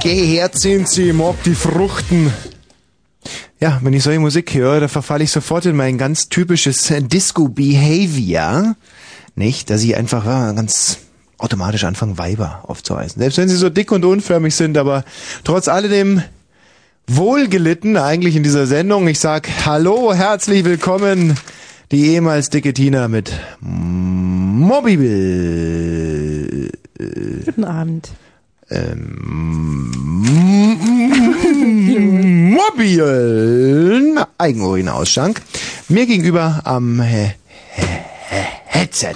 Geh her, Zinzi, mag die Fruchten. Ja, wenn ich solche Musik höre, da verfalle ich sofort in mein ganz typisches Disco-Behavior. Nicht, dass ich einfach äh, ganz automatisch anfange, Weiber aufzuheißen. Selbst wenn sie so dick und unförmig sind, aber trotz alledem wohlgelitten eigentlich in dieser Sendung. Ich sag Hallo, herzlich willkommen, die ehemals dicke Tina mit Mobibil. Guten Abend. mobilen Eigenurinausschank. Mir gegenüber am äh, Headset.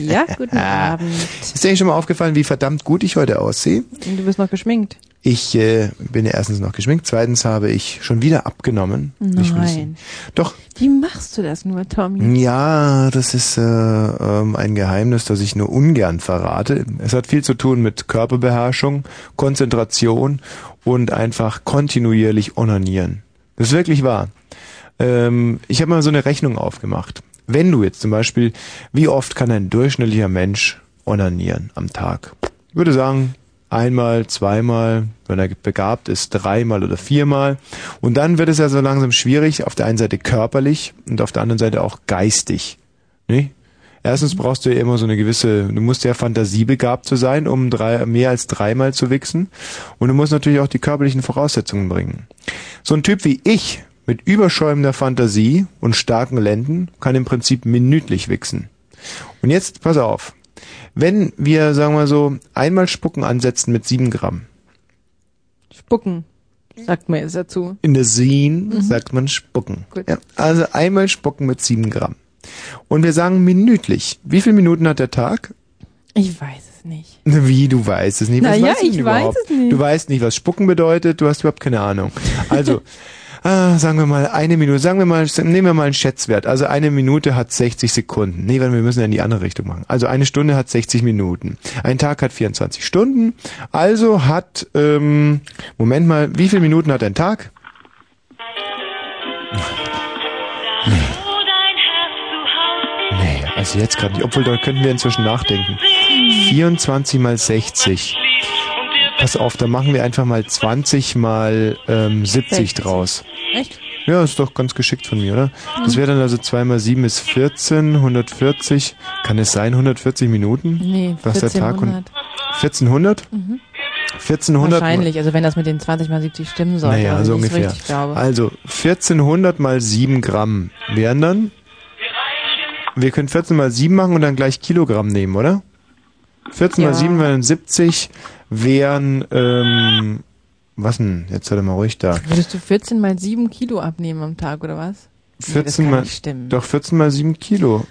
Ja, guten Abend. Ist dir eigentlich schon mal aufgefallen, wie verdammt gut ich heute aussehe? Du bist noch geschminkt. Ich äh, bin ja erstens noch geschminkt, zweitens habe ich schon wieder abgenommen. Nein. Doch, Wie machst du das nur, Tommy? ja, das ist äh, ähm, ein Geheimnis, das ich nur ungern verrate. Es hat viel zu tun mit Körperbeherrschung, Konzentration und einfach kontinuierlich onanieren. Das ist wirklich wahr. Ähm, ich habe mal so eine Rechnung aufgemacht. Wenn du jetzt zum Beispiel, wie oft kann ein durchschnittlicher Mensch onanieren am Tag? Ich würde sagen, einmal, zweimal, wenn er begabt ist, dreimal oder viermal. Und dann wird es ja so langsam schwierig, auf der einen Seite körperlich und auf der anderen Seite auch geistig. Nicht? Erstens brauchst du ja immer so eine gewisse, du musst ja fantasiebegabt zu sein, um drei, mehr als dreimal zu wichsen. Und du musst natürlich auch die körperlichen Voraussetzungen bringen. So ein Typ wie ich, mit überschäumender Fantasie und starken Lenden, kann im Prinzip minütlich wichsen. Und jetzt, pass auf. Wenn wir, sagen wir so, einmal Spucken ansetzen mit sieben Gramm. Spucken, sagt man jetzt dazu. In der Scene sagt man Spucken. Gut. Ja, also einmal Spucken mit sieben Gramm. Und wir sagen minütlich. Wie viele Minuten hat der Tag? Ich weiß es nicht. Wie, du weißt es nicht. Was ja, weißt du denn ich weiß überhaupt? es nicht. Du weißt nicht, was Spucken bedeutet, du hast überhaupt keine Ahnung. Also, ah, sagen wir mal eine Minute, sagen wir mal, nehmen wir mal einen Schätzwert. Also eine Minute hat 60 Sekunden. Nee, wir müssen ja in die andere Richtung machen. Also eine Stunde hat 60 Minuten. Ein Tag hat 24 Stunden. Also hat, ähm, Moment mal, wie viele Minuten hat ein Tag? Nee, also jetzt gerade nicht. Obwohl, da könnten wir inzwischen nachdenken. 24 mal 60. Pass auf, da machen wir einfach mal 20 mal ähm, 70 60. draus. Echt? Ja, ist doch ganz geschickt von mir, oder? Das wäre dann also 2 mal 7 ist 14, 140. Kann es sein, 140 Minuten? Nee, Was der Tag und 1400. 1400? 1400? Wahrscheinlich, also wenn das mit den 20 mal 70 stimmen sollte. Naja, aber so ungefähr. Richtig glaube. Also 1400 mal 7 Gramm wären dann. Wir können 14 mal 7 machen und dann gleich Kilogramm nehmen, oder? 14 mal Ja. 7 wären 70, wären, ähm, was denn? Jetzt sei doch mal ruhig da. Würdest du 14 mal 7 Kilo abnehmen am Tag, oder was? Nee, das 14 kann mal, nicht stimmen. doch 14 mal 7 Kilo.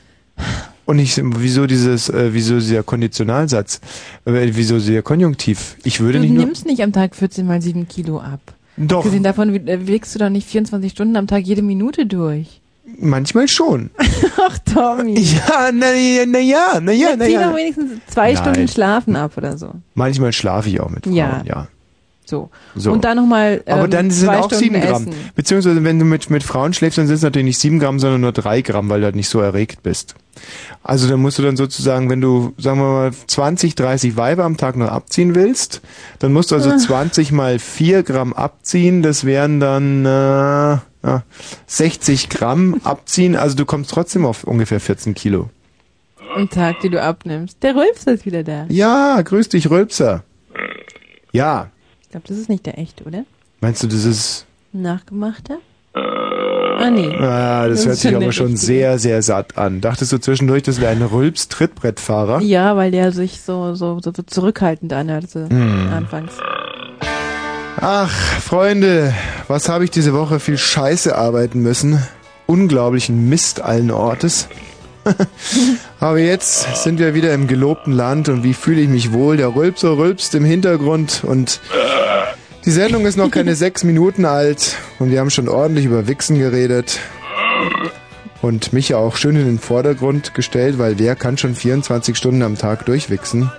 Und ich, wieso dieses, äh, wieso dieser Konditionalsatz? Äh, wieso dieser Konjunktiv? Ich würde Du nicht nur, nimmst nicht am Tag 14 mal 7 Kilo ab. doch, Gesehen davon äh, wägst du doch nicht 24 Stunden am Tag jede Minute durch. Manchmal schon. Ach, Tommy. Ja, na, na ja, na ja, doch wenigstens zwei Nein. Stunden Schlafen ab oder so. Manchmal schlafe ich auch mit Frauen, Ja. ja. So. So. Und dann nochmal ähm, Aber dann sind zwei auch Stunden sieben Gramm. Essen. Beziehungsweise wenn du mit, mit Frauen schläfst, dann sind es natürlich nicht sieben Gramm, sondern nur drei Gramm, weil du halt nicht so erregt bist. Also dann musst du dann sozusagen, wenn du, sagen wir mal, 20, 30 Weiber am Tag noch abziehen willst, dann musst du also Ah. 20 mal 4 Gramm abziehen, das wären dann äh, ja, 60 Gramm abziehen, also du kommst trotzdem auf ungefähr 14 Kilo. Am Tag, die du abnimmst. Der Rülpser ist wieder da. Ja, grüß dich, Rülpser. Ja, Ich glaube, das ist nicht der echte, oder? meinst du, das ist Nachgemachter? Ah, nee. Ah, das, Das hört sich aber schon sehr, sehr satt an. Dachtest du zwischendurch, das wäre ein Rülps-Trittbrettfahrer? Ja, weil der sich so, so, so zurückhaltend anhörte Hm. anfangs. Ach, Freunde, was habe ich diese Woche viel Scheiße arbeiten müssen? Unglaublichen Mist allen Ortes. Aber jetzt sind wir wieder im gelobten Land und wie fühle ich mich wohl? Der Rülpser rülpst im Hintergrund und die Sendung ist noch keine sechs Minuten alt und wir haben schon ordentlich über Wichsen geredet und mich auch schön in den Vordergrund gestellt, weil wer kann schon 24 Stunden am Tag durchwichsen?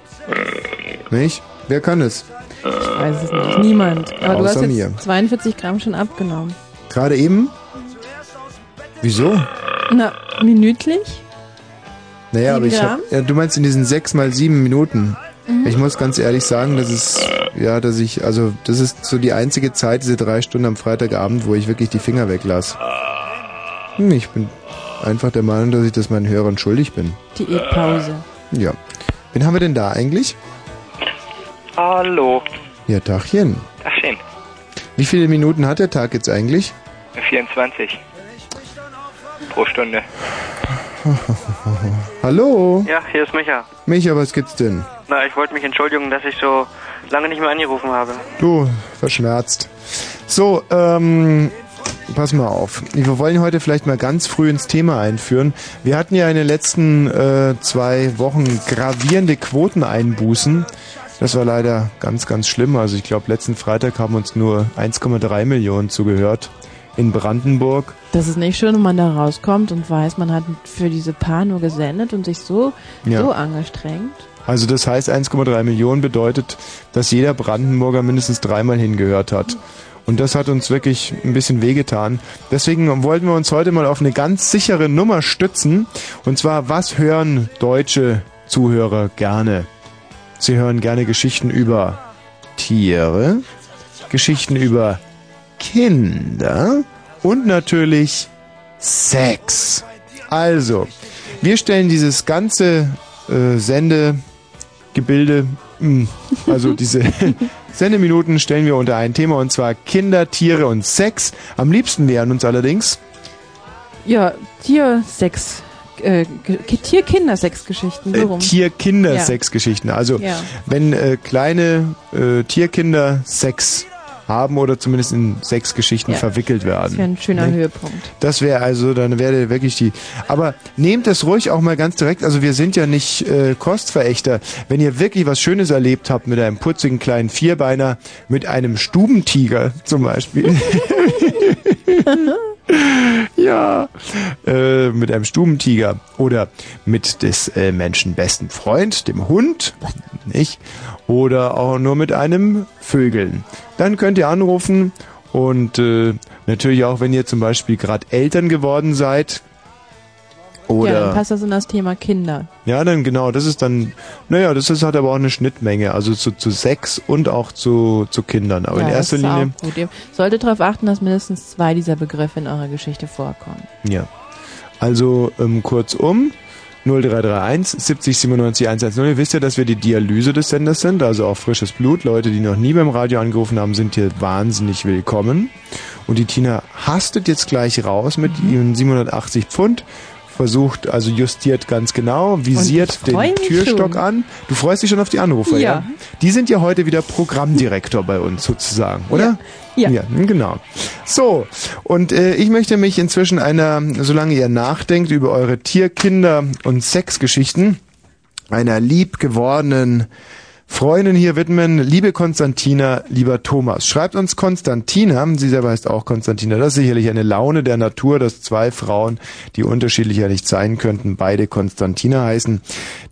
Nicht? Wer kann es? Ich weiß es nicht. Niemand. Aber du hast jetzt mir. 42 Gramm schon abgenommen. Gerade eben? Wieso? Na, minütlich? Naja, aber ich hab, ja, du meinst in diesen sechs mal sieben Minuten. Ich muss ganz ehrlich sagen, das ist, ja, dass ich, also, das ist so die einzige Zeit, diese drei Stunden am Freitagabend, wo ich wirklich die Finger weglasse. Hm, ich bin einfach der Meinung, dass ich das meinen Hörern schuldig bin. Diätpause. Ja. Wen haben wir denn da eigentlich? Hallo. Ja, Tagchen. Ach, schön. Wie viele Minuten hat der Tag jetzt eigentlich? 24. Pro Stunde. Hallo? Ja, hier ist Micha. Micha, was gibt's denn? Na, ich wollte mich entschuldigen, dass ich so lange nicht mehr angerufen habe. Du, verschmerzt. So, ähm, pass mal auf. Wir wollen heute vielleicht mal ganz früh ins Thema einführen. Wir hatten ja in den letzten äh, zwei Wochen gravierende Quoteneinbußen. Das war leider ganz, ganz schlimm. Also ich glaube, letzten Freitag haben uns nur 1,3 Millionen zugehört in Brandenburg. Das ist nicht schön, wenn man da rauskommt und weiß, man hat für diese Paar nur gesendet und sich so, Ja. so angestrengt. Also das heißt, 1,3 Millionen bedeutet, dass jeder Brandenburger mindestens dreimal hingehört hat. Und das hat uns wirklich ein bisschen wehgetan. Deswegen wollten wir uns heute mal auf eine ganz sichere Nummer stützen. Und zwar, was hören deutsche Zuhörer gerne? Sie hören gerne Geschichten über Tiere, Geschichten über Kinder und natürlich Sex. Also, wir stellen dieses ganze äh, Sendegebilde, mh, also diese Sendeminuten stellen wir unter ein Thema und zwar Kinder, Tiere und Sex. Am liebsten wären uns allerdings Ja, Tiersex, äh, Ge- Tier-Kinder-Sex-Geschichten, so äh. Tier-Kinder-Sexgeschichten. Also Ja. wenn äh, kleine äh, Tierkinder Sex haben oder zumindest in Sexgeschichten Ja. verwickelt werden. Das wäre ein schöner Ne? Höhepunkt. Das wäre also, dann wäre wirklich die. Aber nehmt es ruhig auch mal ganz direkt. Also wir sind ja nicht äh, Kostverächter. Wenn ihr wirklich was Schönes erlebt habt mit einem putzigen kleinen Vierbeiner, mit einem Stubentiger zum Beispiel. ja, äh, mit einem Stubentiger oder mit des äh, Menschen besten Freund, dem Hund, nicht? Oder auch nur mit einem Vögeln. Dann könnt ihr anrufen und äh, natürlich auch, wenn ihr zum Beispiel gerade Eltern geworden seid. Ja, Oder dann passt das in das Thema Kinder. ja, dann genau, das ist dann, naja, das ist, hat aber auch eine Schnittmenge, also zu, zu Sex und auch zu, zu Kindern. Aber ja, in erster Linie, gut. Ihr solltet darauf achten, dass mindestens zwei dieser Begriffe in eurer Geschichte vorkommen. ja. Also ähm, kurzum, 0331 70 97 110. Ihr wisst ja, dass wir die Dialyse des Senders sind, also auch frisches Blut. Leute, die noch nie beim Radio angerufen haben, sind hier wahnsinnig willkommen. Und die Tina hastet jetzt gleich raus mit Mhm. ihren 780 Pfund. Versucht, also justiert ganz genau, visiert den Türstock schon. an. Du freust dich schon auf die Anrufer, ja? Ja. Die sind ja heute wieder Programmdirektor bei uns sozusagen, oder? Ja. Ja, genau. So, und äh, ich möchte mich inzwischen einer, solange ihr nachdenkt über eure Tier-, Kinder- und Sexgeschichten, einer lieb gewordenen Freundin hier widmen. Liebe Konstantina, lieber Thomas. Schreibt uns Konstantina, sie selber heißt auch Konstantina. Das ist sicherlich eine Laune der Natur, dass zwei Frauen, die unterschiedlicher nicht sein könnten, beide Konstantina heißen.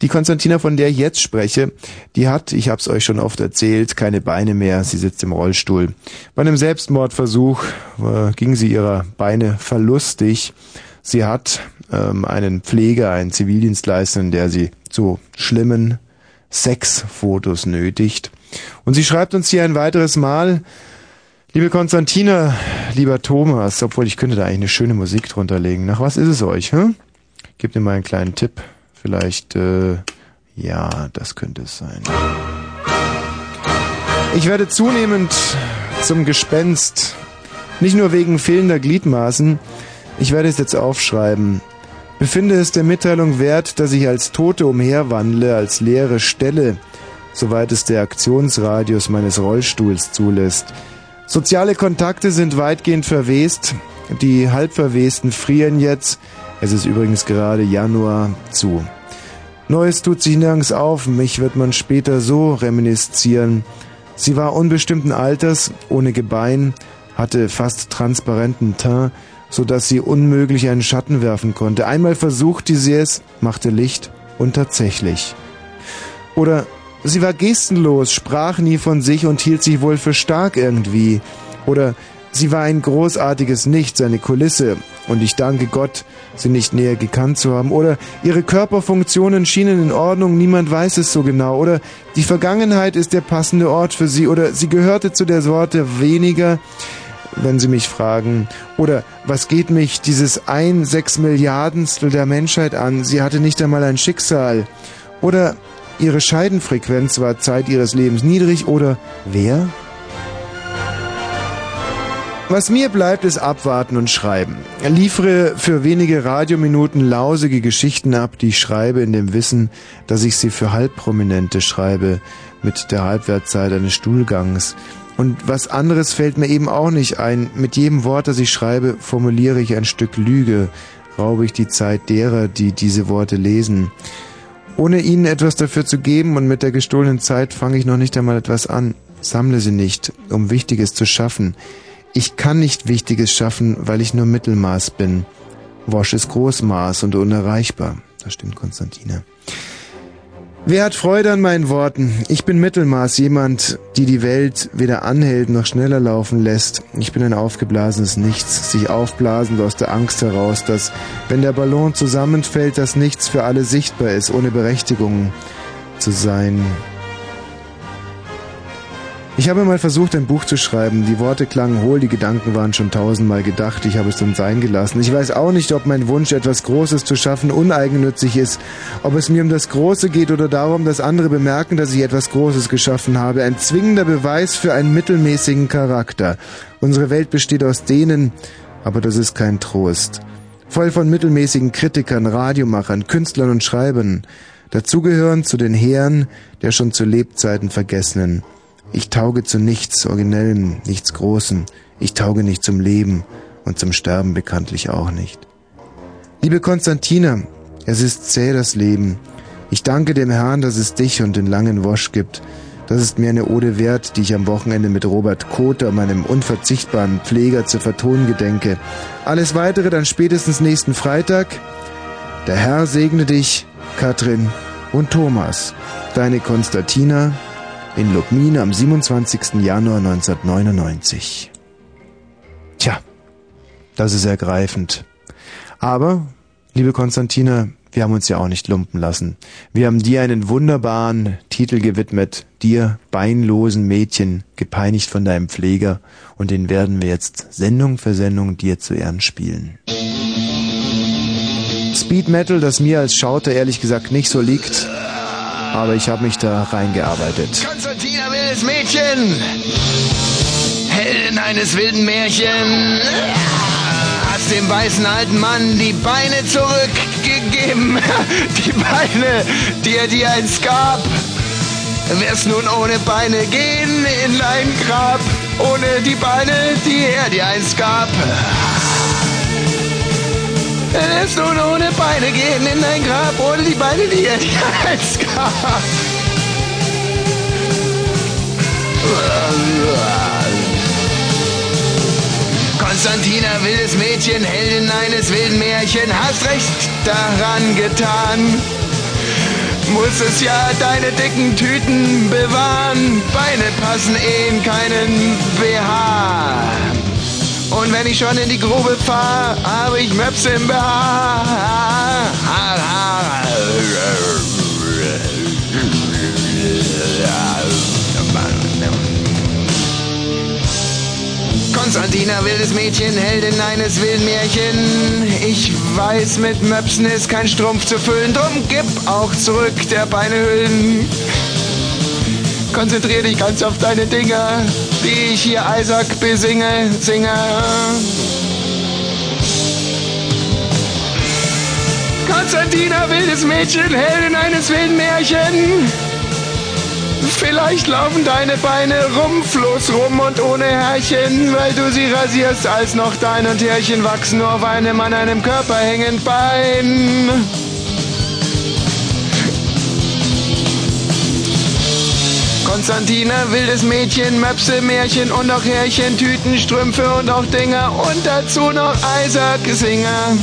Die Konstantina, von der ich jetzt spreche, die hat, ich habe es euch schon oft erzählt, keine Beine mehr. Sie sitzt im Rollstuhl. Bei einem Selbstmordversuch äh, ging sie ihrer Beine verlustig. Sie hat ähm, einen Pfleger, einen Zivildienstleister, der sie zu schlimmen Sexfotos nötigt. Und sie schreibt uns hier ein weiteres Mal, liebe Konstantina, lieber Thomas, obwohl ich könnte da eigentlich eine schöne Musik drunter legen. Nach was ist es euch? Hm? Gebt mir mal einen kleinen Tipp. Vielleicht, äh, ja, das könnte es sein. Ich werde zunehmend zum Gespenst. Nicht nur wegen fehlender Gliedmaßen. Ich werde es jetzt aufschreiben. Befinde es der Mitteilung wert, dass ich als Tote umherwandle, als leere Stelle, soweit es der Aktionsradius meines Rollstuhls zulässt. Soziale Kontakte sind weitgehend verwest. Die halbverwesten frieren jetzt. Es ist übrigens gerade Januar zu. Neues tut sich nirgends auf. Mich wird man später so reminiszieren. Sie war unbestimmten Alters, ohne Gebein, hatte fast transparenten Teint, so dass sie unmöglich einen Schatten werfen konnte. Einmal versuchte sie es, machte Licht und tatsächlich. Oder sie war gestenlos, sprach nie von sich und hielt sich wohl für stark irgendwie. Oder sie war ein großartiges Nichts, eine Kulisse, und ich danke Gott, sie nicht näher gekannt zu haben. Oder ihre Körperfunktionen schienen in Ordnung, niemand weiß es so genau. Oder die Vergangenheit ist der passende Ort für sie. Oder sie gehörte zu der Sorte weniger, wenn Sie mich fragen. Oder was geht mich dieses ein Sechs Milliardenstel der Menschheit an? Sie hatte nicht einmal ein Schicksal. Oder ihre Scheidenfrequenz war Zeit ihres Lebens niedrig. Oder wer? Was mir bleibt, ist abwarten und schreiben. Liefere für wenige Radiominuten lausige Geschichten ab, die ich schreibe in dem Wissen, dass ich sie für Halbprominente schreibe, mit der Halbwertzeit eines Stuhlgangs. Und was anderes fällt mir eben auch nicht ein. Mit jedem Wort, das ich schreibe, formuliere ich ein Stück Lüge, raube ich die Zeit derer, die diese Worte lesen. Ohne ihnen etwas dafür zu geben und mit der gestohlenen Zeit fange ich noch nicht einmal etwas an. Sammle sie nicht, um Wichtiges zu schaffen. Ich kann nicht Wichtiges schaffen, weil ich nur Mittelmaß bin. Wosch ist Großmaß und unerreichbar. Das stimmt, Konstantine. Wer hat Freude an meinen Worten? Ich bin Mittelmaß, jemand, die die Welt weder anhält noch schneller laufen lässt. Ich bin ein aufgeblasenes Nichts, sich aufblasend aus der Angst heraus, dass, wenn der Ballon zusammenfällt, das Nichts für alle sichtbar ist, ohne Berechtigung zu sein. Ich habe mal versucht, ein Buch zu schreiben. Die Worte klangen hohl, die Gedanken waren schon tausendmal gedacht. Ich habe es dann sein gelassen. Ich weiß auch nicht, ob mein Wunsch, etwas Großes zu schaffen, uneigennützig ist. Ob es mir um das Große geht oder darum, dass andere bemerken, dass ich etwas Großes geschaffen habe. Ein zwingender Beweis für einen mittelmäßigen Charakter. Unsere Welt besteht aus denen, aber das ist kein Trost. Voll von mittelmäßigen Kritikern, Radiomachern, Künstlern und Schreibern. Dazugehören zu den Heeren der schon zu Lebzeiten Vergessenen. Ich tauge zu nichts Originellem, nichts Großem. Ich tauge nicht zum Leben und zum Sterben bekanntlich auch nicht. Liebe Konstantina, es ist zäh das Leben. Ich danke dem Herrn, dass es dich und den langen Wosch gibt. Das ist mir eine Ode wert, die ich am Wochenende mit Robert Koter, meinem unverzichtbaren Pfleger, zu vertonen gedenke. Alles weitere dann spätestens nächsten Freitag. Der Herr segne dich, Katrin und Thomas. Deine Konstantina, in Lubmin am 27. Januar 1999. Tja, das ist ergreifend. Aber, liebe Konstantina, wir haben uns ja auch nicht lumpen lassen. Wir haben dir einen wunderbaren Titel gewidmet, dir beinlosen Mädchen, gepeinigt von deinem Pfleger, und den werden wir jetzt Sendung für Sendung dir zu Ehren spielen. Speed Metal, das mir als Schauter ehrlich gesagt nicht so liegt, aber ich habe mich da reingearbeitet. Konstantina wildes Mädchen, Heldin eines wilden Märchen, hast dem weißen alten Mann die Beine zurückgegeben, die Beine, die er dir einst gab. Wirst nun ohne Beine gehen in dein Grab, ohne die Beine, die er dir einst gab. Er ist nun ohne Beine gehen in dein Grab, ohne die Beine, die er dir einst gab. Konstantina, wildes Mädchen, Heldin eines wilden Märchen, hast recht daran getan. Muss es ja deine dicken Tüten bewahren, Beine passen eh in keinen BH. Und wenn ich schon in die Grube fahr, habe ich Möps im BH. Konstantina, wildes Mädchen, Heldin eines wilden Märchen. Ich weiß, mit Möpsen ist kein Strumpf zu füllen, drum gib auch zurück der Beine Hüllen. Konzentrier dich ganz auf deine Dinger, die ich hier Isaac besinge, singe. Konstantina, wildes Mädchen, Heldin eines wilden Märchen. Vielleicht laufen deine Beine rumpflos rum und ohne Härchen, weil du sie rasierst, als noch dein und Härchen wachsen nur auf einem an einem Körper hängend Bein. Konstantina, wildes Mädchen, Möpse, Märchen und auch Härchen, Tüten, Strümpfe und auch Dinger und dazu noch Isaac Singer.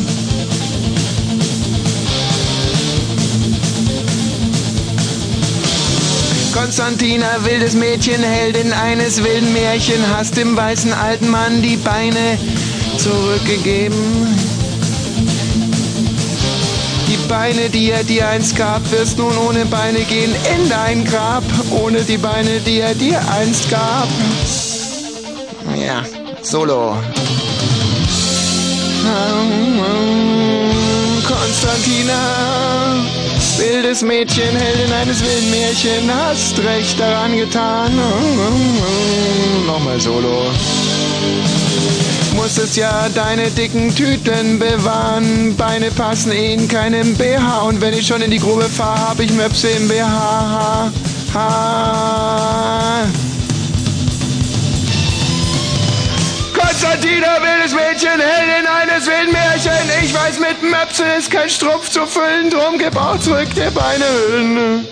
Konstantina, wildes Mädchen, Heldin eines wilden Märchen, hast dem weißen alten Mann die Beine zurückgegeben. Beine, die er dir einst gab, wirst nun ohne Beine gehen in dein Grab, ohne die Beine, die er dir einst gab. Ja, Solo. Konstantina, wildes Mädchen, Heldin eines wilden Märchen, hast recht daran getan. Nochmal Solo. Musstest ja deine dicken Tüten bewahren. Beine passen in keinem BH. Und wenn ich schon in die Grube fahr, hab ich Möpse im BH. Ha. Konstantina, wildes Mädchen, Heldin eines wilden Märchen. Ich weiß, mit Möpse ist kein Strumpf zu füllen, drum gib auch zurück die Beine hüllen.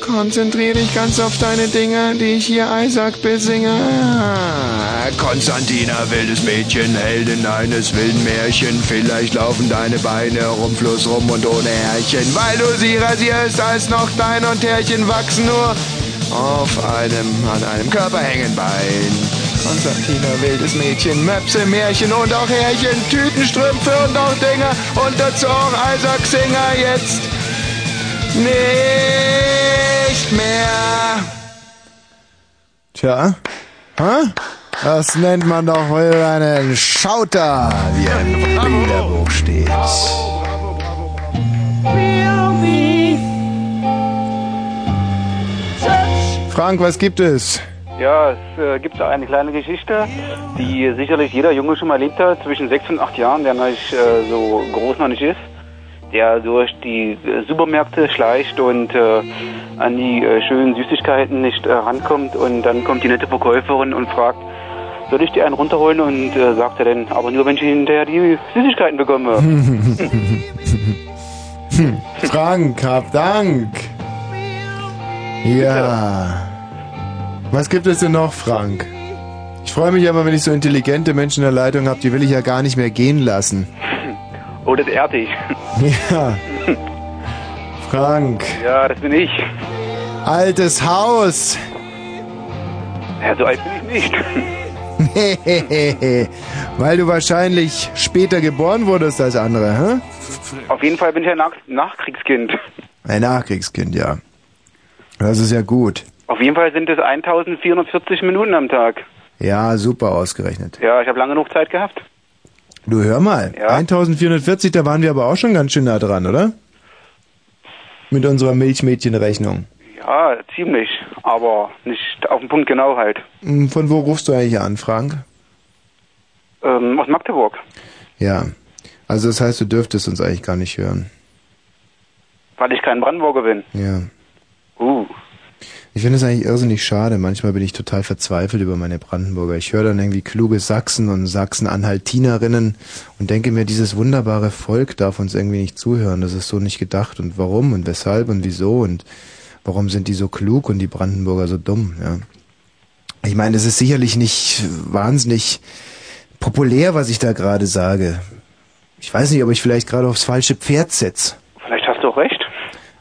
Konzentrier dich ganz auf deine Dinge, die ich hier Isaac besinge. Ah, Konstantina, wildes Mädchen, Heldin eines wilden Märchen. Vielleicht laufen deine Beine rum Fluss rum und ohne Härchen. Weil du sie rasierst, als noch Dein und Härchen wachsen nur auf einem, an einem Körper hängen Bein. Konstantina, wildes Mädchen, Möpse, Märchen und auch Härchen, Tütenstrümpfe und auch Dinger und dazu auch Isaac Singer jetzt nicht mehr. Tja, hä? Das nennt man doch wohl einen Schauter, wie im Bilderbuch steht. Frank, was gibt es? Ja, es äh, gibt eine kleine Geschichte, die sicherlich jeder Junge schon mal erlebt hat, zwischen sechs und acht Jahren, der noch nicht äh, so groß noch nicht ist, der durch die äh, Supermärkte schleicht und äh, an die äh, schönen Süßigkeiten nicht äh, rankommt und dann kommt die nette Verkäuferin und fragt, soll ich dir einen runterholen? Und äh, sagt er dann, aber nur wenn ich hinterher die Süßigkeiten bekomme. Frank, hab Dank. Ja. Was gibt es denn noch, Frank? Ich freue mich aber, wenn ich so intelligente Menschen in der Leitung habe, die will ich ja gar nicht mehr gehen lassen. Oh, das ehrt dich. Ja. Frank, Ja, das bin ich. altes Haus. Ja, so alt bin ich nicht. Weil du wahrscheinlich später geboren wurdest als andere, hä? Auf jeden Fall bin ich ein Nach Nachkriegskind. Ein Nachkriegskind, ja. Das ist ja gut. Auf jeden Fall sind es 1440 Minuten am Tag. Ja, super ausgerechnet. Ja, ich habe lange genug Zeit gehabt. Du hör mal, Ja. 1440, da waren wir aber auch schon ganz schön nah dran, oder? Mit unserer Milchmädchenrechnung. Ja, ziemlich, aber nicht auf den Punkt genau halt. Hm, Von wo rufst du eigentlich an, Frank? Ähm, aus Magdeburg. Ja. Also das heißt, du dürftest uns eigentlich gar nicht hören. Weil ich kein Brandenburger bin. Ja. Uh. Ich finde es eigentlich irrsinnig schade. Manchmal bin ich total verzweifelt über meine Brandenburger. Ich höre dann irgendwie kluge Sachsen und Sachsen-Anhaltinerinnen und denke mir, dieses wunderbare Volk darf uns irgendwie nicht zuhören. Das ist so nicht gedacht. Und warum und weshalb und wieso und warum sind die so klug und die Brandenburger so dumm, ja. Ich meine, es ist sicherlich nicht wahnsinnig populär, was ich da gerade sage. Ich weiß nicht, ob ich vielleicht gerade aufs falsche Pferd setze. Vielleicht hast du auch recht.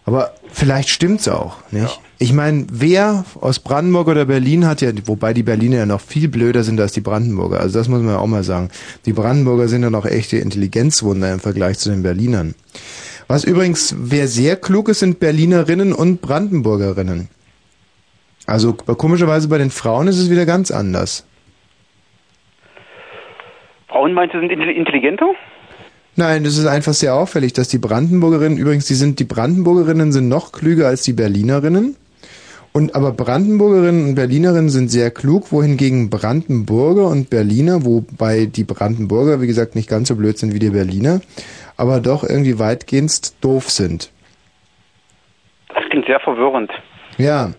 Aber vielleicht stimmt's auch, nicht? Ich meine, wer aus Brandenburg oder Berlin hat ja, wobei die Berliner ja noch viel blöder sind als die Brandenburger. Also das muss man ja auch mal sagen. Die Brandenburger sind ja noch echte Intelligenzwunder im Vergleich zu den Berlinern. Was übrigens, wer sehr klug ist, sind Berlinerinnen und Brandenburgerinnen. Also komischerweise bei den Frauen ist es wieder ganz anders. Frauen meinst du sind intelli- intelligenter? Nein, das ist einfach sehr auffällig, dass die Brandenburgerinnen, übrigens, die sind, die Brandenburgerinnen sind noch klüger als die Berlinerinnen. Und aber Brandenburgerinnen und Berlinerinnen sind sehr klug, wohingegen Brandenburger und Berliner, wobei die Brandenburger, wie gesagt, nicht ganz so blöd sind wie die Berliner, aber doch irgendwie weitgehend doof sind. Das klingt sehr verwirrend. Ja.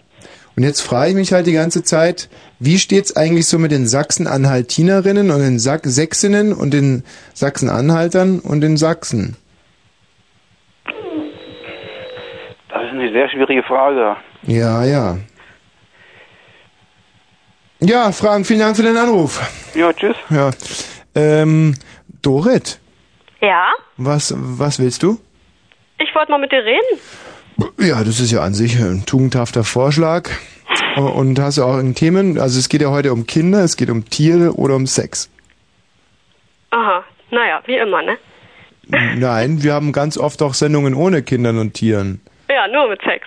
Und jetzt frage ich mich halt die ganze Zeit, wie steht's eigentlich so mit den Sachsen-Anhaltinerinnen und den Sach Sächsinnen und den Sachsen-Anhaltern und den Sachsen? Das ist eine sehr schwierige Frage. Ja, ja. Ja, Frank, vielen Dank für den Anruf. Ja, tschüss. Ja. Ähm, Dorit, Ja, was, was willst du? ich wollte mal mit dir reden. Ja, das ist ja an sich ein tugendhafter Vorschlag. Und hast du auch in Themen, also es geht ja heute um Kinder, es geht um Tiere oder um Sex. Aha, naja, wie immer, ne? Nein, wir haben ganz oft auch Sendungen ohne Kindern und Tieren. Ja, nur mit Sex.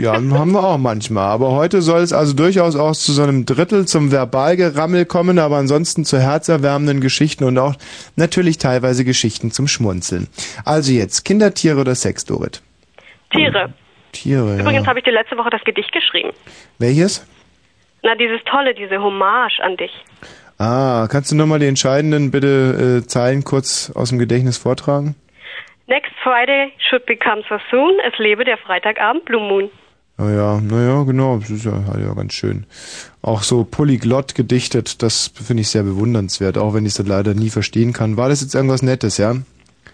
Ja, haben wir auch manchmal. Aber heute soll es also durchaus auch zu so einem Drittel zum Verbalgerammel kommen, aber ansonsten zu herzerwärmenden Geschichten und auch natürlich teilweise Geschichten zum Schmunzeln. Also jetzt, Kinder, Tiere oder Sex, Dorit? Tiere. Tiere, Übrigens ja. habe ich dir letzte Woche das Gedicht geschrieben. Welches? Na, dieses tolle, diese Hommage an dich. Ah, kannst du nochmal die entscheidenden bitte äh, Zeilen kurz aus dem Gedächtnis vortragen? Next Friday should become so soon. Es lebe der Freitagabend Blue Moon. Naja, naja, genau, das ist ja, ja ganz schön. Auch so polyglott gedichtet, das finde ich sehr bewundernswert, auch wenn ich es leider nie verstehen kann. War das jetzt irgendwas Nettes, ja?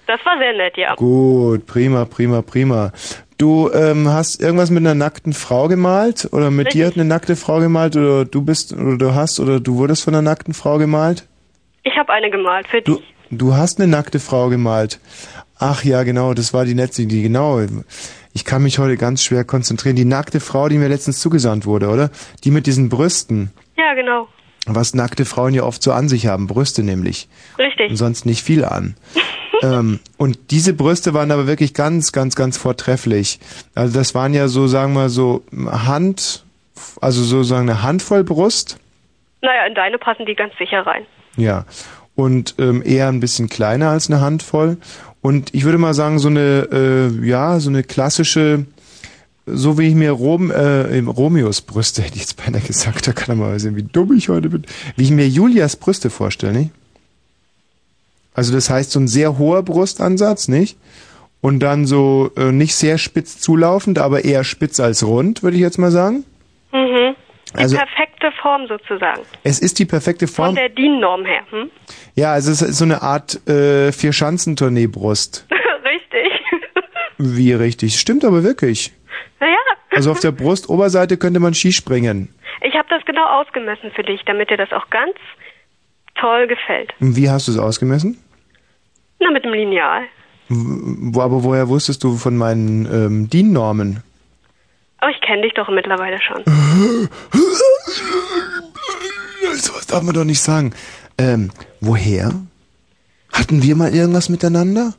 Das war sehr nett, ja. Gut, prima, prima, prima. Du ähm, hast irgendwas mit einer nackten Frau gemalt? Oder mit Richtig. dir hat eine nackte Frau gemalt? Oder du bist, oder du hast, oder du wurdest von einer nackten Frau gemalt? Ich habe eine gemalt für Du, dich. du hast eine nackte Frau gemalt. Ach ja, genau, das war die letzte, die genau. Ich kann mich heute ganz schwer konzentrieren. Die nackte Frau, die mir letztens zugesandt wurde, oder? Die mit diesen Brüsten. Ja, genau. Was nackte Frauen ja oft so an sich haben, Brüste nämlich. Richtig. Und sonst nicht viel an. ähm, und diese Brüste waren aber wirklich ganz, ganz, ganz vortrefflich. Also das waren ja so, sagen wir so, Hand, also sozusagen eine Handvoll Brust. Naja, in deine passen die ganz sicher rein. Ja. Und ähm, eher ein bisschen kleiner als eine Handvoll. Und ich würde mal sagen, so eine, äh, ja, so eine klassische, so wie ich mir Rom, äh, Romeos Brüste, hätte ich jetzt beinahe gesagt, da kann er mal sehen, wie dumm ich heute bin, wie ich mir Julias Brüste vorstelle, nicht? Also das heißt so ein sehr hoher Brustansatz, nicht? Und dann so äh, nicht sehr spitz zulaufend, aber eher spitz als rund, würde ich jetzt mal sagen. Mhm. Die Also- perfekte Form sozusagen. Es ist die perfekte Von Form. der DIN-Norm her. Hm? Ja, also es ist so eine Art äh, Vier-Schanzentournee-Brust. Richtig. Wie richtig. Stimmt aber wirklich. naja. Also auf der Brustoberseite könnte man Skispringen. Ich habe das genau ausgemessen für dich, damit dir das auch ganz toll gefällt. Und wie hast du es ausgemessen? Na, mit dem Lineal. Wo, aber woher wusstest du von meinen ähm, DIN-Normen? Aber ich kenne dich doch mittlerweile schon. Sowas darf man doch nicht sagen. Ähm, woher? Hatten wir mal irgendwas miteinander?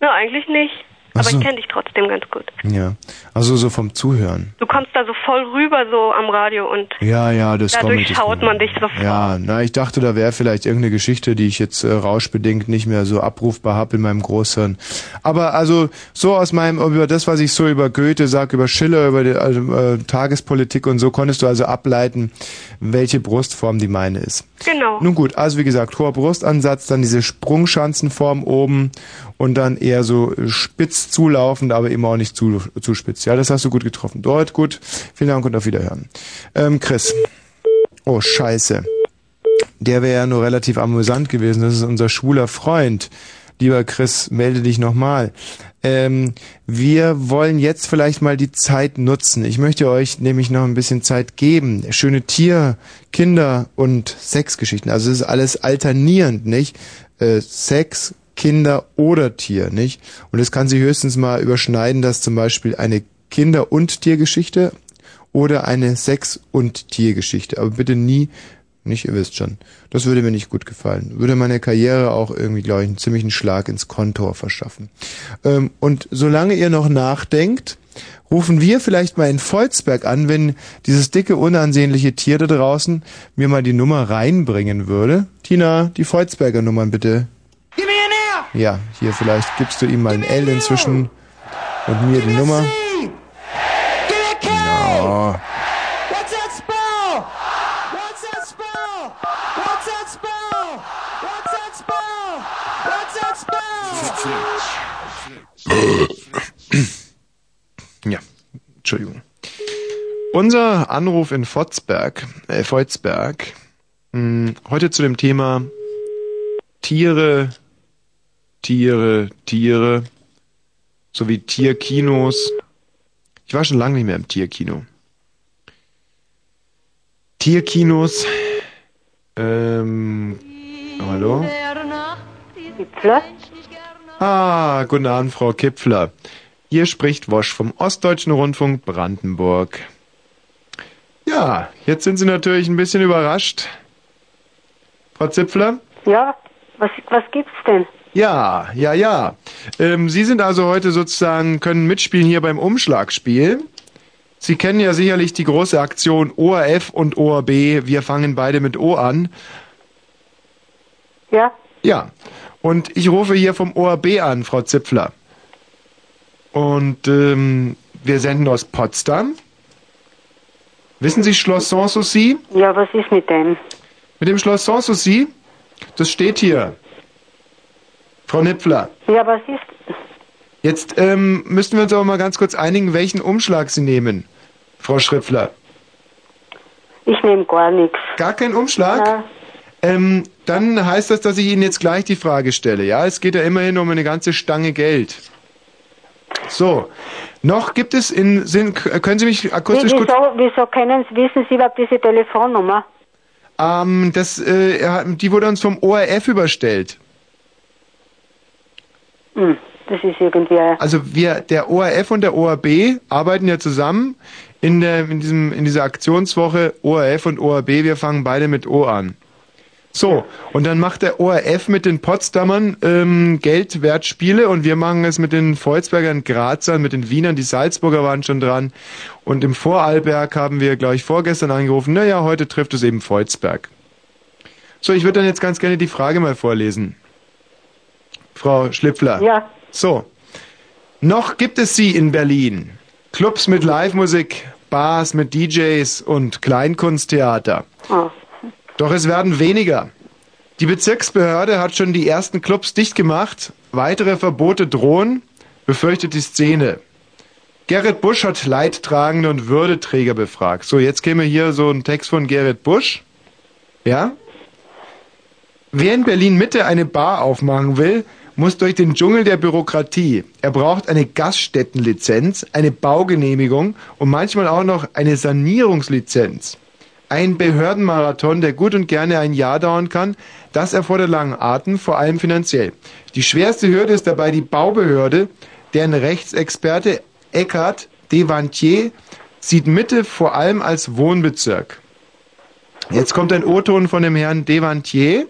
Na, eigentlich nicht. Aber so. ich kenne dich trotzdem ganz gut. Ja. Also so vom Zuhören. Du kommst da so voll rüber so am Radio und Ja, ja, das da kommt. durchschaut man dich sofort. Ja, na, ich dachte, da wäre vielleicht irgendeine Geschichte, die ich jetzt äh, rauschbedingt nicht mehr so abrufbar habe in meinem Großhirn. Aber also so aus meinem, über das, was ich so über Goethe sag, über Schiller, über die also, äh, Tagespolitik und so, konntest du also ableiten, welche Brustform die meine ist. Genau. Nun gut, also wie gesagt, hoher Brustansatz, dann diese Sprungschanzenform oben und dann eher so spitz zulaufend, aber eben auch nicht zu, zu spitz. Ja, das hast du gut getroffen. Dort gut. Vielen Dank und auf Wiederhören. Ähm, Chris. Oh, scheiße. Der wäre ja nur relativ amüsant gewesen. Das ist unser schwuler Freund. Lieber Chris, melde dich nochmal. Ähm, wir wollen jetzt vielleicht mal die Zeit nutzen. Ich möchte euch nämlich noch ein bisschen Zeit geben. Schöne Tier-, Kinder- und Sexgeschichten. Also es ist alles alternierend, nicht? Äh, Sex, Kinder oder Tier, nicht? Und es kann sich höchstens mal überschneiden, dass zum Beispiel eine Kinder- und Tiergeschichte oder eine Sex- und Tiergeschichte. Aber bitte nie, nicht, ihr wisst schon. Das würde mir nicht gut gefallen. Würde meine Karriere auch irgendwie, glaube ich, einen ziemlichen Schlag ins Kontor verschaffen. Ähm, und solange ihr noch nachdenkt, rufen wir vielleicht mal in Volzberg an, wenn dieses dicke, unansehnliche Tier da draußen mir mal die Nummer reinbringen würde. Tina, die Volzberger Nummern bitte. Ja, hier vielleicht gibst du ihm mal ein L inzwischen und mir die Nummer. Spell? Ja, Entschuldigung. Unser Anruf in Votzberg, äh, Volzberg, mh, heute zu dem Thema Tiere, Tiere, Tiere, sowie Tierkinos. Ich war schon lange nicht mehr im Tierkino. Tierkinos, ähm, hallo? Kipfler? Ah, guten Abend, Frau Kipfler. Hier spricht Wosch vom Ostdeutschen Rundfunk Brandenburg. Ja, jetzt sind Sie natürlich ein bisschen überrascht. Frau Zipfler? Ja, was, was gibt's denn? Ja, ja, ja. Ähm, Sie sind also heute sozusagen, können mitspielen hier beim Umschlagspiel. Sie kennen ja sicherlich die große Aktion ORF und ORB. Wir fangen beide mit O an. Ja, Ja. Und ich rufe hier vom ORB an, Frau Zipfler. Und ähm, wir senden aus Potsdam. Wissen Sie Schloss Sanssouci? ja, was ist mit dem? Mit dem Schloss Sanssouci? Das steht hier. Frau Nipfler. Ja, was ist? Jetzt ähm, müssten wir uns aber mal ganz kurz einigen, welchen Umschlag Sie nehmen, Frau Schrifler. Ich nehme gar nichts. Gar keinen Umschlag? Ja. Ähm, dann heißt das, dass ich Ihnen jetzt gleich die Frage stelle. Ja, es geht ja immerhin um eine ganze Stange Geld. So, noch gibt es in Sinn, können Sie mich Wie, akustisch gut... wieso, wieso kennen, wissen Sie überhaupt diese Telefonnummer? Ähm, das, äh, die wurde uns vom ORF überstellt. Hm, das ist irgendwie... Also wir, der ORF und der ORB arbeiten ja zusammen in der, in diesem, in dieser Aktionswoche ORF und ORB. Wir fangen beide mit O an. So, und dann macht der ORF mit den Potsdamern ähm, Geldwertspiele und wir machen es mit den Volzbergern, Grazern, mit den Wienern, die Salzburger waren schon dran. Und im Vorarlberg haben wir, glaube ich, vorgestern angerufen, naja, heute trifft es eben Volzberg. So, ich würde dann jetzt ganz gerne die Frage mal vorlesen. Frau Schlipfler. Ja. So. Noch gibt es sie in Berlin. Clubs mit Live-Musik, Bars mit DJs und Kleinkunsttheater. Oh. Doch es werden weniger. Die Bezirksbehörde hat schon die ersten Clubs dicht gemacht. Weitere Verbote drohen, befürchtet die Szene. Gerrit Busch hat Leidtragende und Würdeträger befragt. So, jetzt käme hier so ein Text von Gerrit Busch. Ja? Wer in Berlin Mitte eine Bar aufmachen will, muss durch den Dschungel der Bürokratie. Er braucht eine Gaststättenlizenz, eine Baugenehmigung und manchmal auch noch eine Sanierungslizenz. Ein Behördenmarathon, der gut und gerne ein Jahr dauern kann, das erfordert langen Atem, vor allem finanziell. Die schwerste Hürde ist dabei die Baubehörde, deren Rechtsexperte Eckhard Devantier sieht Mitte vor allem als Wohnbezirk. Jetzt kommt ein O-Ton von dem Herrn Devantier.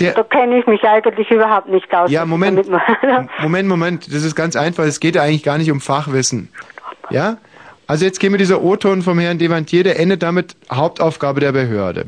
Der, Da kenne ich mich eigentlich überhaupt nicht aus. Ja, Moment. Moment, Moment, das ist ganz einfach. Es geht ja eigentlich gar nicht um Fachwissen. Ja? Also jetzt käme dieser O-Ton vom Herrn Devantier, der endet damit Hauptaufgabe der Behörde.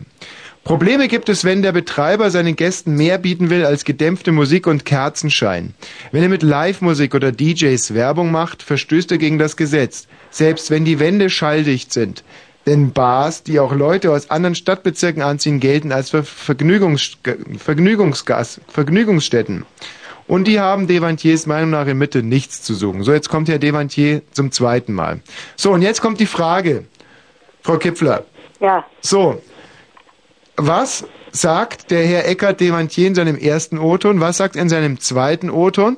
Probleme gibt es, wenn der Betreiber seinen Gästen mehr bieten will als gedämpfte Musik und Kerzenschein. Wenn er mit Live-Musik oder DJs Werbung macht, verstößt er gegen das Gesetz, selbst wenn die Wände schalldicht sind. Denn Bars, die auch Leute aus anderen Stadtbezirken anziehen, gelten als Ver Vergnügungs Vergnügungsgas Vergnügungsstätten. Und die haben Devantiers Meinung nach in Mitte nichts zu suchen. So, jetzt kommt Herr Devantier zum zweiten Mal. So, und jetzt kommt die Frage, Frau Kipfler. Ja. So, was sagt der Herr Eckert Devantier in seinem ersten O-Ton? Was sagt er in seinem zweiten O-Ton?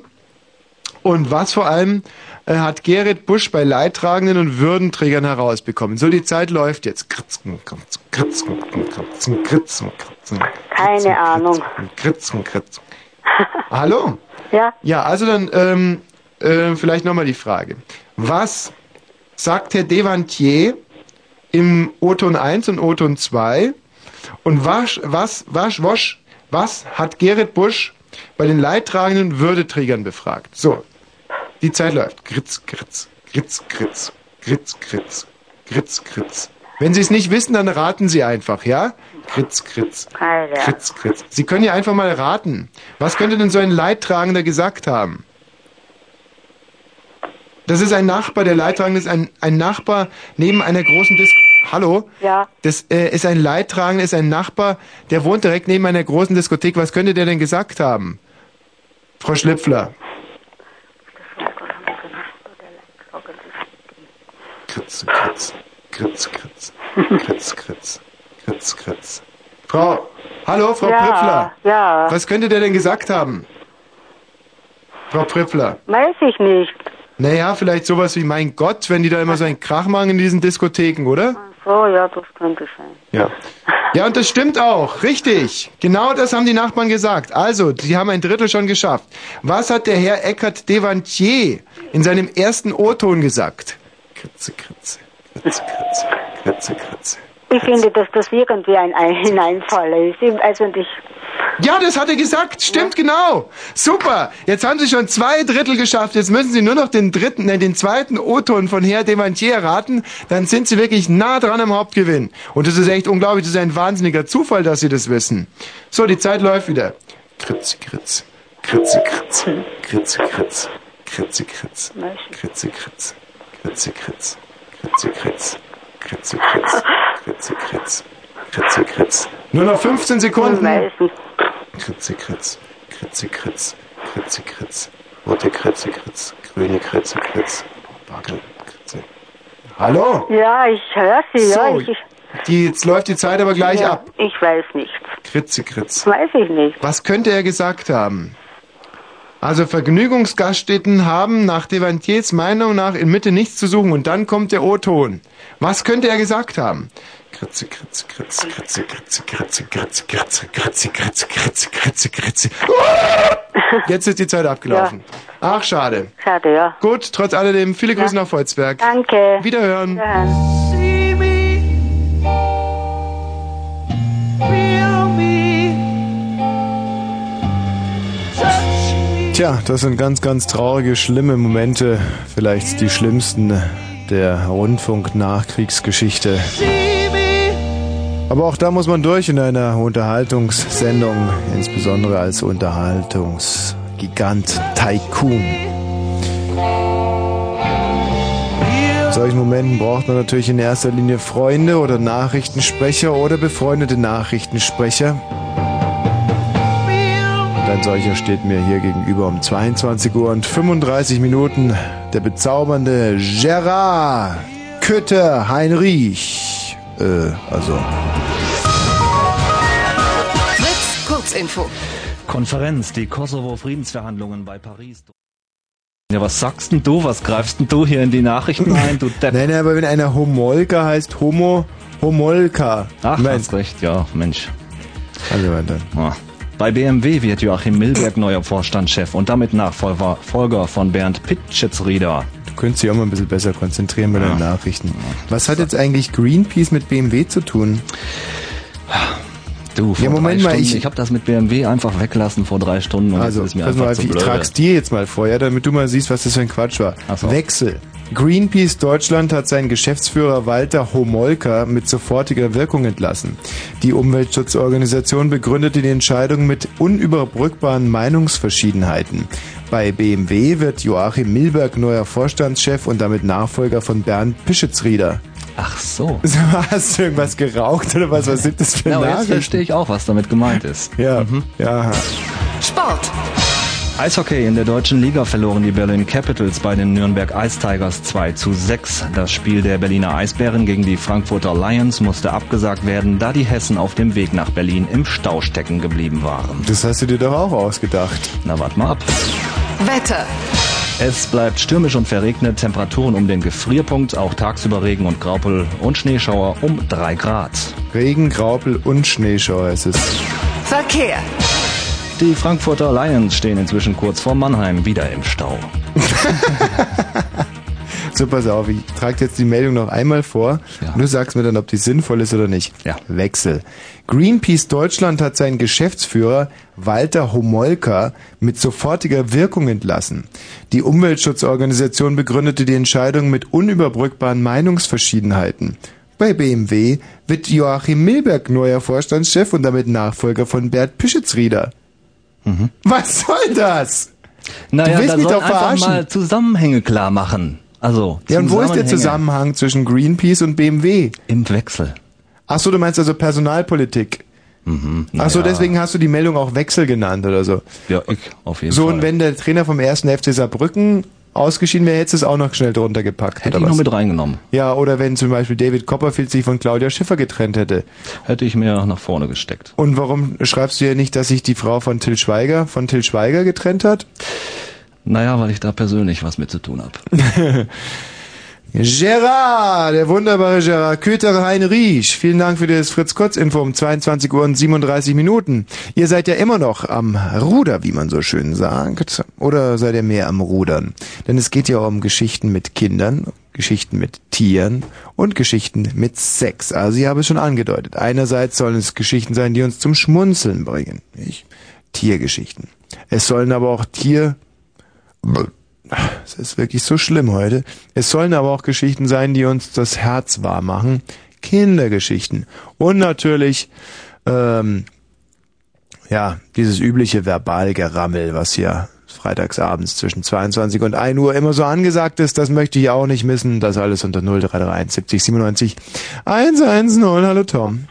Und was vor allem äh, hat Gerrit Busch bei Leidtragenden und Würdenträgern herausbekommen? So, die Zeit läuft jetzt. Kritzen, kritzen, kritzen, kritzen, kritzen, kritzen, Keine Ahnung. kritzen, kritzen. Hallo? Ja. Ja, also dann ähm, äh, vielleicht nochmal die Frage. Was sagt Herr Devantier im O-Ton 1 und O-Ton 2? Und was, was, was, was, was hat Gerrit Busch bei den leidtragenden Würdeträgern befragt? So, die Zeit läuft. Gritz, gritz, gritz, gritz, gritz, gritz, gritz, gritz. Wenn Sie es nicht wissen, dann raten Sie einfach, ja? Keine Ahnung. gritz, gritz. Sie können ja einfach mal raten. Was könnte denn so ein Leidtragender gesagt haben? Das ist ein Nachbar, der Leidtragende ist ein, ein Nachbar neben einer großen Disco. Hallo? Ja. Das äh, ist ein Leidtragender, ist ein Nachbar, der wohnt direkt neben einer großen Diskothek. Was könnte der denn gesagt haben? Frau Schlipfler. Kritz, kritz, kritz, kritz, kritz, kritz, kritz, kritz. Frau, hallo, Frau Ja, Prüffler. ja. Was könnte der denn gesagt haben? Frau Prüffler. Weiß ich nicht. Naja, vielleicht sowas wie, mein Gott, wenn die da immer so einen Krach machen in diesen Diskotheken, oder? So, ja, das könnte sein. Ja. Ja, und das stimmt auch. Richtig. Genau das haben die Nachbarn gesagt. Also, sie haben ein Drittel schon geschafft. Was hat der Herr Eckert Devantier in seinem ersten O-Ton gesagt? Kritze, Kritze, Kritze, Kritze, Kritze, Kritze. Ich finde, dass das irgendwie ein ein Hineinfall ist. Also und ich, Ja, das hat er gesagt. Stimmt, genau. Super. Jetzt haben Sie schon zwei Drittel geschafft. Jetzt müssen Sie nur noch den dritten, nein, den zweiten O-Ton von Herr Devantier erraten. Dann sind Sie wirklich nah dran am Hauptgewinn. Und das ist echt unglaublich. Das ist ein wahnsinniger Zufall, dass Sie das wissen. So, die Zeit läuft wieder. Kritze, Kritze. Kritze, Kritze. Kritze, Kritze. Kritze, Kritze. Kritze, Kritze. Kritze, Kritz, Kritze, Kritz, Kritze, Kritz, Kritze, Kritz, Kritze, Kritz. Nur noch 15 Sekunden. Kritze, Kritz, Kritze, Kritz, Kritze, Kritz, rote Kritze, Kritz, grüne Kritze, Kritz, Wackel, Kritze. Hallo? Ja, ich höre Sie, so, die, jetzt läuft die Zeit aber gleich ja, ab. Ich weiß nichts. Kritze, Kritz. Weiß ich nicht. Was könnte er gesagt haben? Also Vergnügungsgaststätten haben nach Devantiers Meinung nach in Mitte nichts zu suchen und dann kommt der O-Ton. Was könnte er gesagt haben? Kritze, Kritze, Kritze, Kritze, Kritze, Kritze, Kritze, Kritze, Kritze, Kritze, Kritze, Kritze, Kritze. Jetzt ist die Zeit abgelaufen. Ach, schade. Schade, ja. Gut, trotz alledem, viele Grüße nach Volzberg. Danke. Wiederhören. Tja, das sind ganz, ganz traurige, schlimme Momente. Vielleicht die schlimmsten der Rundfunk-Nachkriegsgeschichte. Aber auch da muss man durch in einer Unterhaltungssendung, insbesondere als Unterhaltungsgigant Tycoon. In solchen Momenten braucht man natürlich in erster Linie Freunde oder Nachrichtensprecher oder befreundete Nachrichtensprecher. Ein solcher steht mir hier gegenüber um 22 Uhr und 35 Minuten. Der bezaubernde Gerard Kütter Heinrich. Äh, also. Fritz, Kurzinfo. Konferenz, die Kosovo-Friedensverhandlungen bei Paris. Ja, was sagst denn du? Was greifst denn du hier in die Nachrichten ein, du Depp? Nein, nein, aber wenn einer Homolka heißt Homo, Homolka. Ach, Mensch. hast recht, ja, Mensch. Also weiter. Ja. Bei BMW wird Joachim Milberg neuer Vorstandschef und damit Nachfolger Folger von Bernd Pitschetsrieder. Du könntest dich auch mal ein bisschen besser konzentrieren bei deinen Nachrichten. Was hat jetzt eigentlich Greenpeace mit BMW zu tun? Du, vor Ja, Moment mal, Stunden, ich- ich, habe das mit BMW einfach weglassen vor drei Stunden und Also, das ist mir pass mal, einfach zu ich trag's dir jetzt mal vor, ja, damit du mal siehst, was das für ein Quatsch war. So. Wechsel. Greenpeace Deutschland hat seinen Geschäftsführer Walter Homolka mit sofortiger Wirkung entlassen. Die Umweltschutzorganisation begründete die Entscheidung mit unüberbrückbaren Meinungsverschiedenheiten. Bei BMW wird Joachim Milberg neuer Vorstandschef und damit Nachfolger von Bernd Pischetsrieder. Ach so. Hast du irgendwas geraucht oder was? Was sind das für Ja, aber jetzt Nachrichten? verstehe ich auch, was damit gemeint ist. Ja, ja. Sport. Eishockey in der deutschen Liga verloren die Berlin Capitals bei den Nürnberg Ice Tigers 2 zu 6. Das Spiel der Berliner Eisbären gegen die Frankfurter Lions musste abgesagt werden, da die Hessen auf dem Weg nach Berlin im Stau stecken geblieben waren. Das hast du dir doch auch ausgedacht. Na, wart mal ab. Wetter. Es bleibt stürmisch und verregnet, Temperaturen um den Gefrierpunkt, auch tagsüber Regen und Graupel und Schneeschauer um 3 Grad. Regen, Graupel und Schneeschauer ist es. Verkehr. Die Frankfurter Lions stehen inzwischen kurz vor Mannheim wieder im Stau. So, pass auf, ich trage jetzt die Meldung noch einmal vor. Und du sagst mir dann, ob die sinnvoll ist oder nicht. Ja. Wechsel. Greenpeace Deutschland hat seinen Geschäftsführer Walter Homolka mit sofortiger Wirkung entlassen. Die Umweltschutzorganisation begründete die Entscheidung mit unüberbrückbaren Meinungsverschiedenheiten. Bei BMW wird Joachim Milberg neuer Vorstandschef und damit Nachfolger von Bert Pischetsrieder. Was soll das? Naja, du willst da mich doch verarschen. mal Zusammenhänge klar machen. Also, Ja, und wo ist der Zusammenhang zwischen Greenpeace und BMW? Im Wechsel. Ach so, du meinst also Personalpolitik. Mhm, Ach so, naja. deswegen hast du die Meldung auch Wechsel genannt oder so. Ja, ich auf jeden So, Fall. und wenn der Trainer vom ersten FC Saarbrücken ausgeschieden wäre, hättest du es auch noch schnell drunter gepackt. Hätte ich was? noch mit reingenommen. Ja, oder wenn zum Beispiel David Copperfield sich von Claudia Schiffer getrennt hätte. Hätte ich mir nach vorne gesteckt. Und warum schreibst du ja nicht, dass sich die Frau von Till Schweiger von Till Schweiger getrennt hat? Naja, weil ich da persönlich was mit zu tun habe. Gerard, der wunderbare Gerard Köter Heinrich. Vielen Dank für das Fritz-Kurz-Info um 22 Uhr und 37 Minuten. Ihr seid ja immer noch am Ruder, wie man so schön sagt. Oder seid ihr mehr am Rudern? Denn es geht ja um Geschichten mit Kindern, Geschichten mit Tieren und Geschichten mit Sex. Also ich habe es schon angedeutet. Einerseits sollen es Geschichten sein, die uns zum Schmunzeln bringen. Nicht? Tiergeschichten. Es sollen aber auch Tier... Es ist wirklich so schlimm heute. Es sollen aber auch Geschichten sein, die uns das Herz warm machen. Kindergeschichten. Und natürlich, ähm, ja, dieses übliche Verbalgerammel, was hier freitagsabends zwischen 22 und 1 Uhr immer so angesagt ist, das möchte ich auch nicht missen. Das alles unter 0331 70 97 110. Hallo Tom.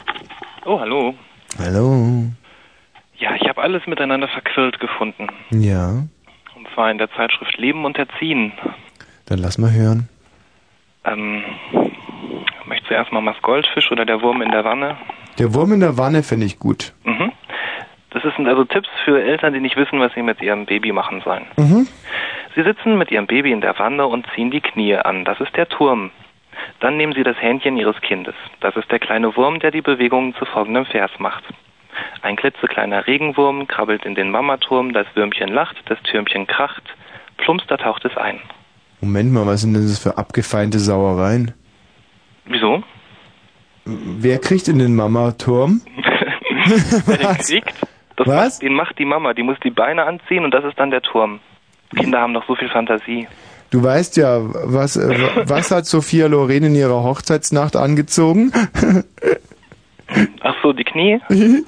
Oh, hallo. Hallo. Ja, ich habe alles miteinander verquirlt gefunden. Ja, Zwar in der Zeitschrift Leben und Erziehen. dann lass mal hören. Ähm, möchtest du erstmal Mas Goldfisch oder der Wurm in der Wanne? Der Wurm in der Wanne finde ich gut. Mhm. Das sind also Tipps für Eltern, die nicht wissen, was sie mit ihrem Baby machen sollen. Mhm. Sie sitzen mit ihrem Baby in der Wanne und ziehen die Knie an. Das ist der Turm. Dann nehmen Sie das Händchen Ihres Kindes. Das ist der kleine Wurm, der die Bewegungen zu folgendem Vers macht. Ein klitzekleiner Regenwurm krabbelt in den Mamaturm, das Würmchen lacht, das Türmchen kracht, plumps, da taucht es ein. Moment mal, was sind denn das für abgefeinte Sauereien? Wieso? Wer kriegt in den Mama-Turm? Wer den kriegt, das Macht, den macht die Mama. Die muss die Beine anziehen und das ist dann der Turm. Kinder haben doch so viel Fantasie. Du weißt ja, was, äh, was hat Sophia Loren in ihrer Hochzeitsnacht angezogen? Ach so, die Knie?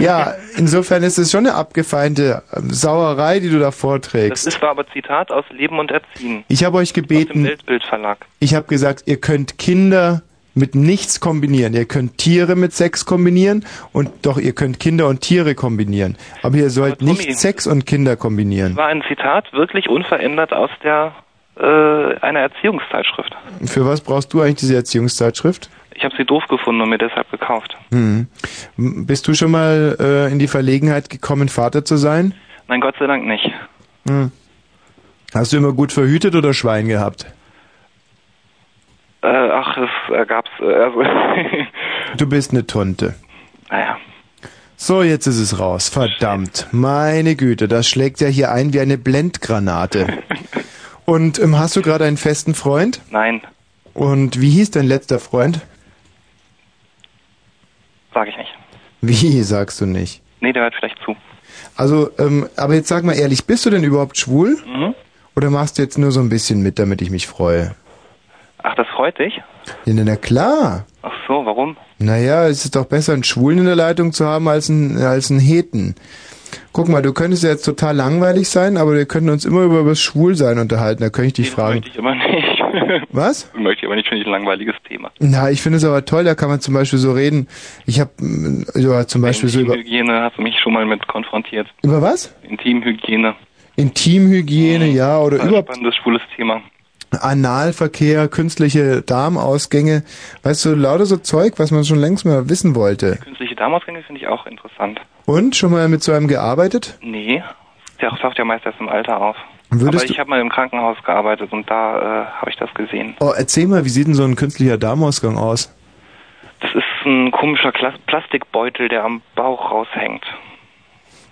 ja, insofern ist es schon eine abgefeinte ähm, Sauerei, die du da Das vorträgst. ist war aber Zitat aus Leben und Erziehen. Ich habe euch gebeten, ich habe gesagt, ihr könnt Kinder mit nichts kombinieren. Ihr könnt Tiere mit Sex kombinieren und doch ihr könnt Kinder und Tiere kombinieren. Aber ihr sollt Tommy- nicht Sex und Kinder kombinieren. War ein Zitat wirklich unverändert aus der äh, einer Erziehungszeitschrift. Für was brauchst du eigentlich diese Erziehungszeitschrift? Ich habe sie doof gefunden und mir deshalb gekauft. Hm. Bist du schon mal äh, in die Verlegenheit gekommen, Vater zu sein? Nein, Gott sei Dank nicht. Hm. Hast du immer gut verhütet oder Schwein gehabt? Äh, ach, es äh, gab's äh, also Du bist eine Tonte. naja. So, jetzt ist es raus. Verdammt. Meine Güte, das schlägt ja hier ein wie eine Blendgranate. Und ähm, hast du gerade einen festen Freund? Nein, Und wie hieß dein letzter Freund? Sage ich nicht. Wie, sagst du nicht? Nee, der hört vielleicht zu. Also, ähm, aber jetzt sag mal ehrlich, bist du denn überhaupt schwul? Mhm. Oder machst du jetzt nur so ein bisschen mit, damit ich mich freue? Ach, das freut dich? Ja, na klar. Ach so, warum? Naja, es ist doch besser, einen Schwulen in der Leitung zu haben, als einen, als einen Heten. Guck mal, du könntest ja jetzt total langweilig sein, aber wir könnten uns immer über das Schwulsein unterhalten. Da könnte ich dich fragen. Möchte ich aber nicht. Was? Möchte ich aber nicht, finde ich ein langweiliges Thema. Na, ich finde es aber toll, da kann man zum Beispiel so reden. Ich habe ja, zum Beispiel so über, Intimhygiene hast du mich schon mal mit konfrontiert. über was? Intimhygiene. Intimhygiene, ja, oder Ein überhaupt spannendes, schwules Thema. Analverkehr, künstliche Darmausgänge. Weißt du, lauter so Zeug, was man schon längst mal wissen wollte. Künstliche Darmausgänge finde ich auch interessant. Und, schon mal mit so einem gearbeitet? Nee, der taucht ja meist erst im Alter auf. Würdest aber ich habe mal im Krankenhaus gearbeitet und da äh, habe ich das gesehen. Oh, erzähl mal, wie sieht denn so ein künstlicher Darmausgang aus? Das ist ein komischer Klas Plastikbeutel, der am Bauch raushängt.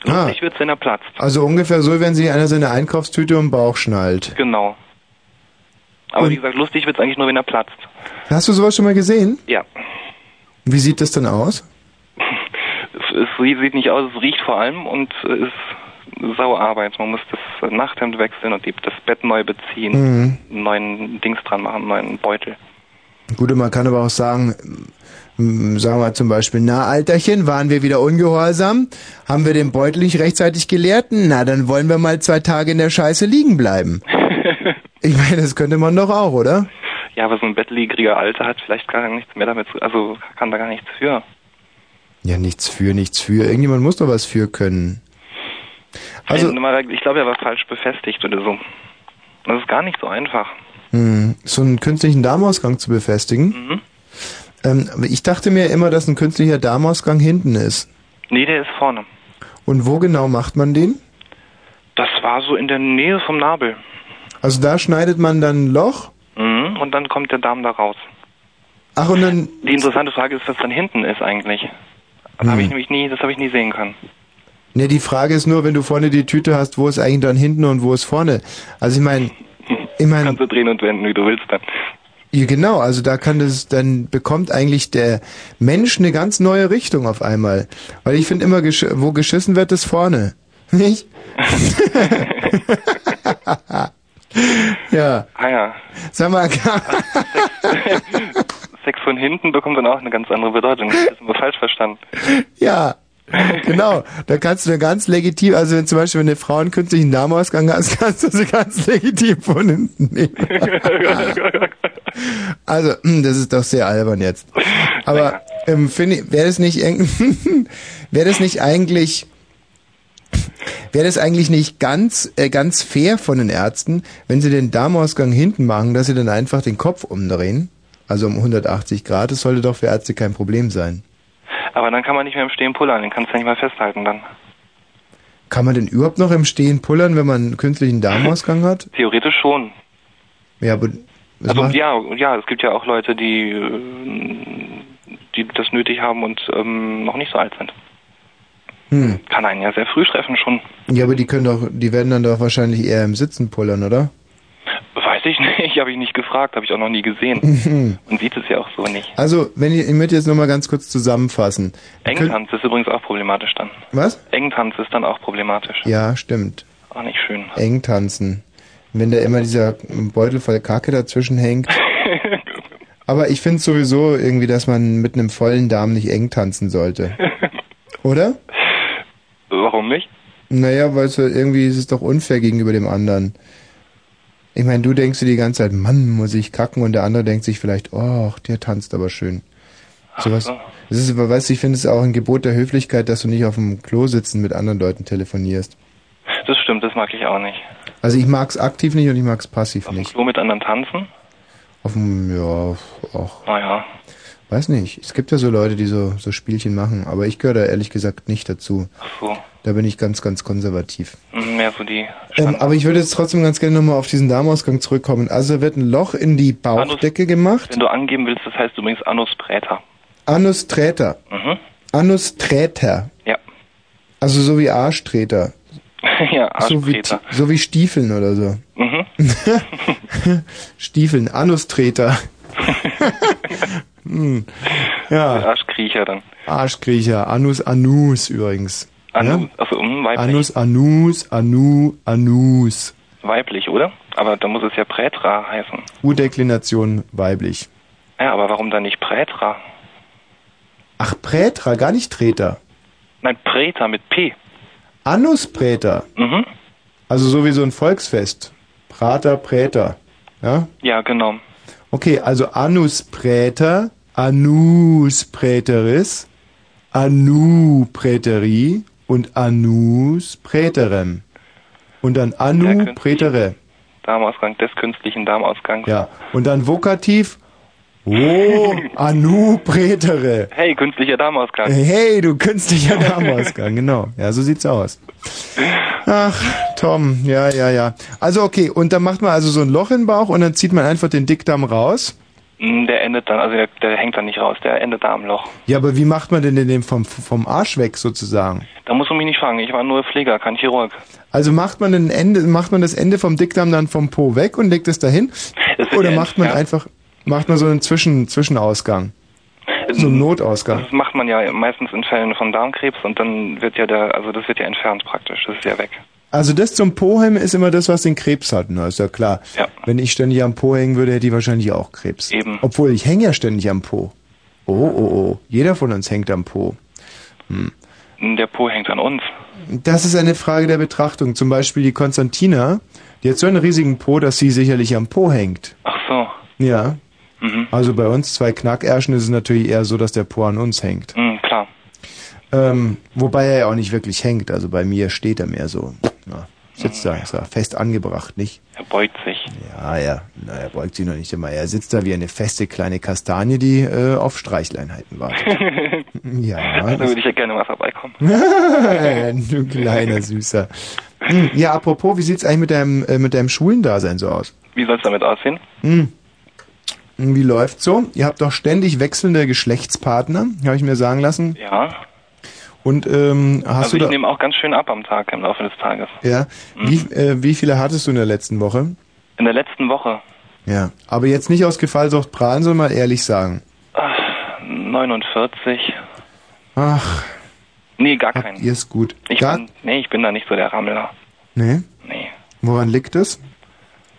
Ah. Lustig wird's, wenn er platzt. Also ungefähr so, wenn sich einer seine Einkaufstüte um den Bauch schnallt. Genau. Aber Und- wie gesagt, lustig wird's eigentlich nur, wenn er platzt. Hast du sowas schon mal gesehen? Ja. Wie sieht das denn aus? Es, sieht nicht aus, es riecht vor allem und es Sauarbeit. Man muss das Nachthemd wechseln und die, das Bett neu beziehen, Mhm. einen neuen Dings dran machen, einen neuen Beutel. Gut, und man kann aber auch sagen, sagen wir zum Beispiel, na Alterchen, waren wir wieder ungehorsam? Haben wir den Beutel nicht rechtzeitig geleert? Na, dann wollen wir mal zwei Tage in der Scheiße liegen bleiben. Ich meine, das könnte man doch auch, oder? Ja, aber so ein bettlägeriger Alter hat vielleicht gar nichts mehr damit zu, also kann da gar nichts für. Ja, nichts für, nichts für. Irgendjemand muss doch was für können. Also, ich glaube, er war falsch befestigt oder so. Das ist gar nicht so einfach. hm, so einen künstlichen Darmausgang zu befestigen. Mhm. Ähm, ich dachte mir immer, dass ein künstlicher Darmausgang hinten ist. Nee, der ist vorne. Und wo genau macht man den? Das war so in der Nähe vom Nabel. Also da schneidet man dann ein Loch Mhm. und dann kommt der Darm da raus. Ach, und dann, Die interessante Frage ist, was dann hinten ist eigentlich. Das Hm. habe ich nämlich nie, das habe ich nie sehen können. Ne, die Frage ist nur, wenn du vorne die Tüte hast, wo ist eigentlich dann hinten und wo ist vorne? Also ich meine, ich meine, Kannst du drehen und wenden, wie du willst dann. ja, genau, also da kann das, dann bekommt eigentlich der Mensch eine ganz neue Richtung auf einmal. Weil ich finde immer, gesch wo geschissen wird, ist vorne. Nicht? ja. Ah ja. Sag mal, Sex von hinten bekommt dann auch eine ganz andere Bedeutung. Das ist immer falsch verstanden. Ja, genau. Da kannst du dann ganz legitim, also wenn zum Beispiel wenn eine Frau einen künstlichen Darmausgang hast, kannst du sie ganz legitim von hinten nehmen. Also, hm, das ist doch sehr albern jetzt. Aber ähm, finde wäre das nicht wäre das nicht eigentlich wäre das eigentlich nicht ganz äh, ganz fair von den Ärzten, wenn sie den Darmausgang hinten machen, dass sie dann einfach den Kopf umdrehen? Also um 180 Grad, das sollte doch für Ärzte kein Problem sein. Aber dann kann man nicht mehr im Stehen pullern, den kannst du ja nicht mal festhalten dann. Kann man denn überhaupt noch im Stehen pullern, wenn man einen künstlichen Darmausgang hat? Theoretisch schon. Ja, aber Also macht, ja, ja, es gibt ja auch Leute, die, die das nötig haben und ähm, noch nicht so alt sind. hm. Kann einen ja sehr früh treffen schon. Ja, aber die können doch, die werden dann doch wahrscheinlich eher im Sitzen pullern, oder? Weiß ich nicht, habe ich nicht gefragt, habe ich auch noch nie gesehen. Mhm. Man sieht es ja auch so nicht. Also, wenn ich, ich möchte jetzt nochmal ganz kurz zusammenfassen. Engtanz ist übrigens auch problematisch dann. Was? Engtanz ist dann auch problematisch. Ja, stimmt. Auch nicht schön. Eng tanzen. Wenn da immer dieser Beutel voll Kacke dazwischen hängt. Aber ich finde sowieso irgendwie, dass man mit einem vollen Darm nicht eng tanzen sollte. Oder? Warum nicht? Naja, weil irgendwie ist es doch unfair gegenüber dem anderen. Ich meine, du denkst dir die ganze Zeit, Mann, muss ich kacken, und der andere denkt sich vielleicht, oh, der tanzt aber schön. Sowas. so. Das ist, aber, weißt du, ich finde es auch ein Gebot der Höflichkeit, dass du nicht auf dem Klo sitzen mit anderen Leuten telefonierst. Das stimmt, das mag ich auch nicht. Also ich mag's aktiv nicht und ich mag's passiv nicht. So mit anderen tanzen? Auf dem, ja, auch, Naja. weiß nicht. Es gibt ja so Leute, die so, so Spielchen machen, aber ich gehöre da ehrlich gesagt nicht dazu. Ach so. Da bin ich ganz, ganz konservativ. Mehr so die Ähm, aber ich würde jetzt trotzdem ganz gerne nochmal auf diesen Darmausgang zurückkommen. Also wird ein Loch in die Bauchdecke gemacht. Wenn du angeben willst, das heißt übrigens Anus Präter. Anus Träter. Mhm. Anus Träter. Ja. Also so wie Arschträter. ja, So wie, Arschträter. so wie Stiefeln oder so. Mhm. Stiefeln, Anusträter. hm. Ja. Arschkriecher dann. Arschkriecher, Anus Anus übrigens. Anu, Ja? also hm, weiblich. Anus Anus, Anu, Anus. Weiblich, oder? Aber da muss es ja Prätra heißen. U-Deklination weiblich. Ja, aber warum dann nicht Prätra? Ach, Prätra, gar nicht Treter. Nein, Präter mit P. Anuspräter. Mhm. Also so wie so ein Volksfest. Prater, Präter. Ja? Ja, genau. Okay, also Anuspräter, Anuspräteris, Anupräterie und Anuspräterem. Und dann Anuprätere. Darmausgang des künstlichen Darmausgangs. Ja. Und dann Vokativ. Oh, Anuprätere. Hey, künstlicher Darmausgang. Hey, du künstlicher Darmausgang, genau. Ja, so sieht's aus. Ach, Tom, ja, ja, ja. Also okay, und dann macht man also so ein Loch im Bauch und dann zieht man einfach den Dickdarm raus. Der endet dann, also der, der hängt dann nicht raus, der endet da am Loch. Ja, aber wie macht man denn den vom, vom Arsch weg sozusagen? Da muss man mich nicht fragen, ich war nur Pfleger, kein Chirurg. Also macht man den Ende, macht man das Ende vom Dickdarm dann vom Po weg und legt es dahin? Das Oder ja macht man entfernt. einfach, macht man so einen Zwischen, Zwischenausgang? So einen Notausgang. Das macht man ja meistens in Fällen von Darmkrebs und dann wird ja der, also das wird ja entfernt praktisch, das ist ja weg. Also das zum Po hängen ist immer das, was den Krebs hat, ne? Ist ja klar. Ja. Wenn ich ständig am Po hängen würde, hätte ich wahrscheinlich auch Krebs. Eben. Obwohl ich hänge ja ständig am Po. Oh, oh, oh. Jeder von uns hängt am Po. Hm. Der Po hängt an uns. Das ist eine Frage der Betrachtung. Zum Beispiel die Konstantina, die hat so einen riesigen Po, dass sie sicherlich am Po hängt. Ach so. Ja. Mhm. Also bei uns zwei Knackärschen ist es natürlich eher so, dass der Po an uns hängt. Mhm, klar. Ähm, wobei er ja auch nicht wirklich hängt. Also bei mir steht er mehr so. Na, sitzt da, ist er fest angebracht, nicht? Er beugt sich. Ja, ja. Na, er beugt sich noch nicht immer. Er sitzt da wie eine feste kleine Kastanie, die äh, auf Streichleinheiten wartet. ja, da würde ich ja gerne mal vorbeikommen. du kleiner Süßer. Hm, Ja, apropos, wie sieht's eigentlich mit deinem, äh, mit deinem Schulendasein so aus? Wie soll es damit aussehen? Hm. Wie läuft's so? Ihr habt doch ständig wechselnde Geschlechtspartner, habe ich mir sagen lassen. Ja. Und ähm, hast also du ich nehme auch ganz schön ab am Tag, im Laufe des Tages. ja, wie, äh, wie viele hattest du in der letzten Woche? In der letzten Woche Ja, aber jetzt nicht aus Gefallsucht prahlen, sondern mal ehrlich sagen. ach, 49. Ach, Nee, gar keinen. ihr ist gut. Ich Gar, bin, nee, ich bin da nicht so der Rammler. nee? Nee. Woran liegt das?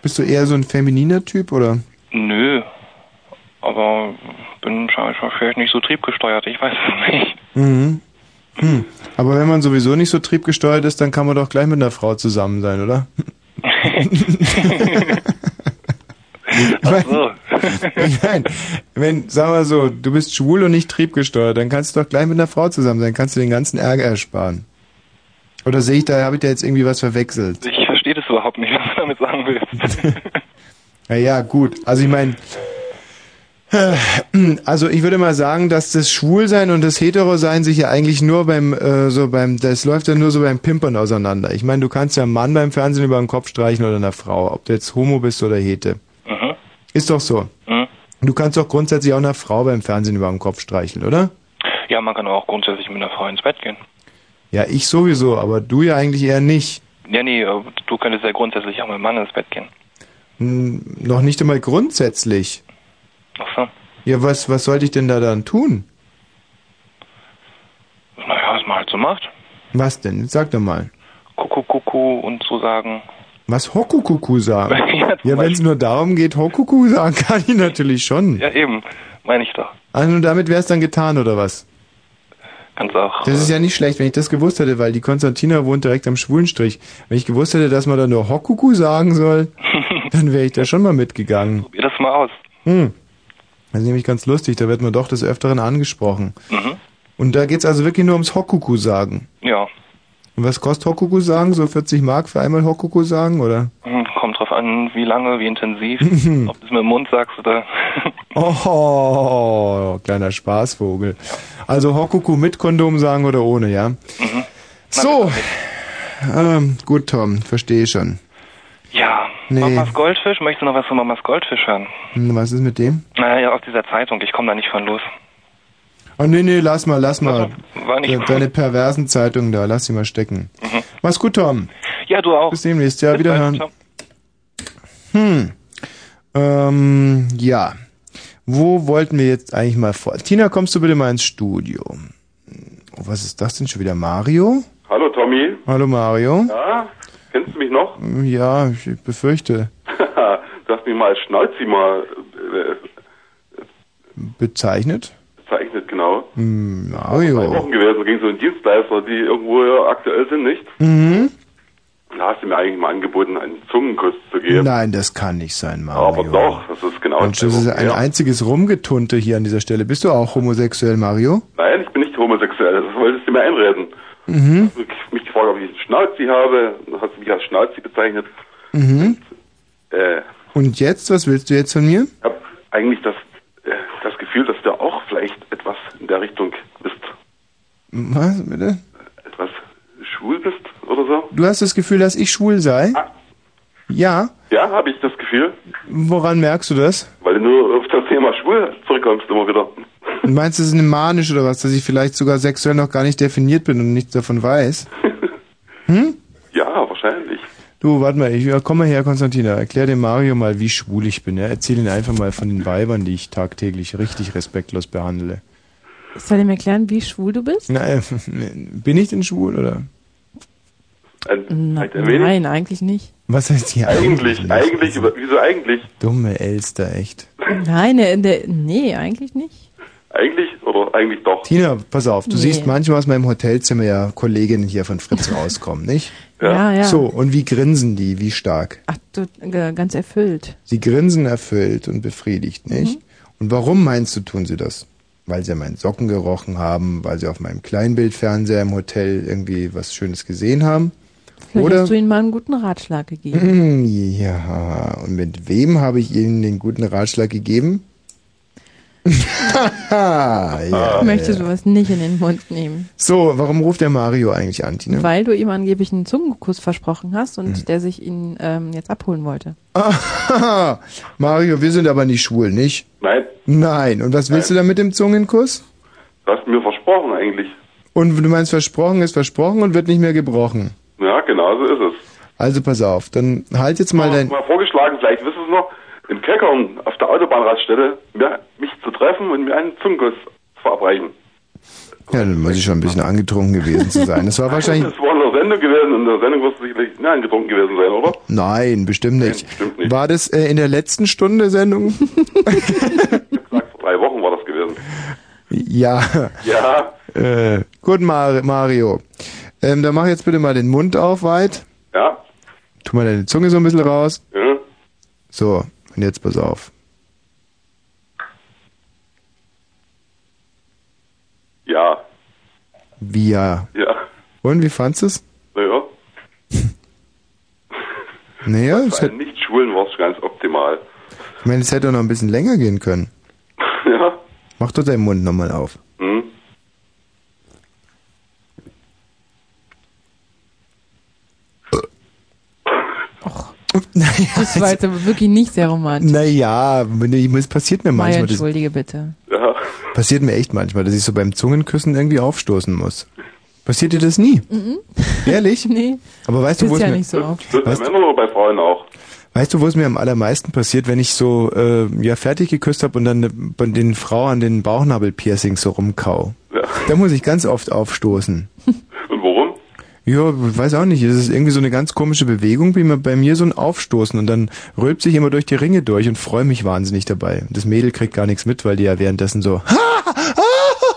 Bist du eher so ein femininer Typ oder? Nö. Aber bin vielleicht nicht so triebgesteuert, ich weiß es nicht. Mhm. Hm. Aber wenn man sowieso nicht so triebgesteuert ist, dann kann man doch gleich mit einer Frau zusammen sein, oder? Ach so. Nein, wenn, sag mal so, du bist schwul und nicht triebgesteuert, dann kannst du doch gleich mit einer Frau zusammen sein, kannst du den ganzen Ärger ersparen. Oder sehe ich da, habe ich da jetzt irgendwie was verwechselt? Ich verstehe das überhaupt nicht, was du damit sagen willst. Ja, ja, gut. Also ich meine, also ich würde mal sagen, dass das Schwulsein und das Hetero-Sein sich ja eigentlich nur beim, äh, so beim, das läuft ja nur so beim Pimpern auseinander. Ich meine, du kannst ja einen Mann beim Fernsehen über den Kopf streichen oder einer Frau, ob du jetzt Homo bist oder Hete. Mhm. Ist doch so. Mhm. Du kannst doch grundsätzlich auch einer Frau beim Fernsehen über den Kopf streicheln, oder? Ja, man kann auch grundsätzlich mit einer Frau ins Bett gehen. Ja, ich sowieso, aber du ja eigentlich eher nicht. Ja, nee, äh, du könntest ja grundsätzlich auch mit einem Mann ins Bett gehen. Hm, noch nicht einmal grundsätzlich. Ach so. Ja, was, was sollte ich denn da dann tun? Naja, was man halt so macht. Was denn? Sag doch mal. Kuckuck, Kuckuck und so sagen. Was Hokukuku sagen? Ja, ja, wenn es nur darum geht, Hokuku sagen, kann ich natürlich schon. Ja, eben. Meine ich doch. Also und damit wäre es dann getan, oder was? Kannst auch. Das ist ja nicht schlecht, wenn ich das gewusst hätte, weil die Konstantina wohnt direkt am Schwulenstrich. Wenn ich gewusst hätte, dass man da nur Hokuku sagen soll, dann wäre ich da schon mal mitgegangen. Probier das mal aus. Hm. Das ist nämlich ganz lustig, da wird man doch des Öfteren angesprochen. Mhm. Und da geht's also wirklich nur ums Hokuku sagen. Ja. Und was kostet Hokuku sagen? So 40 Mark für einmal Hokuku sagen, oder? Hm, Kommt drauf an, wie lange, wie intensiv. Ob du es mit dem Mund sagst oder. Oh, kleiner Spaßvogel. Also Hokuku mit Kondom sagen oder ohne, ja? Mhm. So. Ähm, gut, Tom, verstehe schon. Ja. Nee. Mamas Goldfisch, möchtest du noch was von Mamas Goldfisch hören? Hm, Was ist mit dem? Naja, aus dieser Zeitung, ich komme da nicht von los. Oh, nee, nee, lass mal, lass mal. War nicht gut. Deine perversen Zeitungen da, lass sie mal stecken. Mhm. Mach's gut, Tom. Ja, du auch. Bis demnächst, ja, Bis wiederhören. Hm. Ähm, ja. Wo wollten wir jetzt eigentlich mal vor? Tina, kommst du bitte mal ins Studio? Oh, was ist das denn schon wieder? Mario? Hallo Tommy. Hallo Mario? Ja, kennst du mich noch? Ja, ich befürchte. du hast mich mal als Schnauzi mal äh, Bezeichnet? bezeichnet, genau. Hm, Zwei Mario. Wochen gewesen, gegen so einen Dienstleister, die irgendwo ja aktuell sind, nicht? Mhm. Da hast du mir eigentlich mal angeboten, einen Zungenkuss zu geben. Nein, das kann nicht sein, Mario. Aber doch, das ist genau Mensch, das ist ein ja. einziges Rumgetunte hier an dieser Stelle. Bist du auch homosexuell, Mario? Nein, ich bin nicht homosexuell, das wolltest du mir einreden. Mhm. Du hast mich gefragt, ob ich einen Schnauzi habe, dann hast du mich als Schnauzi bezeichnet. Mhm. Äh, Und jetzt, was willst du jetzt von mir? ich habe eigentlich das, äh, das Gefühl, dass du auch vielleicht etwas in der Richtung bist, Was, bitte? etwas schwul bist oder so. Du hast das Gefühl, dass ich schwul sei? Ja. Ja, habe ich das Gefühl, Woran merkst du das? weil du nur auf das Thema schwul zurückkommst immer wieder. Und meinst du, es ist eine manisch oder was, dass ich vielleicht sogar sexuell noch gar nicht definiert bin und nichts davon weiß? Hm? Ja, wahrscheinlich. Du, warte mal, ich ja, komm mal her, Konstantina. Erklär dem Mario mal, wie schwul ich bin. Ja? Erzähl ihn einfach mal von den Weibern, die ich tagtäglich richtig respektlos behandle. Soll ich mir erklären, wie schwul du bist? Äh, bin ich denn schwul oder? Na, halt ein nein, eigentlich nicht. Was heißt hier Eigentlich, eigentlich, über- wieso eigentlich? Dumme Elster, echt. Nein, in der, nee, eigentlich nicht. Eigentlich oder eigentlich doch? Tina, pass auf, du Nee. siehst manchmal aus meinem Hotelzimmer ja Kolleginnen hier von Fritz rauskommen, nicht? Ja, ja. So, und wie grinsen die, wie stark? Ach, du, äh, ganz erfüllt. Sie grinsen erfüllt und befriedigt, nicht? Mhm. Und warum meinst du, tun sie das? Weil sie an meinen Socken gerochen haben, weil sie auf meinem Kleinbildfernseher im Hotel irgendwie was Schönes gesehen haben? Vielleicht Oder? hast du ihnen mal einen guten Ratschlag gegeben. Hm, Ja, und mit wem habe ich Ihnen den guten Ratschlag gegeben? ja, Ich möchte ja. sowas nicht in den Mund nehmen. So, warum ruft der Mario eigentlich an, Tine? Weil du ihm angeblich einen Zungenkuss versprochen hast und Hm. der sich ihn ähm, jetzt abholen wollte. Ah, Mario, wir sind aber nicht schwul, nicht? Nein, Nein. Und was willst du da mit dem Zungenkuss? du hast mir versprochen eigentlich. Und du meinst, versprochen ist versprochen und wird nicht mehr gebrochen. Ja, genau so ist es. Also pass auf, dann halt jetzt mal dein... Mal vorgeschlagen, vielleicht wissen Sie noch, in Keckern auf der Autobahnraststätte mir, mich zu treffen und mir einen Zungenkuss zu verabreichen. Ja, dann muss ich schon ein bisschen angetrunken gewesen zu sein. Das war wahrscheinlich... Das war in der Sendung gewesen und in der Sendung wirst du sicherlich nicht angetrunken gewesen sein, oder? Nein, bestimmt nicht. War das äh, in der letzten Stunde Sendung? Vor drei Wochen war das gewesen. ja. Ja. Äh, gut, Mar Mario. Ähm, dann mach jetzt bitte mal den Mund auf weit. Ja. Tu mal deine Zunge so ein bisschen raus. Ja. So, und jetzt pass auf. Ja. Wie ja. Ja. Und wie fandst du es? Naja. Naja, es Für hätte, einen Nicht-Schwulen war es ganz optimal. ich meine, es hätte noch ein bisschen länger gehen können. ja. Mach doch deinen Mund nochmal auf. Hm. Das war jetzt aber wirklich nicht sehr romantisch. Naja, es passiert mir manchmal. Das entschuldige bitte. Ja. passiert mir echt manchmal, dass ich so beim Zungenküssen irgendwie aufstoßen muss. Passiert dir das nie? Mhm. Ehrlich? Nee. Aber weißt du, wo Ist es ja mir, nicht so oft. Das bei Männern oder bei Frauen auch? weißt du, wo es mir am allermeisten passiert, wenn ich so äh, ja fertig geküsst habe und dann ne, bei den Frau an den Bauchnabelpiercings so rumkau. Ja. Da muss ich ganz oft aufstoßen. Ja, weiß auch nicht. Es ist irgendwie so eine ganz komische Bewegung, wie man bei mir so ein Aufstoßen und dann rülpt sich immer durch die Ringe durch und freue mich wahnsinnig dabei. Das Mädel kriegt gar nichts mit, weil die ja währenddessen so, ha, ah,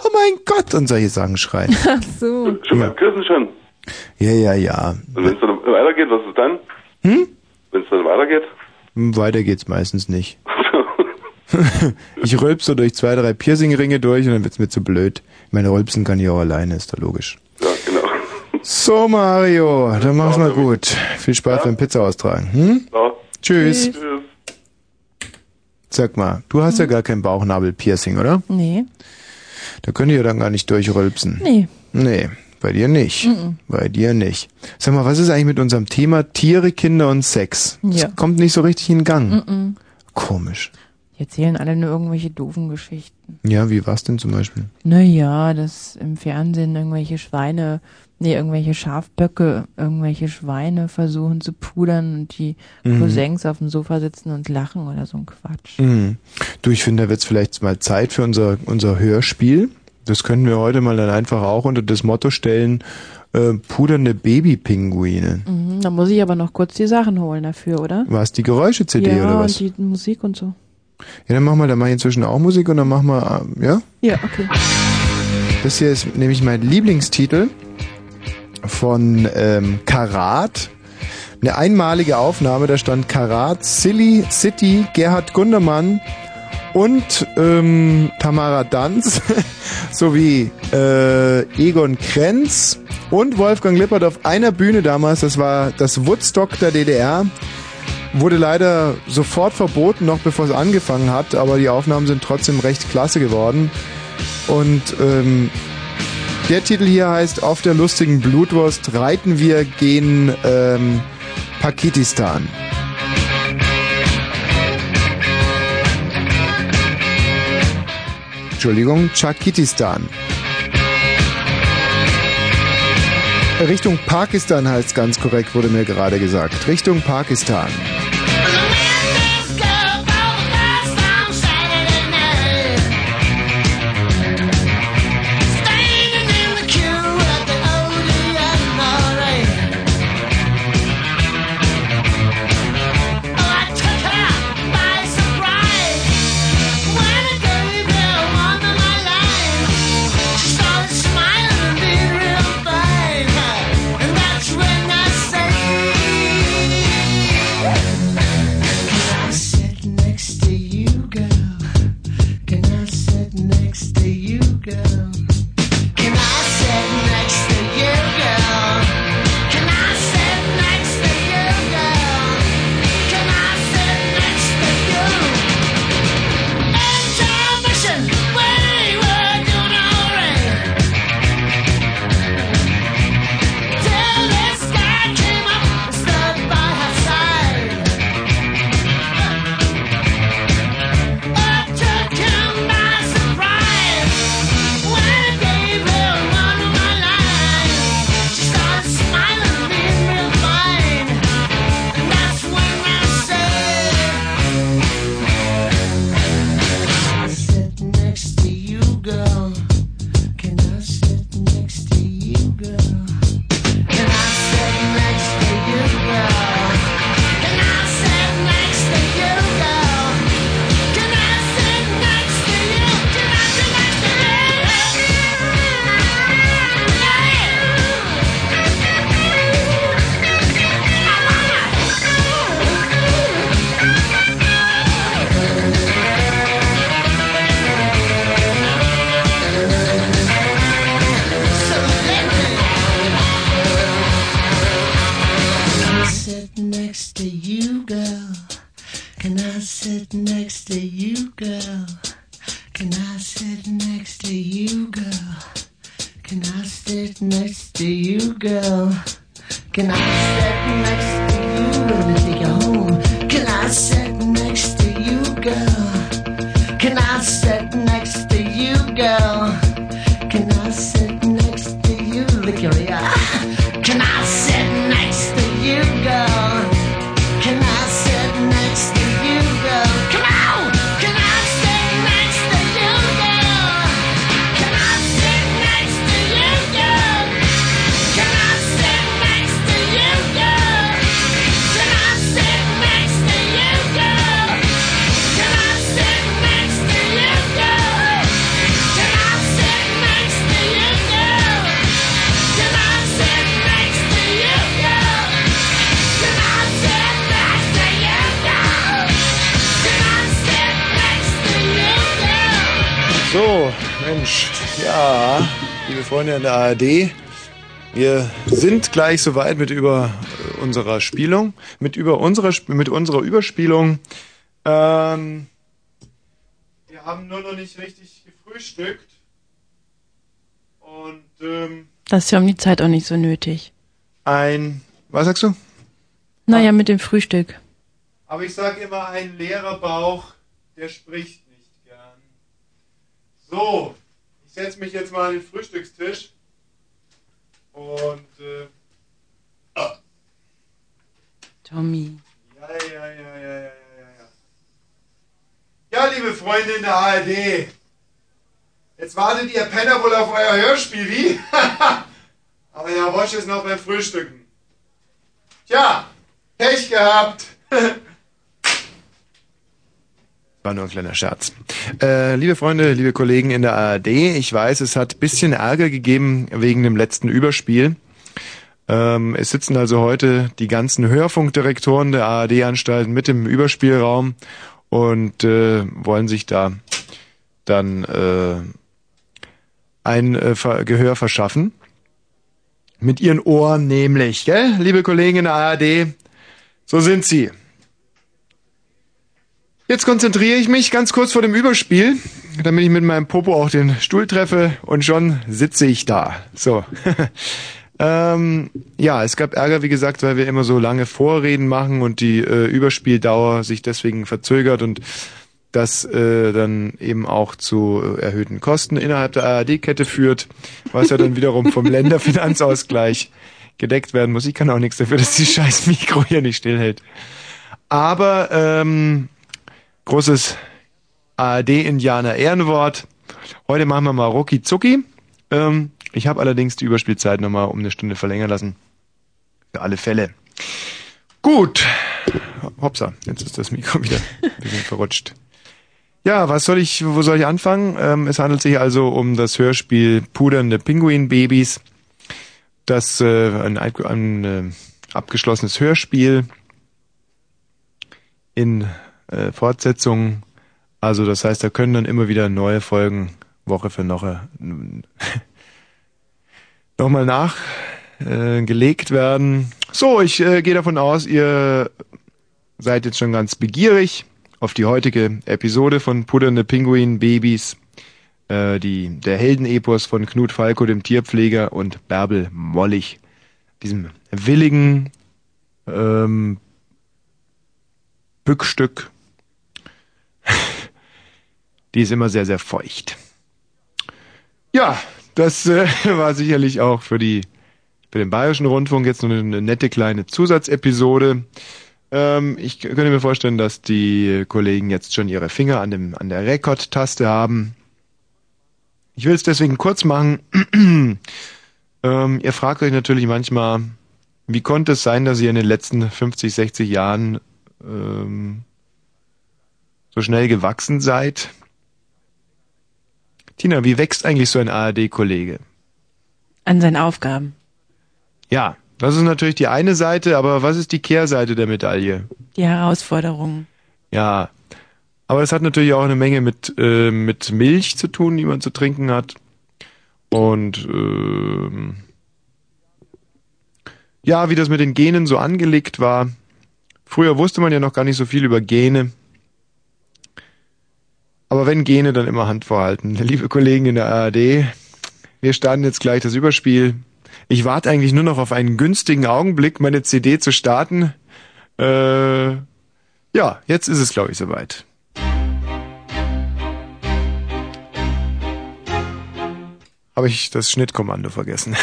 oh mein Gott und solche Sachen schreien. Ach so. Schon beim Küssen schon. Ja, ja, ja. Und wenn es dann weitergeht, was ist dann? Hm? Wenn es dann weitergeht? Weiter geht's meistens nicht. ich rülp so durch zwei, drei Piercingringe durch und dann wird's mir zu blöd. Ich meine, rülpsen kann ich auch alleine, ist doch logisch. Ja. So, Mario, dann mach's mal gut. Viel Spaß beim Pizza austragen. Hm? Ja. Tschüss. Tschüss. Sag mal, du hast ja gar kein Bauchnabelpiercing, oder? Nee. Da könnt ihr dann gar nicht durchrülpsen. Nee. Nee, bei dir nicht. Mhm. Bei dir nicht. Sag mal, was ist eigentlich mit unserem Thema Tiere, Kinder und Sex? Ja. Das kommt nicht so richtig in Gang. Mhm. Komisch. Die erzählen alle nur irgendwelche doofen Geschichten. Ja, wie war's denn zum Beispiel? Naja, dass im Fernsehen irgendwelche Schweine, nee, irgendwelche Schafböcke, irgendwelche Schweine versuchen zu pudern und die Mhm. Cousins auf dem Sofa sitzen und lachen oder so ein Quatsch. Mhm. Du, ich finde, da wird's vielleicht mal Zeit für unser, unser Hörspiel. Das können wir heute mal dann einfach auch unter das Motto stellen, äh, pudernde Babypinguine. Mhm, da muss ich aber noch kurz die Sachen holen dafür, oder? Was, die Geräusche-CD ja, oder was? und die Musik und so. Ja, dann machen wir, dann mach ich inzwischen auch Musik und dann machen wir, äh, ja? Ja, okay. Das hier ist nämlich mein Lieblingstitel von ähm, Karat. Eine einmalige Aufnahme, da stand Karat, Silly, City, Gerhard Gundermann und ähm, Tamara Danz sowie äh, Egon Krenz und Wolfgang Lippert auf einer Bühne damals. Das war das Woodstock der DDR. Wurde leider sofort verboten, noch bevor es angefangen hat, aber die Aufnahmen sind trotzdem recht klasse geworden. Und ähm, der Titel hier heißt Auf der lustigen Blutwurst reiten wir gen ähm, Pakistan. Entschuldigung, Tschakistan. Richtung Pakistan heißt ganz korrekt, wurde mir gerade gesagt. Richtung Pakistan. Ja, liebe Freunde in der ARD, wir sind gleich soweit mit über äh, unserer Spielung, mit über unserer mit unserer Überspielung. Ähm, wir haben nur noch nicht richtig gefrühstückt und ähm, Das ist ja um die Zeit auch nicht so nötig. ein, was sagst du? Naja, mit dem Frühstück. Aber ich sage immer, ein leerer Bauch, der spricht nicht gern. So, setze mich jetzt mal an den Frühstückstisch und äh, Tommy. ja, ja, ja, ja, ja, ja, ja. Ja, liebe Freunde in der ARD, jetzt wartet ihr Penner wohl auf euer Hörspiel, wie? Aber der Wosch ist noch beim Frühstücken. Tja, Pech gehabt. War nur ein kleiner Scherz. Äh, liebe Freunde, liebe Kollegen in der ARD, ich weiß, es hat bisschen Ärger gegeben wegen dem letzten Überspiel. Ähm, es sitzen also heute die ganzen Hörfunkdirektoren der ARD-Anstalten mit im Überspielraum und äh, wollen sich da dann äh, ein äh, Gehör verschaffen. Mit ihren Ohren nämlich, gell, liebe Kollegen in der ARD? So sind sie. Jetzt konzentriere ich mich ganz kurz vor dem Überspiel, damit ich mit meinem Popo auch den Stuhl treffe und schon sitze ich da. So. ähm, ja, es gab Ärger, wie gesagt, weil wir immer so lange Vorreden machen und die äh, Überspieldauer sich deswegen verzögert und das äh, dann eben auch zu äh, erhöhten Kosten innerhalb der ARD-Kette führt, was ja dann wiederum vom Länderfinanzausgleich gedeckt werden muss. Ich kann auch nichts dafür, dass die scheiß Mikro hier nicht stillhält. Aber ähm, großes ARD-Indianer Ehrenwort. Heute machen wir mal Rucki Zucki. Ähm, ich habe allerdings die Überspielzeit nochmal um eine Stunde verlängern lassen. Für alle Fälle. Gut. Hopsa, jetzt ist das Mikro wieder ein bisschen verrutscht. Ja, was soll ich, wo soll ich anfangen? Ähm, es handelt sich also um das Hörspiel Pudernde Pinguinbabys. Das äh, ein, ein äh, abgeschlossenes Hörspiel in äh, Fortsetzung. Also das heißt, da können dann immer wieder neue Folgen Woche für Woche nochmal nachgelegt äh, werden. So, ich äh, gehe davon aus, ihr seid jetzt schon ganz begierig auf die heutige Episode von Puddernde Pinguin Babys, äh, die, der Heldenepos von Knut Falco, dem Tierpfleger, und Bärbel Mollig, diesem willigen ähm, Bückstück. Die ist immer sehr, sehr feucht. Ja, das äh, war sicherlich auch für die für den Bayerischen Rundfunk jetzt nur eine nette kleine Zusatzepisode. Ähm, ich könnte mir vorstellen, dass die Kollegen jetzt schon ihre Finger an dem an der Rekord-Taste haben. Ich will es deswegen kurz machen. ähm, ihr fragt euch natürlich manchmal, wie konnte es sein, dass ihr in den letzten 50, 60 Jahren ähm, so schnell gewachsen seid? Tina, wie wächst eigentlich so ein ARD-Kollege? An seinen Aufgaben. Ja, das ist natürlich die eine Seite, aber was ist die Kehrseite der Medaille? Die Herausforderungen. Ja, aber es hat natürlich auch eine Menge mit, äh, mit Milch zu tun, die man zu trinken hat. Und ähm, ja, wie das mit den Genen so angelegt war. Früher wusste man ja noch gar nicht so viel über Gene. Aber wenn Gene, dann immer Hand vorhalten. Liebe Kollegen in der ARD, Wir starten jetzt gleich das Überspiel. Ich warte eigentlich nur noch auf einen günstigen Augenblick, meine CD zu starten. Äh, ja, jetzt ist es, glaube ich, soweit. Habe ich das Schnittkommando vergessen.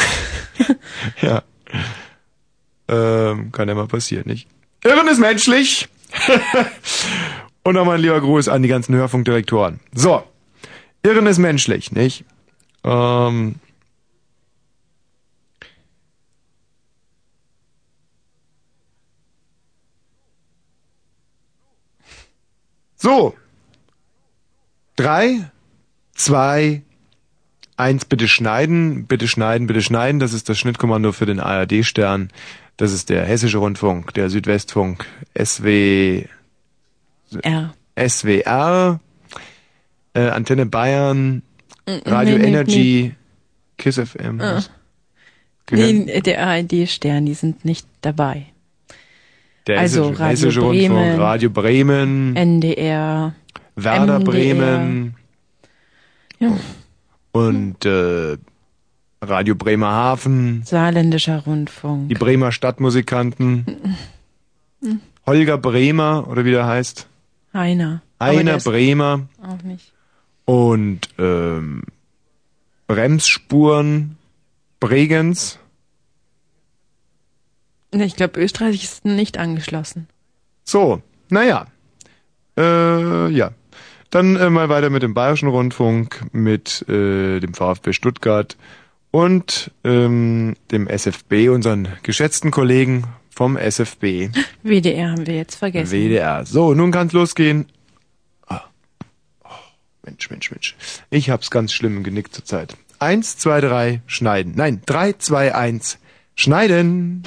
ja. Ähm, kann ja mal passieren, nicht? Irren ist menschlich. Und nochmal ein lieber Gruß an die ganzen Hörfunkdirektoren. So. Irren ist menschlich, nicht? Ähm, so. Drei, zwei, eins, bitte schneiden, bitte schneiden, bitte schneiden. Das ist das Schnittkommando für den ARD-Stern. Das ist der Hessische Rundfunk, der Südwestfunk, SW, R. SWR, äh, Antenne Bayern, Mm, Radio nee, nee, Energy, Kiss FM. Ah. Nee, der ARD-Stern, die sind nicht dabei. Der also Radio Bremen, Rundfunk, Radio Bremen, NDR, Werder MDR. Bremen Ja. und äh, Radio Bremerhaven, Saarländischer Rundfunk. die Bremer Stadtmusikanten. Holger Bremer oder wie der heißt, Heiner. Heiner ist Bremer Auch nicht. und ähm, Bremsspuren Bregenz. Ich glaube, Österreich ist nicht angeschlossen. So, naja. Äh, ja. Dann äh, mal weiter mit dem Bayerischen Rundfunk, mit äh, dem VfB Stuttgart und ähm, dem SFB, unseren geschätzten Kollegen vom SFB. WDR haben wir jetzt vergessen. WDR. So, nun kann's losgehen. Ah. Oh, Mensch, Mensch, Mensch. Ich hab's ganz schlimm im Genick zurzeit. Eins, zwei, drei, schneiden. Nein, drei, zwei, eins, schneiden.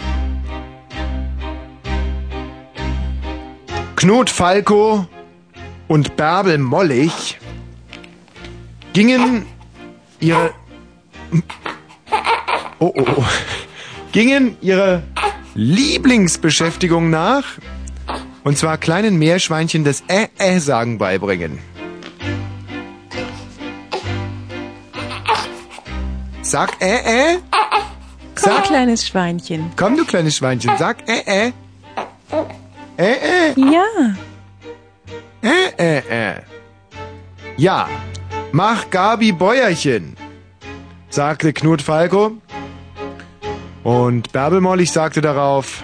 Knut Falco und Bärbel Mollig gingen ihre oh, oh, oh. gingen ihre Lieblingsbeschäftigung nach und zwar kleinen Meerschweinchen das Äh-Äh-Sagen beibringen. Sag Äh-Äh. Komm, kleines Schweinchen. Komm, du kleines Schweinchen, sag Äh-Äh. Äh-Äh. Ja. Äh-Äh-Äh. Ja, mach Gabi Bäuerchen, sagte Knut Falco. Und Bärbel Mollig sagte darauf,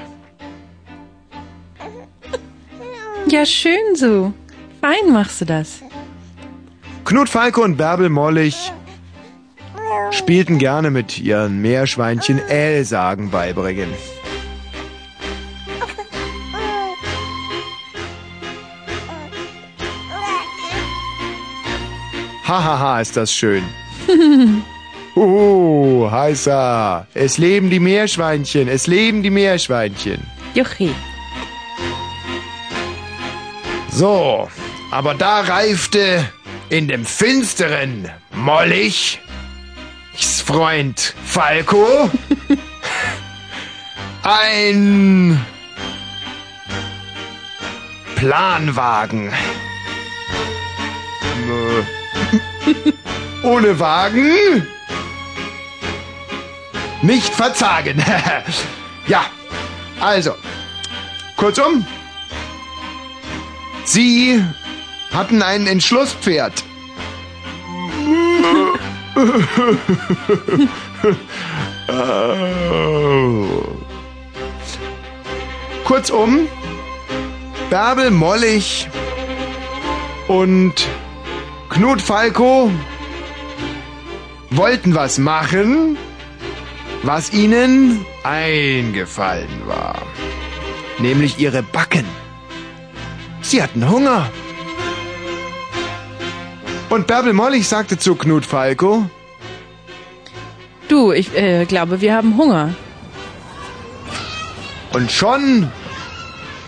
Ja, schön so. Fein machst du das. Knut Falco und Bärbel Mollig spielten gerne mit ihren Meerschweinchen L-Sagen beibringen. Hahaha, ist das schön. Uh, heißer. Es leben die Meerschweinchen, es leben die Meerschweinchen. Juchi. So, aber da reifte in dem finsteren Mollig Freund Falco ein Planwagen. Ohne Wagen nicht verzagen. ja, also, kurzum, Sie hatten ein Entschlusspferd. Kurzum, Bärbel Mollig und Knut Falco wollten was machen, was ihnen eingefallen war. Nämlich ihre Backen. Sie hatten Hunger. Und Bärbel Mollig sagte zu Knut Falco, Du, ich äh, glaube, wir haben Hunger. und schon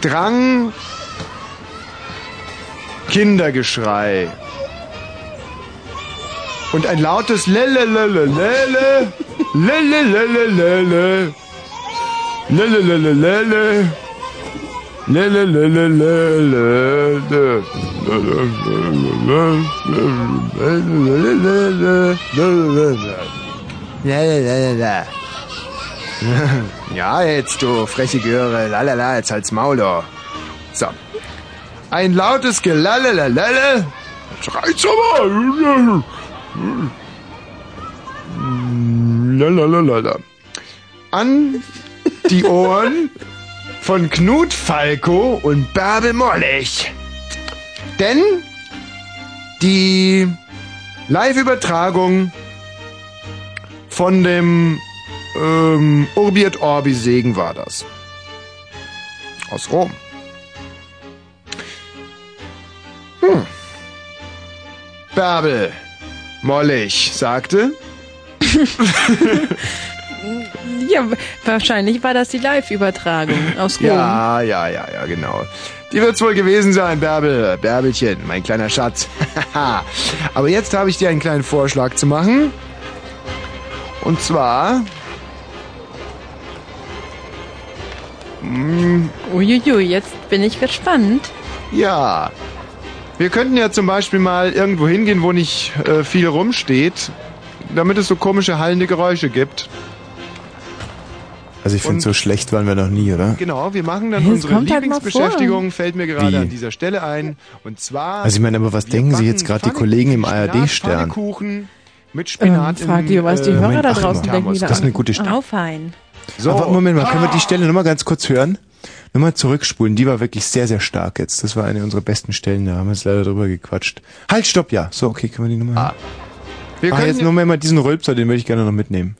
drang Kindergeschrei. Und ein lautes Lelelelelele, Lelelelelele, Lelelelelele, Lelelelelele. Ja, jetzt, du freche Göre. Lalala, jetzt halt's Maul, doch. So. Ein lautes Gelalalalalala. Schreit's aber. Lalalala. An die Ohren von Knut Falco und Bärbel Mollig. Denn die Live-Übertragung von dem ähm, Urbi et Orbi Segen war das. Aus Rom. Hm. Bärbel Mollig sagte, Ja, wahrscheinlich war das die Live-Übertragung aus Rom. Ja, ja, ja, ja, genau. Die wird's wohl gewesen sein, Bärbel. Bärbelchen, mein kleiner Schatz. Aber jetzt habe ich dir einen kleinen Vorschlag zu machen. Und zwar. Mm, Uiuiui, jetzt bin ich gespannt. Ja. Wir könnten ja zum Beispiel mal irgendwo hingehen, wo nicht äh, viel rumsteht, damit es so komische hallende Geräusche gibt. Also ich finde, so schlecht waren wir noch nie, oder? Genau, wir machen dann Es unsere halt Lieblingsbeschäftigung, fällt mir gerade Wie? an dieser Stelle ein. Und zwar. Also ich meine, aber was denken Sie jetzt gerade die Kollegen im ARD-Stern? Kuchen mit Spinat Ähm, frag im, die, was die äh, Hörer Moment, da draußen denken. Das ist eine gute St- Aufein. So. Aber Moment mal, können wir die Stelle nochmal ganz kurz hören? Nochmal zurückspulen, die war wirklich sehr, sehr stark jetzt. Das war eine unserer besten Stellen, da haben wir jetzt leider drüber gequatscht. Halt, stopp, ja. So, okay, können wir die nochmal hören? Wir ah, können jetzt nur mal diesen Rülpser, den würde ich gerne noch mitnehmen.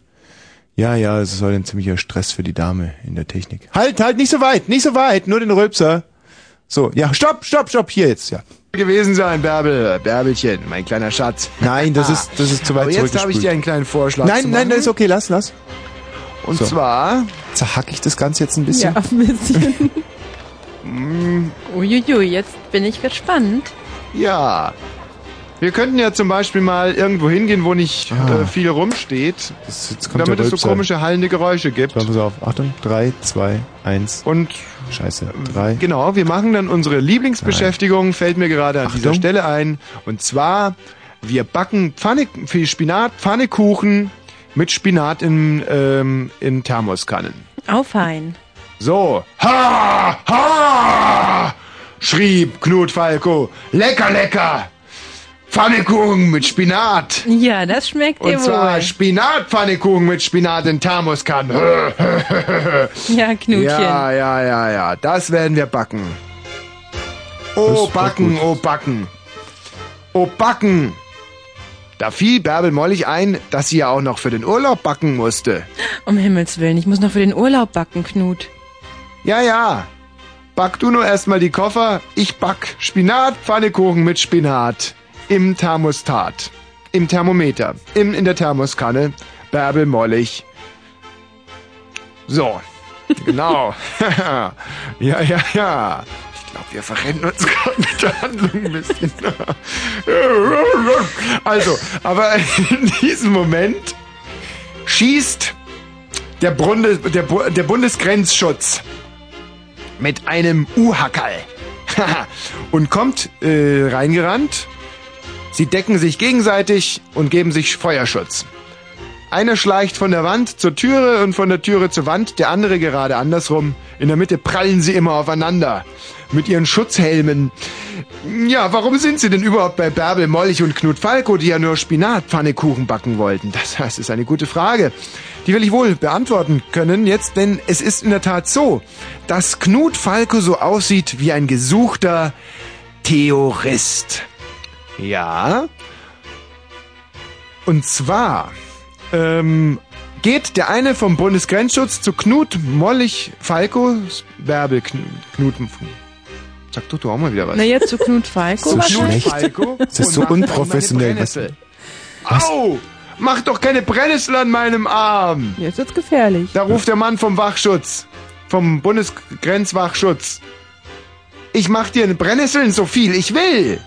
Ja, ja, es ist heute ein ziemlicher Stress für die Dame in der Technik. Halt, halt, nicht so weit, nicht so weit, nur den Rülpser. So, ja, stopp, stopp, stopp, hier jetzt, ja. gewesen sein, Bärbel. Bärbelchen, mein kleiner Schatz. Nein, das ist, das ist zu weit Aber jetzt habe ich dir einen kleinen Vorschlag Nein, nein, das ist okay, lass, lass. Und So. zwar. Zerhack ich das Ganze jetzt ein bisschen? Ja, ein bisschen. Mm, Uiuiui, jetzt bin ich gespannt. Ja. Wir könnten ja zum Beispiel mal irgendwo hingehen, wo nicht Ah. äh, viel rumsteht, jetzt kommt damit es so komische hallende Geräusche gibt. Pass auf, Achtung, drei, zwei, eins. Und Scheiße, drei. Genau, wir machen dann unsere Lieblingsbeschäftigung, fällt mir gerade an dieser Achtung. Stelle ein. Und zwar, wir backen Pfanne, viel Spinat, Pfannekuchen mit Spinat in, ähm, in Thermoskannen. Aufein. So. Ha! Ha! schrieb Knut Falco. Lecker, lecker! Pfannekuchen mit Spinat. Ja, das schmeckt dir Und zwar wohl. Spinat-Pfannekuchen mit Spinat in Thermoskannen. Ja, Knutchen. Ja, ja, ja, ja. Das werden wir backen. Oh, backen, oh, backen. Oh, backen. Da fiel Bärbel Mollig ein, dass sie ja auch noch für den Urlaub backen musste. Um Himmels Willen, ich muss noch für den Urlaub backen, Knut. Ja, ja. Back du nur erstmal die Koffer. Ich back Spinat, Pfannekuchen mit Spinat. Im Thermostat. Im Thermometer. Im, in der Thermoskanne. Bärbel Mollig. So. Genau. ja, ja, ja. Ich glaube, wir verrennen uns gerade mit der Handlung ein bisschen. also, aber in diesem Moment schießt der, Bundes, der, der Bundesgrenzschutz mit einem U-Hackerl und kommt äh, reingerannt. Sie decken sich gegenseitig und geben sich Feuerschutz. Einer schleicht von der Wand zur Türe und von der Türe zur Wand, der andere gerade andersrum. In der Mitte prallen sie immer aufeinander. Mit ihren Schutzhelmen. Ja, warum sind sie denn überhaupt bei Bärbel Mollig und Knut Falco, die ja nur Spinatpfannekuchen backen wollten? Das, das ist eine gute Frage. Die will ich wohl beantworten können jetzt, denn es ist in der Tat so, dass Knut Falco so aussieht wie ein gesuchter Theorist. Ja. Und zwar ähm, geht der eine vom Bundesgrenzschutz zu Knut Mollig Falco, Bärbel Knut, Knut Sag doch du auch mal wieder was. Na, jetzt zu Knut Falco So schlecht. Falco Das ist so unprofessionell. Was. Au! Mach doch keine Brennnessel an meinem Arm! Jetzt wird's gefährlich. Da ruft der Mann vom Wachschutz. Vom Bundesgrenzwachschutz. Ich mach dir eine Brennnesseln so viel ich will.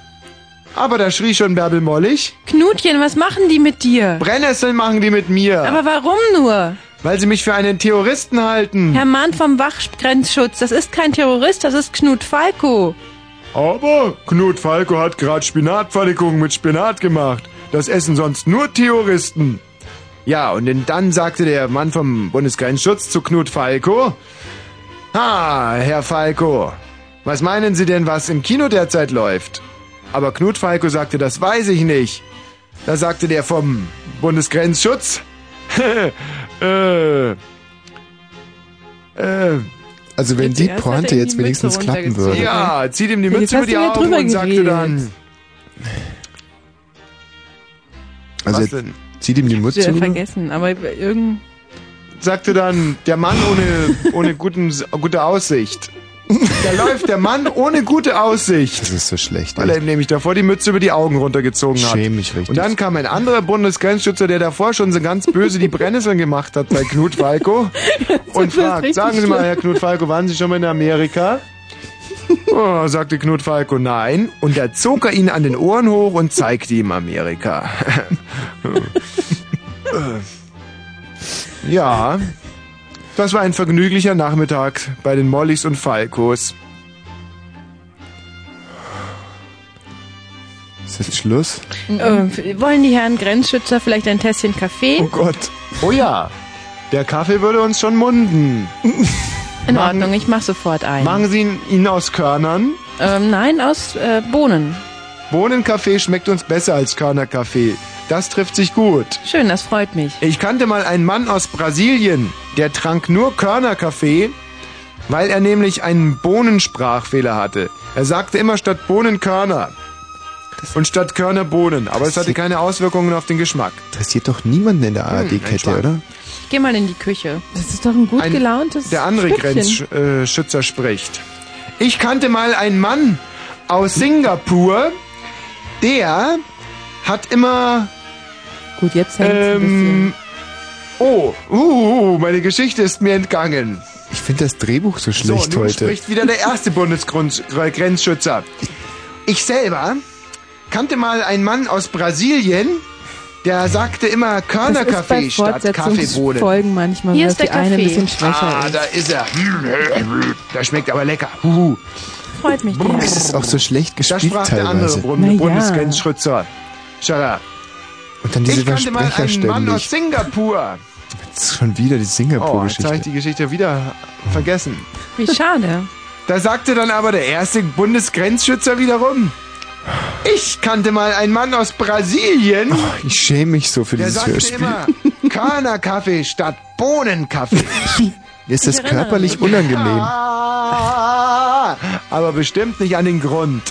Aber da schrie schon Bärbel Mollig. Knutchen, was machen die mit dir? Brennnesseln machen die mit mir. Aber warum nur? weil sie mich für einen Terroristen halten. Herr Mann vom Wachgrenzschutz, das ist kein Terrorist, das ist Knut Falco. Aber Knut Falco hat gerade Spinatpfannekuchen mit Spinat gemacht. Das essen sonst nur Terroristen. Ja, und dann sagte der Mann vom Bundesgrenzschutz zu Knut Falco, Ah, Herr Falco, was meinen Sie denn, was im Kino derzeit läuft? Aber Knut Falco sagte, das weiß ich nicht. Da sagte der vom Bundesgrenzschutz, äh, äh, Also wenn die Pointe jetzt wenigstens klappen würde. ja, zieht ihm die Jetzt Mütze über die du ja Augen und sagte geredet. dann, Also was jetzt denn? zieht ihm die Ich Mütze ja rüber. vergessen, aber irgend sagte dann der Mann ohne, ohne guten, gute Aussicht. Da läuft der Mann ohne gute Aussicht. Das ist so schlecht. Weil er ihm nämlich davor die Mütze über die Augen runtergezogen hat. Schäm mich richtig. Und dann kam ein anderer Bundesgrenzschützer, der davor schon so ganz böse die Brennnesseln gemacht hat bei Knut Falco. und fragt, sagen Sie mal. Herr Knut Falco, waren Sie schon mal in Amerika? Oh, sagte Knut Falco, nein. Und da zog er ihn an den Ohren hoch und zeigte ihm Amerika. ja, das war ein vergnüglicher Nachmittag bei den Mollys und Falcos. Ist das Schluss? äh, wollen die Herren Grenzschützer vielleicht ein Tässchen Kaffee? Oh Gott. Oh ja, der Kaffee würde uns schon munden. In Ordnung, ich mach sofort ein. Machen Sie ihn, ihn aus Körnern? Ähm, nein, aus äh, Bohnen. Bohnenkaffee schmeckt uns besser als Körnerkaffee. Das trifft sich gut. Schön, das freut mich. Ich kannte mal einen Mann aus Brasilien, der trank nur Körnerkaffee, weil er nämlich einen Bohnensprachfehler hatte. Er sagte immer statt Bohnen Körner. Und statt Körner Bohnen. Aber es hatte keine Auswirkungen auf den Geschmack. Interessiert doch niemanden in der ARD-Kette, entspannt. oder? Ich geh mal in die Küche. Das ist doch ein gut Ein- gelauntes Der andere Schrittchen. Grenzschützer spricht. Ich kannte mal einen Mann aus Singapur, der hat immer Gut, jetzt hängt's ein ähm, Oh, uh, meine Geschichte ist mir entgangen. Ich finde das Drehbuch so schlecht so, nun heute. spricht wieder der erste Bundesgrenzschützer. Ich selber kannte mal einen Mann aus Brasilien, der sagte immer Körnerkaffee statt Kaffeebohnen. Fortsetzungsfolgen manchmal, Hier ist der die eine ein Kaffee. bisschen schwächer Ah, ist. da ist er. Das schmeckt aber lecker. Huhu. Freut mich, der. Es ist auch so schlecht Da gespielt sprach der andere teilweise. Bund Na ja. Bundesgrenzschützer. Schau Und dann diese Ich kannte mal einen Mann aus. Singapur. Jetzt schon wieder die Oh, jetzt Singapur-Geschichte. habe ich die Geschichte wieder vergessen. Wie schade. Da sagte dann aber der erste Bundesgrenzschützer wiederum. Ich kannte mal einen Mann aus Brasilien, ich schäme mich so für der dieses sagte Hörspiel. immer Körnerkaffee statt Bohnenkaffee. Mir ist das körperlich unangenehm. Ah, aber bestimmt nicht an den Grund.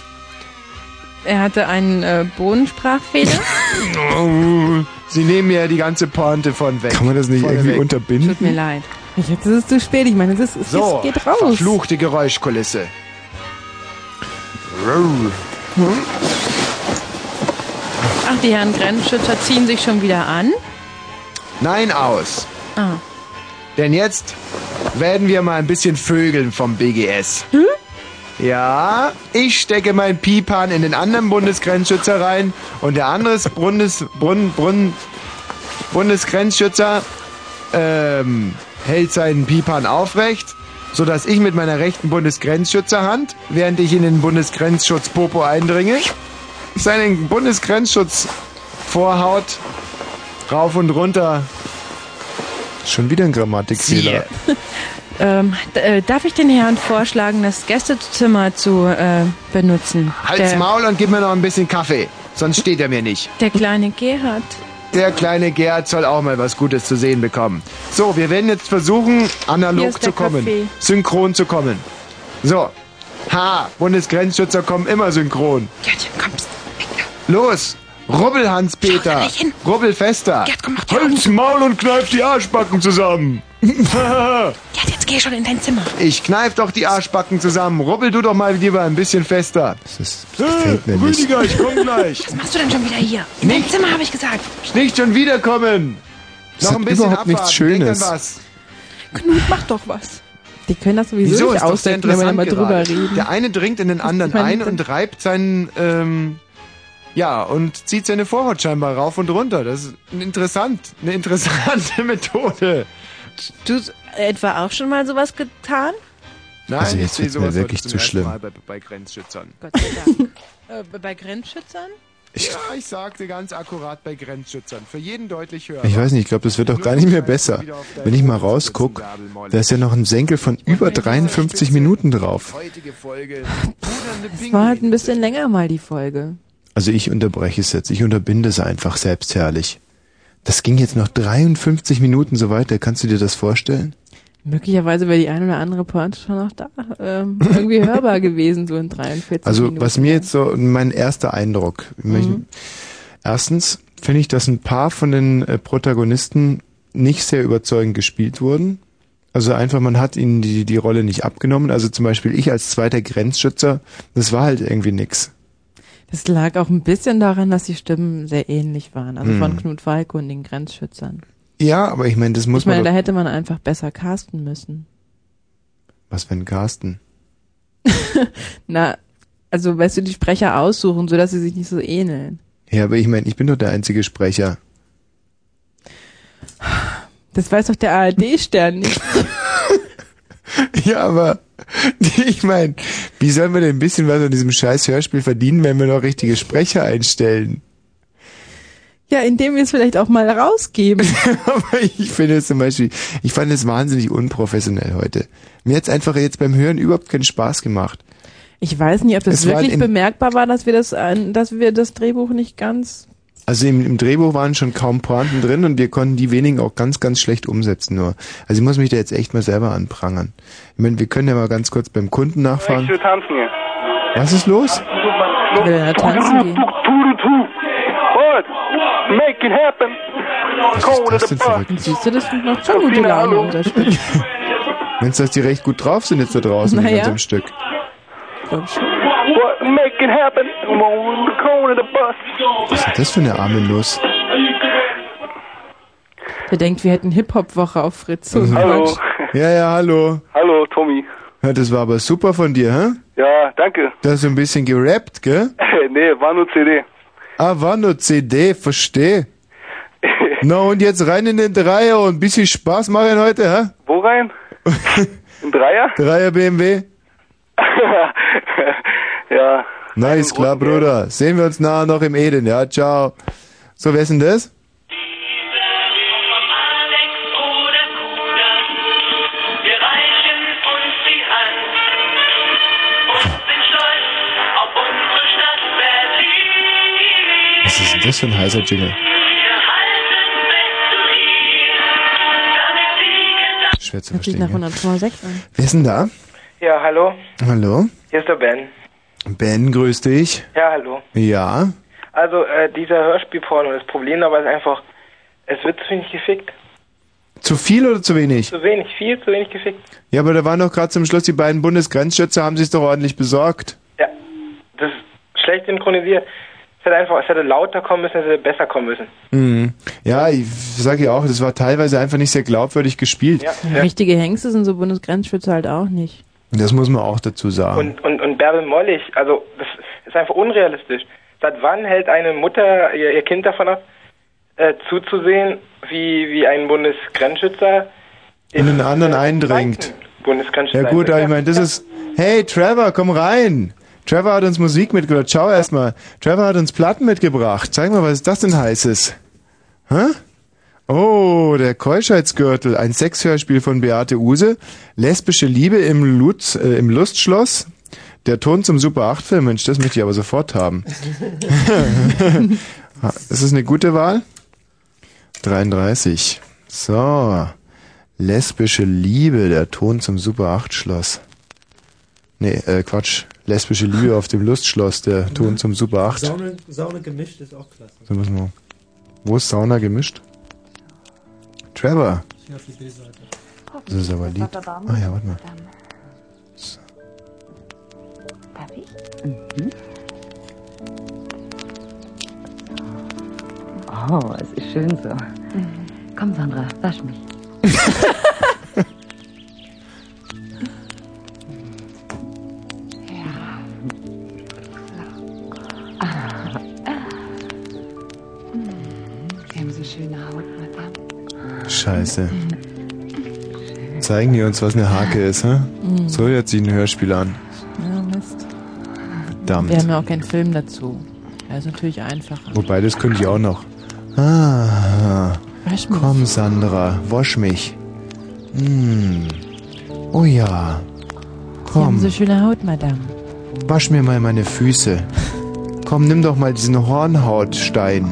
Er hatte einen äh, Bohnensprachfehler. Oh, Sie nehmen mir die ganze Pointe von weg. Kann man das nicht Vorne irgendwie weg. unterbinden? Tut mir leid. Jetzt ist es zu spät. Ich meine, das ist, So, es geht raus. verfluchte Geräuschkulisse. Ach, die Herren Grenzschützer ziehen sich schon wieder an. Nein, aus. Ah. Denn jetzt werden wir mal ein bisschen vögeln vom BGS. Hm? Ja, ich stecke mein Pipan in den anderen Bundesgrenzschützer rein und der andere Bundes, Brunn, Brunn, Bundesgrenzschützer ähm, hält seinen Pipan aufrecht, sodass ich mit meiner rechten Bundesgrenzschützerhand, während ich in den Bundesgrenzschutz Popo eindringe, seinen Bundesgrenzschutz vorhaut, rauf und runter. Schon wieder ein Grammatikfehler. Ähm, äh, darf ich den Herren vorschlagen, das Gästezimmer zu äh, benutzen? Halt's der, Maul und gib mir noch ein bisschen Kaffee, sonst steht er mir nicht. der kleine Gerhard. Der kleine Gerd soll auch mal was Gutes zu sehen bekommen. So, wir werden jetzt versuchen, analog zu kommen. Kaffee. Synchron zu kommen. So. Ha, Bundesgrenzschützer kommen immer synchron. Gerdchen, kommst. Los, rubbel Hans-Peter. nicht. Rubbel fester. Gerd, komm, mach die Halt's Maul und kneif die Arschbacken zusammen. Gerd, jetzt geh schon in dein Zimmer. ich kneif doch die Arschbacken zusammen. Rubbel du doch mal lieber ein bisschen fester. Das ist, Hey, gefällt mir nicht. Rüdiger, ich komm gleich. Was machst du denn schon wieder hier? In dein Zimmer, habe ich gesagt. Nicht schon wiederkommen. Das Noch hat ein bisschen überhaupt nichts abwarten. An Schönes. was. Knut, mach doch was. Die können das sowieso Wieso nicht ausdenken, wenn wir mal drüber reden. Der eine dringt in den anderen meine, ein und reibt seinen, ähm, ja, und zieht seine Vorhaut scheinbar rauf und runter. Das ist ein interessant, eine interessante Methode. Du etwa auch schon mal sowas getan? Nein, Also ich jetzt wird's mir wirklich zu schlimm. Mal bei, bei Grenzschützern. Gott sei Dank. äh, bei Grenzschützern? Ich, Ja, ich sagte ganz akkurat bei Grenzschützern. Für jeden deutlich höher. ich weiß nicht, ich glaube, das wird doch gar nicht mehr besser. Wenn ich mal rausguck, da ist ja noch ein Senkel von über 53 Minuten drauf. Es war halt ein bisschen länger mal die Folge. Also ich unterbreche es jetzt. Ich unterbinde es einfach selbstherrlich. Das ging jetzt noch 53 Minuten so weiter. Kannst du dir das vorstellen? Möglicherweise wäre die ein oder andere Pointe schon noch da ähm, irgendwie hörbar gewesen, so in 43 Also Minuten. was mir jetzt so mein erster Eindruck. möchte- Erstens finde ich, dass ein paar von den äh, Protagonisten nicht sehr überzeugend gespielt wurden. Also einfach, man hat ihnen die, die Rolle nicht abgenommen. Also zum Beispiel ich als zweiter Grenzschützer, das war halt irgendwie nix. Das lag auch ein bisschen daran, dass die Stimmen sehr ähnlich waren. Also Hm. von Knut Falke und den Grenzschützern. Ja, aber ich meine, das muss ich meine, man da doch, hätte man einfach besser casten müssen. Was für ein Carsten? Na, also weißt du, die Sprecher aussuchen, sodass sie sich nicht so ähneln. Ja, aber ich meine, ich bin doch der einzige Sprecher. Das weiß doch der ARD-Stern nicht. Ja, aber ich meine, wie sollen wir denn ein bisschen was an diesem scheiß Hörspiel verdienen, wenn wir noch richtige Sprecher einstellen? Ja, indem wir es vielleicht auch mal rausgeben. Aber ich finde es zum Beispiel, ich fand es wahnsinnig unprofessionell heute. Mir hat's einfach jetzt beim Hören überhaupt keinen Spaß gemacht. Ich weiß nicht, ob das Es war wirklich in- bemerkbar war, dass wir das, dass wir das Drehbuch nicht ganz. Also im, im Drehbuch waren schon kaum Pointen drin und wir konnten die wenigen auch ganz, ganz schlecht umsetzen nur. Also ich muss mich da jetzt echt mal selber anprangern. Ich meine, wir können ja mal ganz kurz beim Kunden nachfahren. Ich will tanzen hier. Was ist los? Will er tanzen gehen? Make it happen. To the bar. Und siehst du, das sind noch schon gute Laune, unser Stück. Meinst du, dass die recht gut drauf sind jetzt da draußen in Naja. unserem Stück? Glaub schon. What? Make it happen. Was ist denn das für eine arme Nuss? Der denkt, wir hätten Hip-Hop-Woche auf Fritz. So ein Hallo. Ja, ja, hallo. Hallo, Tommy. Ja, das war aber super von dir, hä? Ja, danke. Du hast so ein bisschen gerappt, gell? nee, war nur CD. Ah, war nur CD, versteh. Na und jetzt rein in den Dreier und ein bisschen Spaß machen heute, hä? Wo rein? Ein Dreier? Dreier BMW? ja. Ist klar, Bruder. Sehen wir uns nachher noch im Eden, ja? Ciao. So, wer ist denn das? Was ist denn das für ein heißer Jingle? Schwer zu Hört sich verstehen. nach gell? 100,6 an. Wer ist denn da? Ja, hallo. Hallo? Hier ist der Ben. Ben, grüß dich. Ja, hallo. Ja? Also, äh, dieser Hörspielporno, das Problem dabei ist einfach, es wird zu wenig gefickt. Zu viel oder zu wenig? Zu wenig, viel zu wenig gefickt. Ja, aber da waren doch gerade zum Schluss die beiden Bundesgrenzschützer, haben sie es doch ordentlich besorgt. Ja, das ist schlecht synchronisiert. Es hätte einfach, es hätte lauter kommen müssen, es hätte besser kommen müssen. Mhm. Ja, ich sage ja auch, das war teilweise einfach nicht sehr glaubwürdig gespielt. Ja, Richtige Hengste sind so Bundesgrenzschützer halt auch nicht. Das muss man auch dazu sagen. Und, und, und Bärbel Mollig, also, das ist einfach unrealistisch. Seit wann hält eine Mutter ihr, ihr Kind davon ab, äh, zuzusehen, wie, wie ein Bundesgrenzschützer in den anderen eindringt. Bundesgrenzschützer Ja gut, aber ich meine, das Ja. ist... Hey, Trevor, komm rein! Trevor hat uns Musik mitgebracht. Schau erst mal. Trevor hat uns Platten mitgebracht. Zeig mal, was ist das denn heißes? Hä? Oh, der Keuschheitsgürtel. Ein Sexhörspiel von Beate Use. Lesbische Liebe im, Lutz, äh, im Lustschloss. Der Ton zum Super 8-Film. Mensch, das möchte ich aber sofort haben. ist das eine gute Wahl? 33. So. Lesbische Liebe, der Ton zum Super 8 Schloss. Nee, äh, Quatsch. Lesbische Liebe auf dem Lustschloss, der Ton zum Super 8. Sauna, Sauna gemischt ist auch klasse. So müssen wir. Wo ist Sauna gemischt? Trevor. Hier auf die B-Seite. Das ist aber lieb. Ah ja, warte mal. Mhm. Oh, es ist schön so. Komm, Sandra, wasch mich. ja. Ah. Sie haben so schöne Haut, Madame. Scheiße. Zeigen die uns, was eine Hake ist, hä? Mhm. So hört sich ein Hörspiel an. Ja, Mist. Verdammt. Wir haben ja auch keinen Film dazu. Das ist natürlich einfacher. Wobei, das könnte ich auch noch. Ah, Wasch mich. komm Sandra, wasch mich. Hm. Oh ja, Sie haben komm, so schöne Haut, Madame. wasch mir mal meine Füße. Komm, nimm doch mal diesen Hornhautstein.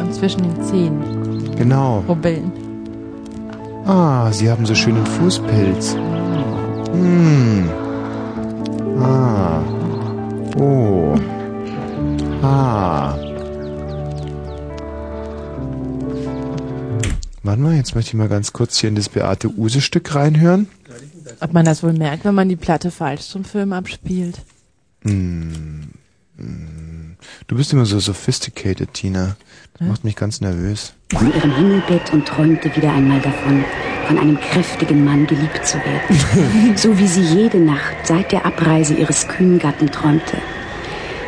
Und zwischen den Zehen. Genau. Rubbeln. Ah, Sie haben so schönen Fußpilz. Hm. Ah. Oh. Ah. Warte mal, jetzt möchte ich mal ganz kurz hier in das Beate Use-Stück reinhören. Ob man das wohl merkt, wenn man die Platte falsch zum Film abspielt? Hm. Hm. Du bist immer so sophisticated, Tina. Das macht mich ganz nervös. in ihrem Himmelbett und träumte wieder einmal davon, von einem kräftigen Mann geliebt zu werden. so wie sie jede Nacht seit der Abreise ihres kühnen Gatten träumte.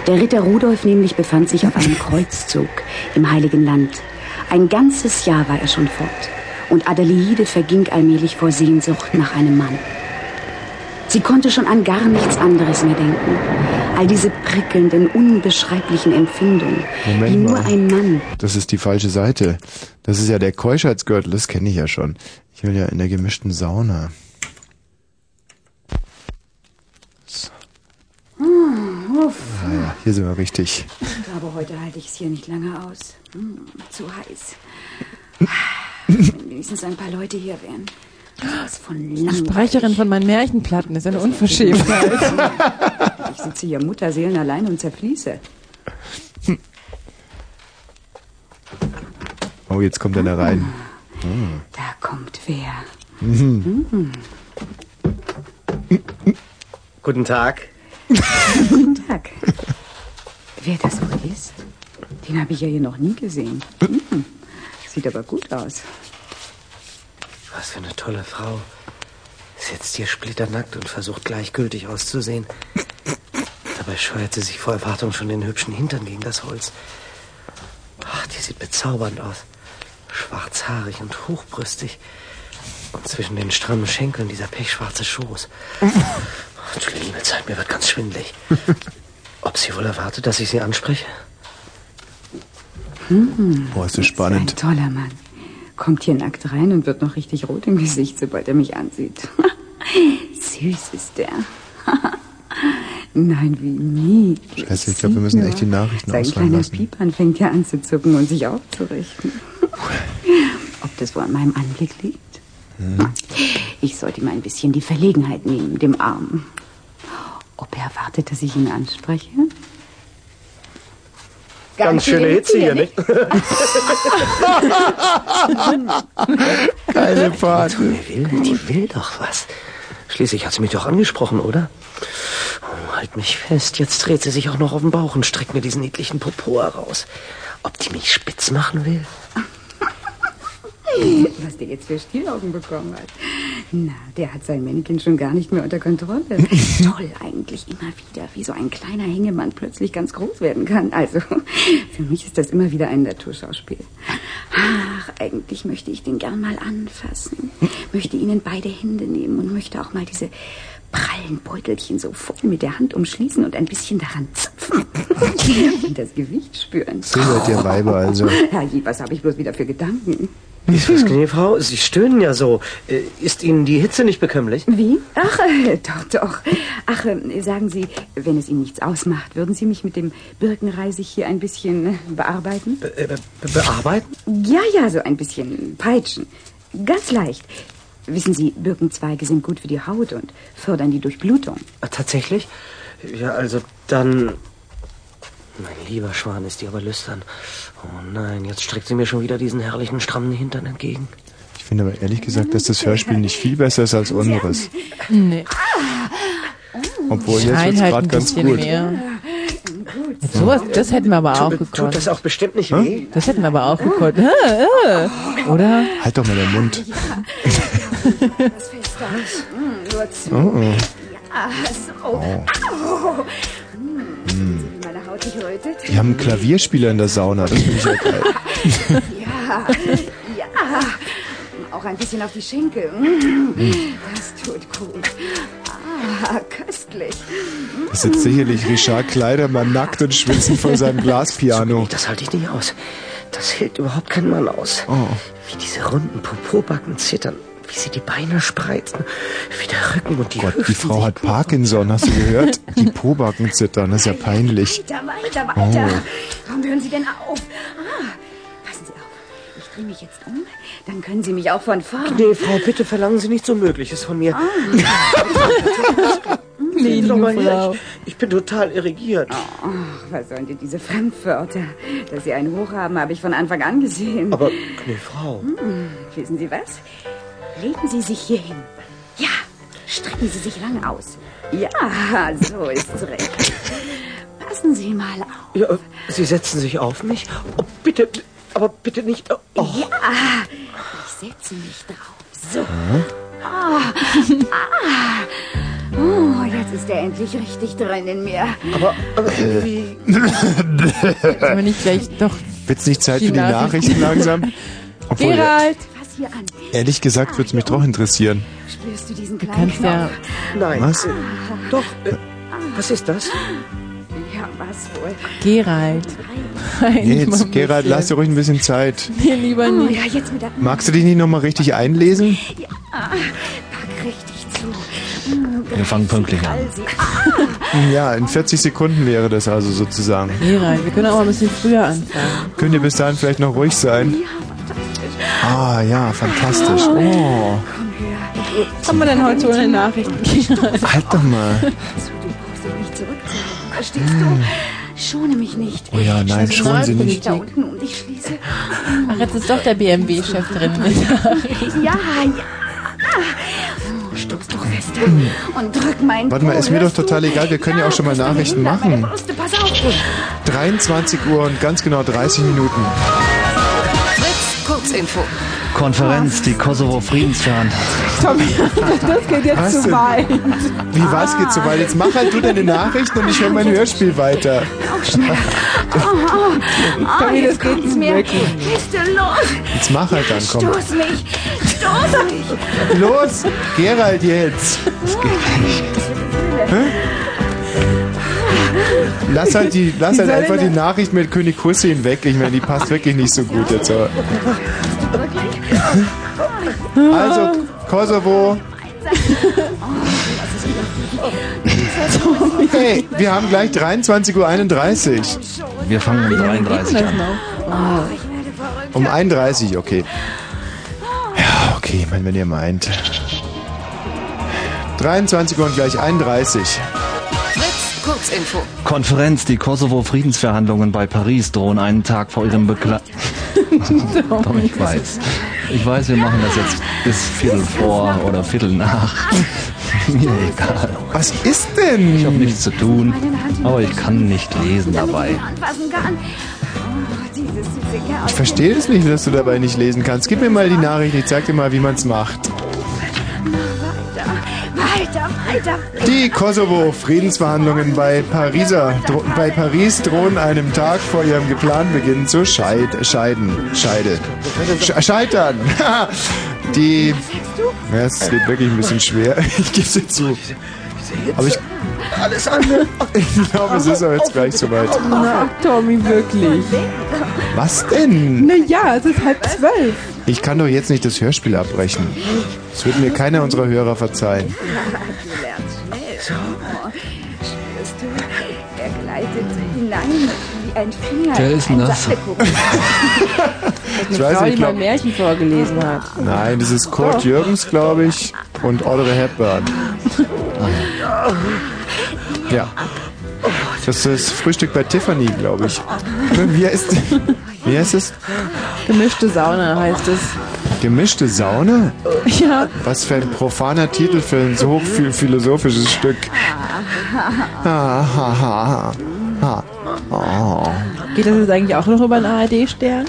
Der Ritter Rudolf nämlich befand sich auf einem Kreuzzug im Heiligen Land. Ein ganzes Jahr war er schon fort. Und Adeliide verging allmählich vor Sehnsucht nach einem Mann. Sie konnte schon an gar nichts anderes mehr denken. All diese prickelnden, unbeschreiblichen Empfindungen, Moment die nur mal. ein Mann Das ist die falsche Seite. Das ist ja der Keuschheitsgürtel, das kenne ich ja schon. Ich will ja in der gemischten Sauna. Hm, uff. Ah ja, hier sind wir richtig. Aber heute halte ich es hier nicht lange aus. Hm, zu heiß. Wenn wenigstens ein paar Leute hier wären. Was von Die langweilig. Sprecherin von meinen Märchenplatten ist eine Unverschämtheit. Ich sitze hier Mutterseelen allein und zerfließe. Oh, jetzt kommt einer rein. Hm. Da kommt wer. Mhm. Hm. Guten Tag. Guten Tag. Wer das wohl ist, den habe ich ja hier noch nie gesehen. Hm. Sieht aber gut aus. Was für eine tolle Frau. Sitzt hier splitternackt und versucht gleichgültig auszusehen. Dabei scheuert sie sich vor Erwartung schon den hübschen Hintern gegen das Holz. Ach, die sieht bezaubernd aus. Schwarzhaarig und hochbrüstig. Und zwischen den strammen Schenkeln dieser pechschwarze Schoß. Entschuldigung, Zeit, mir wird ganz schwindlig. Ob sie wohl erwartet, dass ich sie anspreche? Hm. Boah, ist das spannend. Ein toller Mann. Kommt hier nackt rein und wird noch richtig rot im Gesicht, sobald er mich ansieht. Süß ist der. Nein, wie niedlich. Scheiße, ich glaube, wir müssen echt die Nachrichten Sein ausfallen kleiner lassen. Piepern fängt ja an zu zucken und sich aufzurichten. Ob das wohl an meinem Anblick liegt? Hm. Ich sollte ihm ein bisschen die Verlegenheit nehmen, dem Arm. Ob er erwartet, dass ich ihn anspreche? Ganz schöne Hitze hier, nicht? Geile Party. Die will, die will doch was. Schließlich hat sie mich doch angesprochen, oder? Oh, halt mich fest. Jetzt dreht sie sich auch noch auf den Bauch und streckt mir diesen niedlichen Popo heraus. Ob die mich spitz machen will? Was der jetzt für Stielaugen bekommen hat. Na, der hat sein Männchen schon gar nicht mehr unter Kontrolle. Toll eigentlich immer wieder, wie so ein kleiner Hängemann plötzlich ganz groß werden kann. Also, für mich ist das immer wieder ein Naturschauspiel. Ach, eigentlich möchte ich den gern mal anfassen. Möchte ihn in beide Hände nehmen und möchte auch mal diese prallen Beutelchen so voll mit der Hand umschließen und ein bisschen daran zapfen. und das Gewicht spüren. So seid ihr Weiber also. Herrje, was habe ich bloß wieder für Gedanken? Ist was, gnädige Frau? Sie stöhnen ja so. Äh, Ist Ihnen die Hitze nicht bekömmlich? Wie? Ach, äh, doch, doch. Ach, äh, sagen Sie, wenn es Ihnen nichts ausmacht, würden Sie mich mit dem Birkenreisig hier ein bisschen bearbeiten? Be äh, be bearbeiten? Ja, ja, so ein bisschen peitschen. Ganz leicht. Wissen Sie, Birkenzweige sind gut für die Haut und fördern die Durchblutung. Ah, Tatsächlich? Ja, also dann... Mein lieber Schwan ist die aber lüstern. Oh nein, jetzt streckt sie mir schon wieder diesen herrlichen, strammen Hintern entgegen. Ich finde aber ehrlich gesagt, dass das Hörspiel nicht viel besser ist als unseres. Nee. Obwohl jetzt wird's halt gerade ein ganz bisschen gut. mehr. Jetzt sowas, das hätten wir aber auch Tut, gekonnt. tut das auch bestimmt nicht weh? Das hätten wir aber auch gekonnt. Oder? Halt doch mal den Mund. Hm, nur zu. Oh, oh. Ja, so. Au. Hm, Die haben einen Klavierspieler in der Sauna, das finde ich ja geil. Ja, ja. Auch ein bisschen auf die Schenkel. Mm, Das tut gut. Ah, köstlich. Da sitzt sicherlich Richard Kleidermann nackt und schwitzend vor seinem Glaspiano. Das halte ich nicht aus. Das hält überhaupt kein Mann aus. Oh. Wie diese runden Popobacken zittern, wie sie die Beine spreizen, wie der Rücken und die Gott, Hüften die Frau hat Parkinson, hast du gehört? Die Pobacken zittern, das ist ja peinlich. Weiter, weiter, weiter. Oh. Warum hören Sie denn auf? Ah, passen Sie auf. Ich drehe mich jetzt um. Dann können Sie mich auch von vorn. Nee, Frau, bitte verlangen Sie nichts Unmögliches von mir. Sehen Sie doch mal her, ich, ich bin total irrigiert. Ach, was sollen denn diese Fremdwörter? Dass Sie einen Hoch haben, habe ich von Anfang an gesehen. Aber, nee, Frau. Hm, wissen Sie was? Legen Sie sich hier hin. Ja, strecken Sie sich lang aus. Ja, so ist's recht. Passen Sie mal auf. Ja, äh, Sie setzen sich auf mich? Oh, bitte, aber bitte nicht. Oh. Ja, ich setze mich drauf. So. Ah, ah. Oh, jetzt ist er endlich richtig drin in mir. Aber, aber wie... Sollen wir nicht gleich doch Wird's nicht Zeit Die für die Nachrichten. Nachrichten langsam? Obwohl, Gerald! Hier an. ehrlich gesagt würde es mich doch interessieren. Spürst du diesen Du kleinen kannst ja... Nein. Was? äh, Doch. Äh, was ist das? Ja, was wohl? Gerald. Jetzt, Gerald, lass dir ruhig ein bisschen Zeit. Nee, lieber Oh, nicht. ja, jetzt mit der... Magst du dich nicht nochmal richtig einlesen? Ja, pack richtig zu. Wir fangen pünktlich an. Sie- Ja, in 40 Sekunden wäre das also sozusagen. Gerald, wir können auch mal ein bisschen früher anfangen. Könnt ihr bis dahin vielleicht noch ruhig sein? Ah ja, fantastisch. Oh, Was haben wir denn heute den Nachrichten, halt doch mal. Du brauchst dich nicht zurückzuhalten. Verstehst du? Schone mich nicht. Oh ja, nein, schon sie nicht. Da unten und ich schließe. Ach, jetzt ist doch der BMW-Chef drin. Ja, ja. Stoß doch fester und drück meinen Warte mal, ist mir doch total egal, wir können ja auch schon mal Nachrichten machen. Brüste, pass auf. 23 Uhr und ganz genau 30 Minuten. Kurzinfo. Konferenz, die Kosovo-Friedensverhandlungen. Tommy, das geht jetzt Was zu denn? weit. Wie, was geht so weit? Jetzt mach halt du deine Nachrichten und ich höre mein Hörspiel weiter. Auch schnell. Oh, oh, oh, Tommy, jetzt das geht zu mir. wirklich. Bist du los? Jetzt mach halt dann, komm. Stoß mich. Stoß mich. Los, Gerald jetzt. Hä? Lass halt, die, lass halt einfach die Nachricht mit König Hussein weg. Ich meine, die passt wirklich nicht so gut jetzt. aber- Also, Kosovo. Hey, wir haben gleich 23.31 Uhr. Wir fangen um 33 an. Um 31, okay. Ja, okay, ich meine, wenn ihr meint. 23 Uhr und gleich 31. Kurzinfo. Konferenz, die Kosovo-Friedensverhandlungen bei Paris drohen einen Tag vor ihrem Bekla... Tom, ich weiß. Ich weiß, wir machen das jetzt bis Viertel vor oder Viertel nach. Mir egal. Was ist denn? Ich habe nichts zu tun, aber ich kann nicht lesen dabei. Oh. Ich verstehe es nicht, dass du dabei nicht lesen kannst. Gib mir mal die Nachricht, ich zeig dir mal, wie man es macht. Weiter, weiter. Die Kosovo-Friedensverhandlungen bei, Pariser, dro bei Paris drohen einem Tag vor ihrem geplanten Beginn zu scheid scheiden. Scheide. Sch scheitern. Die. Ja, es wird wirklich ein bisschen schwer. Ich gebe es dir zu. Aber ich, Alles andere. ich glaube, es ist aber jetzt gleich soweit. Na, Tommy, wirklich. Was denn? Na ja, es ist halb zwölf. Ich kann doch jetzt nicht das Hörspiel abbrechen. Das wird mir keiner unserer Hörer verzeihen. Du lernst schnell. Oh, spürst du? Er gleitet hinein wie ein Finger. Wer ist? Saftekuchen. Ich weiß nicht, glaub, Märchen vorgelesen hat. nein, das ist Kurt Jürgens, glaube ich, und Audrey Hepburn. Ja. Das ist Frühstück bei Tiffany, glaube ich. Wie heißt, wie heißt es? Gemischte Sauna heißt es. Gemischte Sauna? Ja. Was für ein profaner Titel für ein so viel philosophisches Stück. Ha, ha, ha. Oh. Geht das jetzt eigentlich auch noch über einen ARD-Stern?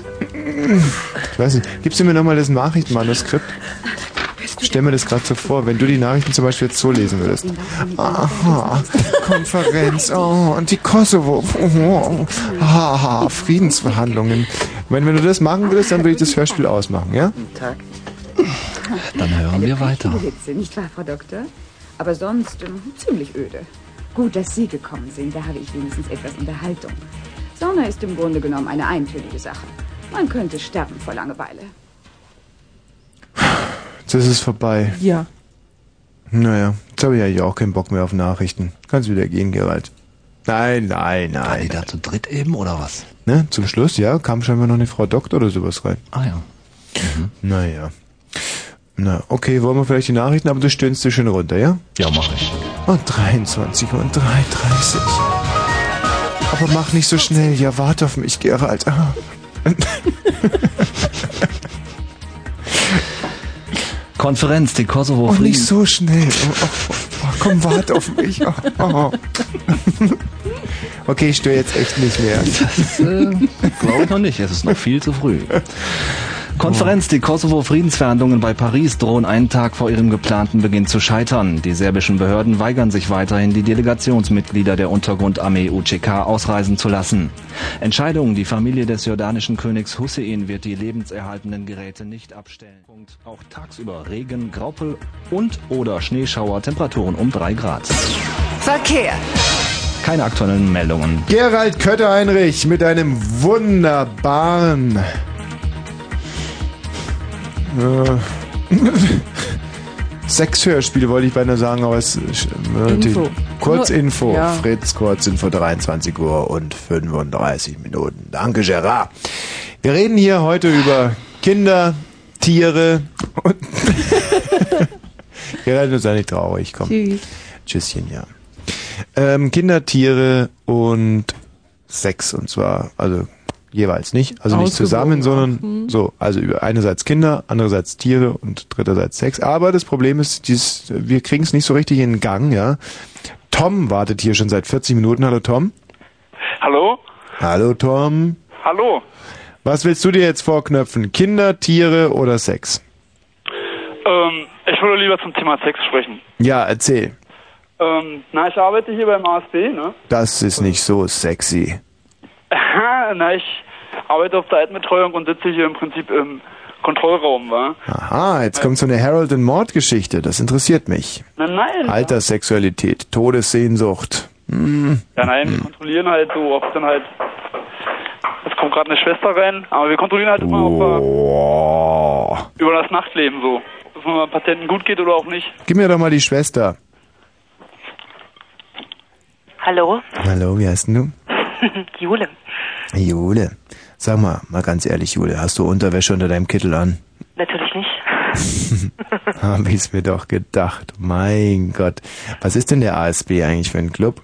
Ich weiß nicht, gibst du mir nochmal das Nachrichtenmanuskript? Ich stell mir das gerade so vor, wenn du die Nachrichten zum Beispiel jetzt so lesen würdest. Aha, Konferenz, oh, und die Kosovo, oh, haha, Friedensverhandlungen. Wenn, wenn du das machen würdest, dann würde ich das Hörspiel ausmachen, ja? Tag. Dann hören wir weiter. Witze, nicht wahr, Frau Doktor? Aber sonst ähm, ziemlich öde. Gut, dass Sie gekommen sind, da habe ich wenigstens etwas Unterhaltung. Sauna ist im Grunde genommen eine eintönige Sache. Man könnte sterben vor Langeweile. Jetzt ist es vorbei. Ja. Naja, jetzt habe ich eigentlich auch keinen Bock mehr auf Nachrichten. Kannst wieder gehen, Gerald. Nein, nein, nein. War die da zu dritt eben, oder was? Ne, zum Schluss, ja, kam scheinbar noch eine Frau Doktor oder sowas rein. Ah ja. Naja. Na, okay, wollen wir vielleicht die Nachrichten, aber du stöhnst dir schön runter, ja? Ja, mach ich. Und 23 und 33. Aber mach nicht so schnell, ja, warte auf mich, Gerald. Ah. Konferenz, die Kosovo Oh, nicht Frieden. so schnell. Oh, oh, oh, oh, komm, warte auf mich. Oh. Okay, ich störe jetzt echt nicht mehr. Das äh, glaube ich noch nicht. Es ist noch viel zu früh. Konferenz, die Kosovo-Friedensverhandlungen bei Paris drohen einen Tag vor ihrem geplanten Beginn zu scheitern. Die serbischen Behörden weigern sich weiterhin, die Delegationsmitglieder der Untergrundarmee UCK ausreisen zu lassen. Entscheidung, die Familie des jordanischen Königs Hussein wird die lebenserhaltenden Geräte nicht abstellen. Punkt. Auch tagsüber Regen, Graupel und oder Schneeschauer, Temperaturen um drei Grad. Verkehr. Keine aktuellen Meldungen. Gerald Kötter-Heinrich mit einem wunderbaren äh, Sexhörspiel wollte ich beinahe sagen, aber es ist äh, Info. Kurzinfo. Ja. Fritz Kurzinfo 23 Uhr und 35 Minuten. Danke, Gerard. Wir reden hier heute über Kinder, Tiere und Gerald, du sei nicht traurig, komm. Tschüss. Tschüsschen, ja. Ähm, Kinder, Tiere und Sex und zwar, also jeweils nicht, also nicht zusammen, sondern Hm. so, also über einerseits Kinder, andererseits Tiere und dritterseits Sex. Aber das Problem ist, dieses, wir kriegen es nicht so richtig in Gang, ja. Tom wartet hier schon seit 40 Minuten. Hallo Tom. Hallo? Hallo Tom. Hallo? Was willst du dir jetzt vorknöpfen? Kinder, Tiere oder Sex? Ähm, ich würde lieber zum Thema Sex sprechen. Ja, erzähl. Ähm, na, ich arbeite hier beim ASB, ne? Das ist nicht so sexy. na, ich arbeite auf der Altenbetreuung und sitze hier im Prinzip im Kontrollraum, wa? Aha, jetzt kommt so eine Harold and Mord Geschichte. Das interessiert mich. Na, nein. Alterssexualität, Todessehnsucht. Hm. Ja, nein, wir kontrollieren halt so, ob dann halt. Es kommt gerade eine Schwester rein, aber wir kontrollieren halt immer, ob Boah. wir über das Nachtleben so. Ob es Patienten gut geht oder auch nicht. Gib mir doch mal die Schwester. Hallo, Hallo, wie heißt denn du? Jule. Jule. Sag mal, mal ganz ehrlich, Jule, hast du Unterwäsche unter deinem Kittel an? Natürlich nicht. Hab ich's mir doch gedacht. Mein Gott. Was ist denn der ASB eigentlich für ein Club?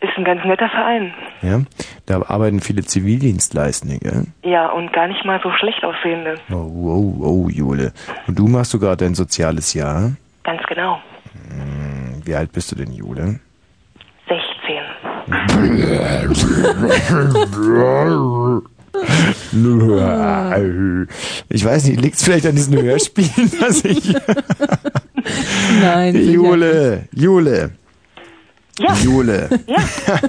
Ist ein ganz netter Verein. Ja? Da arbeiten viele Zivildienstleistende, gell? Ja, und gar nicht mal so schlecht aussehende. Oh, oh, oh, Jule. Und du machst sogar dein soziales Jahr? Ganz genau. Hm, Wie alt bist du denn, Jule? 16. Ich weiß nicht, liegt's vielleicht an diesen Hörspielen, dass ich... Nein, Jule, Jule. Ja. Jule. Ja.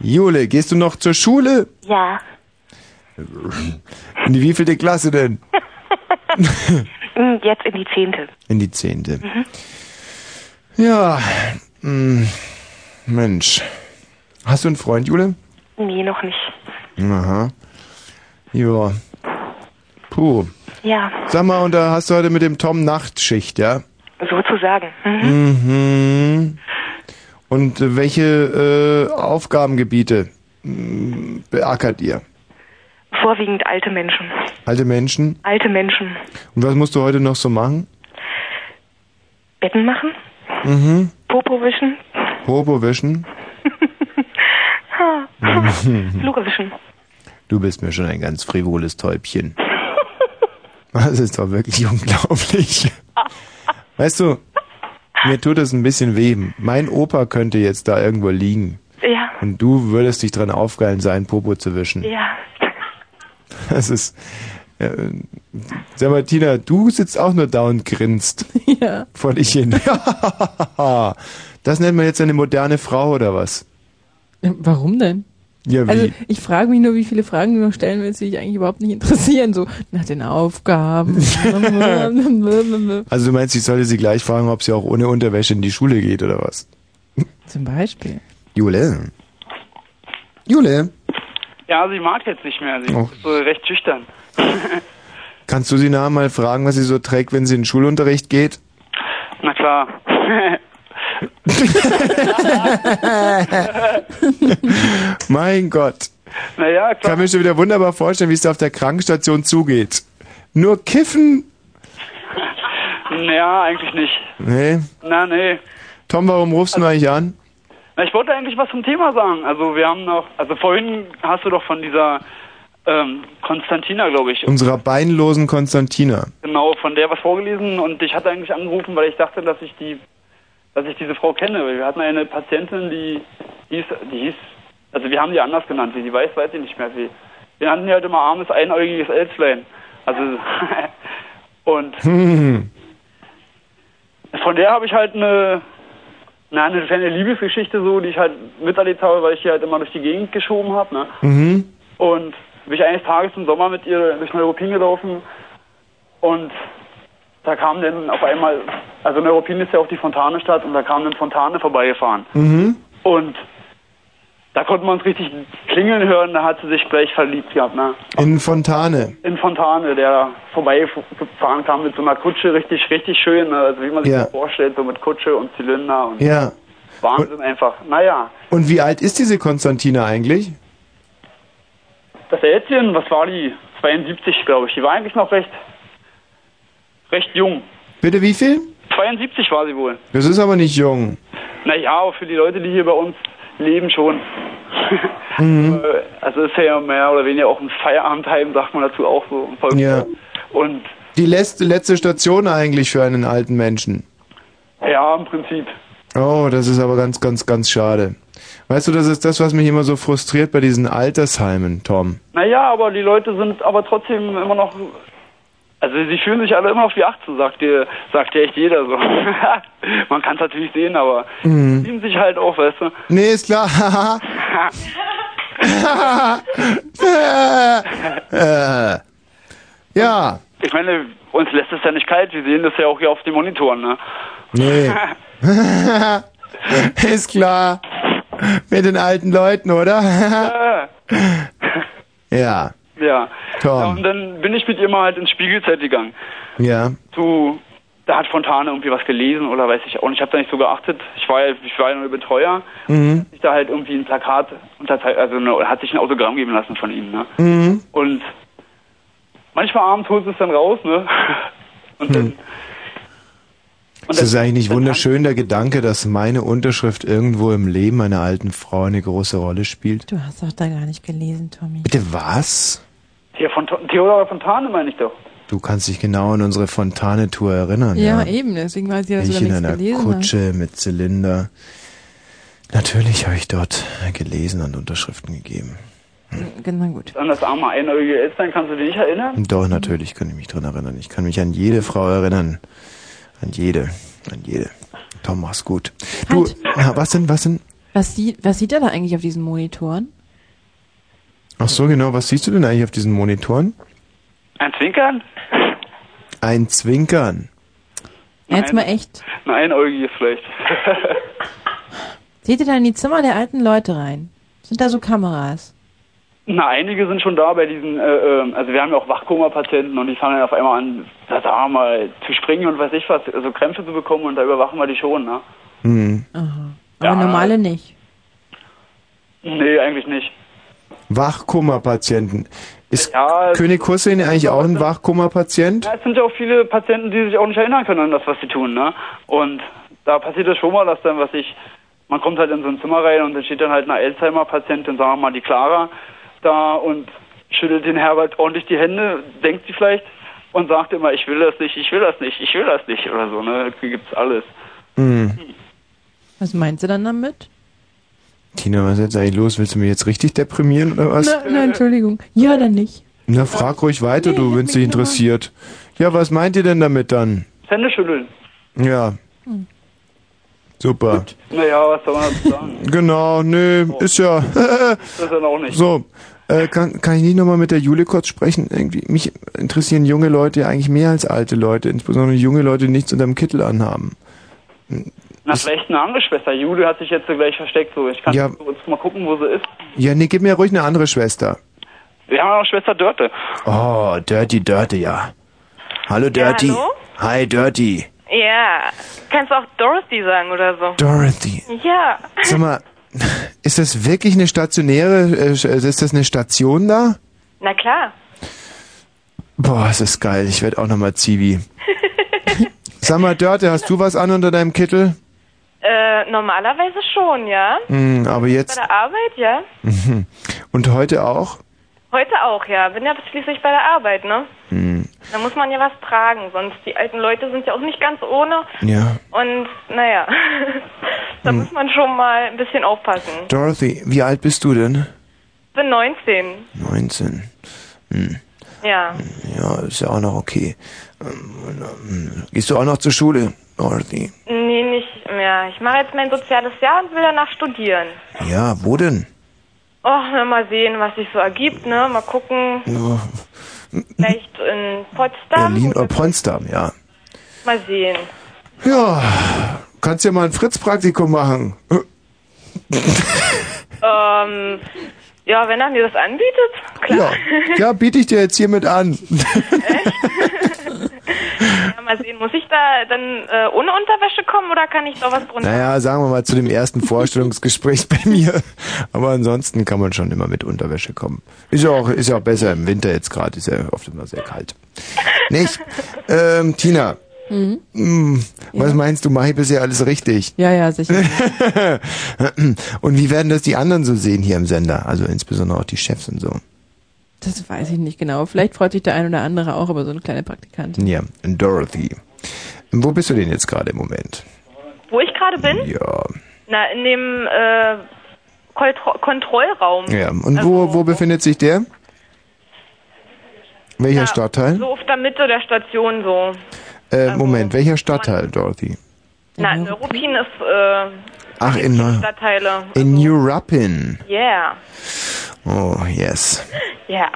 Jule, gehst du noch zur Schule? Ja. In die wievielte Klasse denn? Jetzt in die zehnte. In die zehnte. Mhm. Ja, hm, Mensch. Hast du einen Freund, Jule? Nee, noch nicht. Aha. Ja. Puh. Ja, Sag mal, und da hast du heute mit dem Tom Nachtschicht, ja? sozusagen. Mhm. Mhm. Und welche äh, Aufgabengebiete mh, beackert ihr? Vorwiegend alte Menschen. Alte Menschen? Alte Menschen. Und was musst du heute noch so machen? Betten machen, Mhm. Popo wischen, Popo wischen? Flure wischen. Du bist mir schon ein ganz frivoles Täubchen. Das ist doch wirklich unglaublich. Weißt du, mir tut es ein bisschen weh. Mein Opa könnte jetzt da irgendwo liegen. Ja, Und du würdest dich dran aufgeilen, seinen Popo zu wischen. ja. Das ist. Äh, sag mal, Tina, du sitzt auch nur da und grinst. Ja. Vor dich hin. das nennt man jetzt eine moderne Frau oder was? Warum denn? Ja, wie? Also ich frage mich nur, wie viele Fragen du noch stellen willst, die dich eigentlich überhaupt nicht interessieren. So nach den Aufgaben. Also du meinst, ich sollte sie gleich fragen, ob sie auch ohne Unterwäsche in die Schule geht oder was? Zum Beispiel. Jule. Jule, Ja, sie mag jetzt nicht mehr. Sie Oh. ist so recht schüchtern. kannst du sie nachher mal fragen, was sie so trägt, wenn sie in den Schulunterricht geht? Na klar. mein Gott. naja, klar. Kann mir schon wieder wunderbar vorstellen, wie es da auf der Krankenstation zugeht. Nur kiffen? Naja, eigentlich nicht. Nee. Na, nee. Tom, warum rufst du eigentlich an? Na, ich wollte eigentlich was zum Thema sagen. Also wir haben noch, also vorhin hast du doch von dieser ähm, Konstantina, glaube ich, Unserer beinlosen Konstantina. genau, von der was vorgelesen und ich hatte eigentlich angerufen, weil ich dachte, dass ich die, dass ich diese Frau kenne. Weil Wir hatten eine Patientin, die hieß, die hieß, also wir haben die anders genannt, wie sie weiß, weiß ich nicht mehr. Wie. Wir nannten die halt immer armes, einäugiges Elflein. Also und Hm. von der habe ich halt eine, na, eine kleine Liebesgeschichte so, die ich halt miterlebt habe, weil ich die halt immer durch die Gegend geschoben habe. Ne? Mhm. Und bin ich eines Tages im Sommer mit ihr durch Neuruppin gelaufen und da kam dann auf einmal, also Neuruppin ist ja auch die Fontane-Stadt und da kam dann Fontane vorbeigefahren. Mhm. Und da konnten wir uns richtig klingeln hören, da hat sie sich gleich verliebt gehabt, ne? In Fontane. In Fontane, der vorbeigefahren kam mit so einer Kutsche, richtig, richtig schön, ne? also wie man sich Ja. das vorstellt, so mit Kutsche und Zylinder und Ja. Wahnsinn einfach. Naja, Und wie alt ist diese Konstantina eigentlich? das Ätzchen, was war die? 72, glaube ich. Die war eigentlich noch recht, recht jung. Bitte wie viel? 72 war sie wohl. Das ist aber nicht jung. Naja, aber für die Leute, die hier bei uns leben, schon. Mhm. Also ist ja mehr oder weniger auch ein Feierabendheim, sagt man dazu auch so. Ja. Und Die letzte, letzte Station eigentlich für einen alten Menschen. ja, im Prinzip. Oh, das ist aber ganz, ganz, ganz schade. Weißt du, das ist das, was mich immer so frustriert bei diesen Altersheimen, Tom. Naja, aber die Leute sind aber trotzdem immer noch. Also sie fühlen sich alle immer auf die 18, sagt dir, sagt dir echt jeder so. Man kann es natürlich sehen, aber Mhm. fühlen sich halt auch, weißt du. Nee, ist klar. ja, Ich meine, uns lässt es ja nicht kalt, wir sehen das ja auch hier auf den Monitoren, ne? nee. ist klar. Mit den alten Leuten, oder? ja, ja. Ja. Und dann bin ich mit ihr mal halt ins Spiegelzeit gegangen. ja. zu, da hat Fontane irgendwie was gelesen oder weiß ich auch nicht. Ich habe da nicht so geachtet. Ich war ja, ich war ja nur Betreuer. Mhm. Ich da halt irgendwie ein Plakat unterzeichnet, also eine, hat sich ein Autogramm geben lassen von ihm, ne? Mhm. Und manchmal abends holt sie es dann raus, ne? Und dann, Hm. Ist das eigentlich nicht wunderschön, der Gedanke, dass meine Unterschrift irgendwo im Leben einer alten Frau eine große Rolle spielt? Du hast doch da gar nicht gelesen, Tommy. Bitte was? Hier von Theodor Fontane meine ich doch. Du kannst dich genau an unsere Fontane-Tour erinnern, Ja, ja? eben, deswegen weiß ich, dass du Ich da in einer Kutsche mit Zylinder. Natürlich habe ich dort gelesen und Unterschriften gegeben. hast. Genau, gut. An das arme einäugige Elstern kannst du dich nicht erinnern? Doch, natürlich kann ich mich dran erinnern. Ich kann mich an jede Frau erinnern. An jede. An jede. Tom, mach's gut. Du, ja, was denn, was denn? Was, sieht, was sieht er da eigentlich auf diesen Monitoren? Ach so, genau. Was siehst du denn eigentlich auf diesen Monitoren? Ein Zwinkern? Ein Zwinkern. Jetzt mal echt. Ein einäugiges vielleicht. Seht ihr da in die Zimmer der alten Leute rein? Sind da so Kameras? Na, einige sind schon da bei diesen, äh, ähm, also wir haben ja auch Wachkoma-Patienten und die fangen dann auf einmal an, da sagen wir mal, zu springen und weiß ich was, also Krämpfe zu bekommen und da überwachen wir die schon, ne? Hm. Aha. Aber normale nicht. Nee, eigentlich nicht. Wachkoma-Patienten. Ist Ja, es- König Hussein eigentlich auch ein Wachkoma-Patient? Ja, es sind ja auch viele Patienten, die sich auch nicht erinnern können an das, was sie tun, ne? Und da passiert es schon mal, dass dann, was ich, man kommt halt in so ein Zimmer rein und dann steht dann halt eine Alzheimer-Patientin, sagen wir mal die Clara, da und schüttelt den Herbert ordentlich die Hände, denkt sie vielleicht und sagt immer, ich will das nicht, ich will das nicht, ich will das nicht oder so, ne? Hier gibt's alles. Hm. Was meint sie dann damit? Tina, was ist jetzt eigentlich los? Willst du mich jetzt richtig deprimieren oder was? Na, na, Entschuldigung. Ja, dann nicht. Na, frag ruhig weiter, du, wenn es dich interessiert. Ja, was meint ihr denn damit dann? Hände schütteln. Ja. Hm. Super. Naja, was soll man dazu sagen? Genau, nö, ist ja. Das ist dann auch nicht. so, äh, kann, kann ich nicht nochmal mit der Jule kurz sprechen? Irgendwie, mich interessieren junge Leute ja eigentlich mehr als alte Leute, insbesondere junge Leute, die nichts unterm Kittel anhaben. Na, vielleicht eine andere Schwester. Jule hat sich jetzt so gleich versteckt. So, ich kann Ja. kurz mal gucken, wo sie ist. Ja, nee, gib mir ruhig eine andere Schwester. Wir haben auch Schwester Dörte. Oh, Dirty Dirty, ja. Hallo Dirty. hallo? Hi Dirty. Ja. Kannst du auch Dorothy sagen oder so? Dorothy. Ja. Sag mal, ist das wirklich eine stationäre, äh, ist das eine Station da? Na klar. Boah, es ist geil. Ich werde auch nochmal Zivi. Sag mal, Dörte, hast du was an unter deinem Kittel? Äh, normalerweise schon, ja. Hm, aber Bei jetzt. der Arbeit, ja. Mhm. Und heute auch? Heute auch, ja. Bin ja schließlich bei der Arbeit, ne? Hm. Da muss man ja was tragen, sonst die alten Leute sind ja auch nicht ganz ohne. Ja. Und naja, da Hm. muss man schon mal ein bisschen aufpassen. Dorothy, wie alt bist du denn? Bin 19. 19. Hm. Ja. Ja, ist ja auch noch okay. Ähm, ähm, Gehst du auch noch zur Schule, Dorothy? Nee, nicht mehr. Ich mache jetzt mein soziales Jahr und will danach studieren. Ja, wo denn? Och, na, mal sehen, was sich so ergibt, ne? Mal gucken. Ja, Vielleicht in Potsdam. Berlin oder Potsdam, ja. Mal sehen. Ja, kannst ja mal ein Fritz-Praktikum machen. Ähm, ja, wenn er mir das anbietet, klar. Ja, ja, biete ich dir jetzt hiermit an. Ja, mal sehen, muss ich da dann äh, ohne Unterwäsche kommen oder kann ich doch was drunter? Naja, sagen wir mal zu dem ersten Vorstellungsgespräch bei mir. Aber ansonsten kann man schon immer mit Unterwäsche kommen. Ist ja auch, ist ja auch besser im Winter jetzt gerade, ist ja oft immer sehr kalt. Nicht? Ähm, Tina, Mhm. hm, was meinst du, mache ich bisher alles richtig? Ja, ja, sicher. und wie werden das die anderen so sehen hier im Sender? Also insbesondere auch die Chefs und so. Das weiß ich nicht genau. Vielleicht freut sich der ein oder andere auch über so eine kleine Praktikantin. Ja, Dorothy. Wo bist du denn jetzt gerade im Moment? Wo ich gerade bin? Ja. Na, in dem äh, Kontro Kontrollraum. Ja, und Also, wo, wo befindet sich der? Welcher ja, Stadtteil? So auf der Mitte der Station so. Äh, Moment, welcher Stadtteil, Dorothy? Na, Neuruppin ist äh, Ach, in, Stadtteile. in New Ruppin. Yeah. Oh, yes. Ja.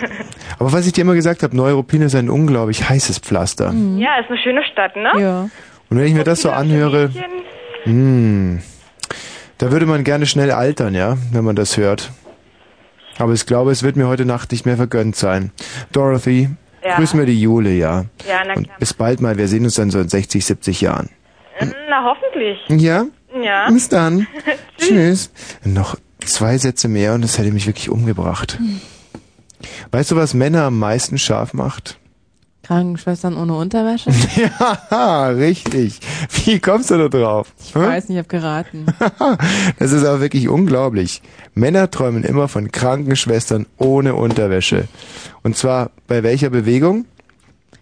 Aber was ich dir immer gesagt habe, Neuruppin ist ein unglaublich heißes Pflaster. Ja, ist eine schöne Stadt, ne? Ja. Und wenn ich mir das so anhöre, hm, da würde man gerne schnell altern, ja, wenn man das hört. Aber ich glaube, es wird mir heute Nacht nicht mehr vergönnt sein. Dorothy, Ja. grüß mir die Jule, ja. Ja, na Und klar. bis bald mal, wir sehen uns dann so in 60, 70 Jahren. Na, hoffentlich. Ja? Ja. Bis dann. Tschüss. Noch zwei Sätze mehr und das hätte mich wirklich umgebracht. Weißt du, was Männer am meisten scharf macht? Krankenschwestern ohne Unterwäsche? ja, richtig. Wie kommst du da drauf? Ich weiß nicht, ich habe geraten. Das ist aber wirklich unglaublich. Männer träumen immer von Krankenschwestern ohne Unterwäsche. Und zwar bei welcher Bewegung?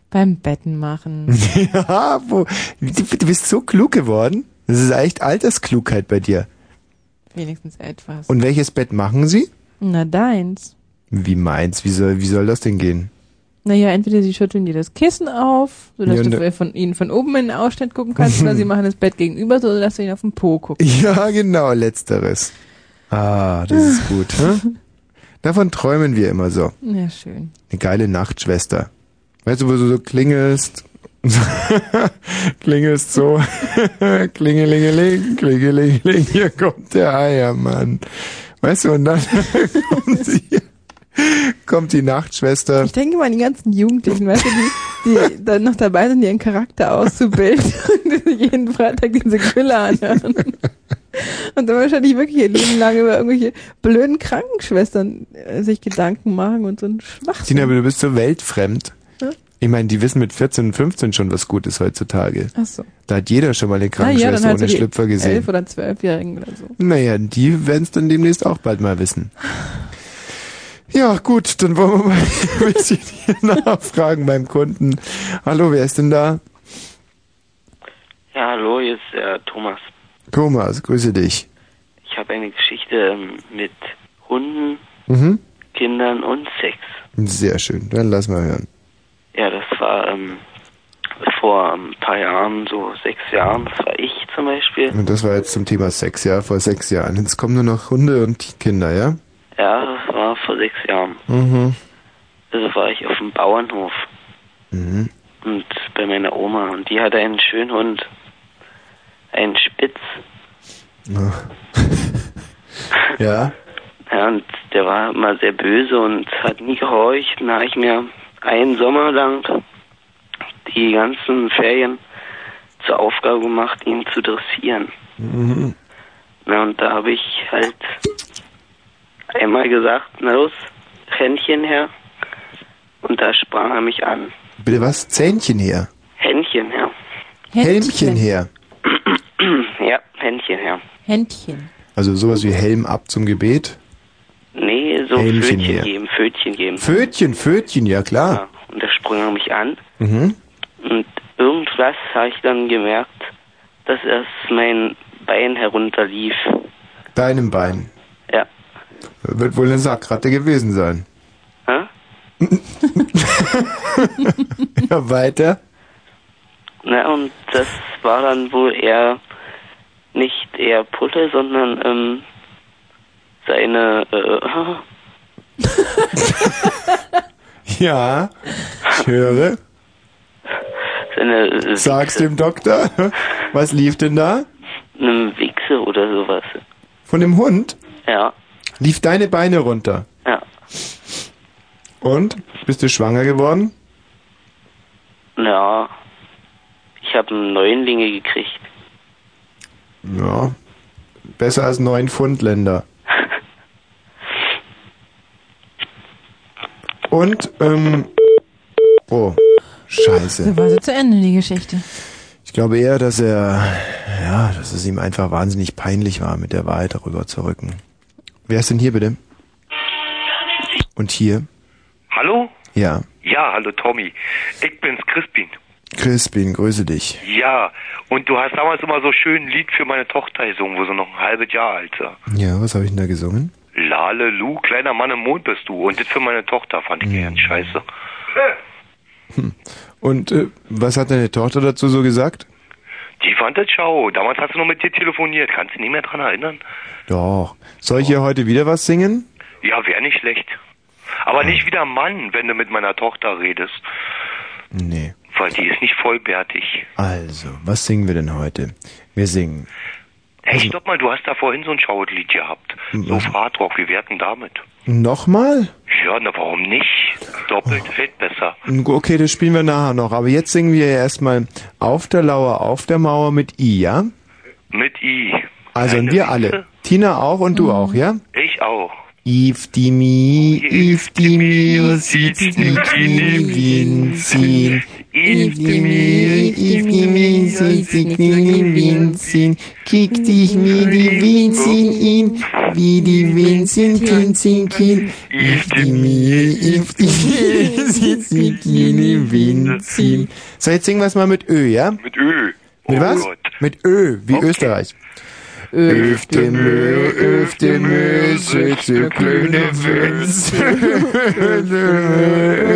Beim Betten machen. ja, wo, du, du bist so klug geworden. Das ist echt Altersklugheit bei dir. Wenigstens etwas. Und welches Bett machen sie? Na, deins. Wie meins? Wie soll, wie soll das denn gehen? Naja, entweder sie schütteln dir das Kissen auf, sodass Ja, du von ihnen von oben in den Ausschnitt gucken kannst, oder sie machen das Bett gegenüber, so dass du ihn auf den Po guckst. Ja, genau, letzteres. Ah, das ist gut. Hm? Davon träumen wir immer so. Ja, schön. Eine geile Nachtschwester. Weißt du, wo du so klingelst? klingelst so. Klingelingeling, klingelingeling, hier kommt der Eiermann. Weißt du, und dann kommt die, kommt die Nachtschwester. Ich denke mal an die ganzen Jugendlichen, weißt du, die, die dann noch dabei sind, ihren Charakter auszubilden und die jeden Freitag diese Gülle anhören. Und dann wahrscheinlich wirklich ihr Leben lang über irgendwelche blöden Krankenschwestern äh, sich Gedanken machen und so ein Schwachsinn. Tina, aber du bist so weltfremd. Ich meine, die wissen mit 14 und 15 schon, was gut ist heutzutage. Ach so. Da hat jeder schon mal eine ja, Krankenschwester dann so ohne die Schlüpfer gesehen. elf oder zwölfjährigen oder so. Naja, die werden es dann demnächst auch bald mal wissen. Ja, gut, dann wollen wir mal ein bisschen hier nachfragen beim Kunden. Hallo, wer ist denn da? Ja, hallo, hier ist der Thomas. Thomas, grüße dich. Ich habe eine Geschichte ähm, mit Hunden, Mhm. Kindern und Sex. Sehr schön, dann lass mal hören. Ja, das war ähm, vor ein paar Jahren, so sechs Jahren, das war ich zum Beispiel. Und das war jetzt zum Thema Sex, ja, vor sechs Jahren. Jetzt kommen nur noch Hunde und Kinder, ja? Ja, das war vor sechs Jahren. Mhm. Also war ich auf dem Bauernhof Mhm. und bei meiner Oma und die hatte einen schönen Hund. Einen Spitz. Ja. Ja, und der war immer sehr böse und hat nie gehorcht. Und da habe ich mir einen Sommer lang die ganzen Ferien zur Aufgabe gemacht, ihn zu dressieren. Mhm. Na, und da habe ich halt einmal gesagt, na los, Händchen her. Und da sprang er mich an. Bitte was? Zähnchen her. Händchen her. Helmchen her. ja, Händchen her. Händchen. Also sowas wie Helm ab zum Gebet. Nee, so Helmchen Fötchen her. geben, Fötchen geben. Fötchen, Fötchen, ja klar. Und da sprang er mich an. Mhm. Und irgendwas habe ich dann gemerkt, dass erst mein Bein herunterlief. Deinem Bein. Ja. Wird wohl eine Sackratte gewesen sein. Hä? ja, weiter. Na, und das war dann wohl eher nicht eher Pulle, sondern ähm, seine äh, Ja, ich höre. seine äh, Sag's dem Doktor. Was lief denn da? eine Wichse oder sowas. Von dem Hund? Ja, Lief deine Beine runter. ja. Und? Bist du schwanger geworden? Ja. Ich habe Neunlinge gekriegt. Ja. Besser als neun Pfundländer. Und, ähm. Oh, scheiße. So war sie zu Ende, die Geschichte. Ich glaube eher, dass er, ja, dass es ihm einfach wahnsinnig peinlich war, mit der Wahrheit darüber zu rücken. Wer ist denn hier bitte? Und hier? Hallo? Ja. Ja, hallo Tommy. Ich bin's, Crispin. Crispin, grüße dich. Ja, und du hast damals immer so schön ein Lied für meine Tochter gesungen, wo sie noch ein halbes Jahr alt war. Ja, was habe ich denn da gesungen? Lale Lu, kleiner Mann im Mond bist du. Und das für meine Tochter fand ich ganz scheiße. Und äh, was hat deine Tochter dazu so gesagt? Die fand das schau. Damals hast du noch mit dir telefoniert. Kannst du dich nicht mehr dran erinnern? Doch. Soll ich hier heute wieder was singen? Ja, wäre nicht schlecht. Aber nicht wieder Mann, wenn du mit meiner Tochter redest. Nee. Weil die ist nicht vollbärtig. Also, was singen wir denn heute? Wir singen. Hey, stopp mal, du hast da vorhin so ein Schaulied gehabt. So Was? Fahrtrock, wie werten damit? Nochmal? Ja, na warum nicht? Doppelt hält besser. Okay, das spielen wir nachher noch. Aber jetzt singen wir erstmal Auf der Lauer, auf der Mauer mit I, ja? Mit I. Also und wir alle. Tina auch und du auch, ja? Ich auch. If die mi, if die mi, sitzt die Knie winzin. If die mi, if die mi, sitzt die Knie winzin. Kick dich mir die Winzin in, wie die Winzin Kinzin kin. If die mi, if die mi, sitzt die Knie winzin. So, jetzt singen wir es mal mit Ö, ja? Mit Ö. Mit Oh was? Mit Ö, wie Österreich. Öfte Mö, öfte Mö, sitze kleine Wünze.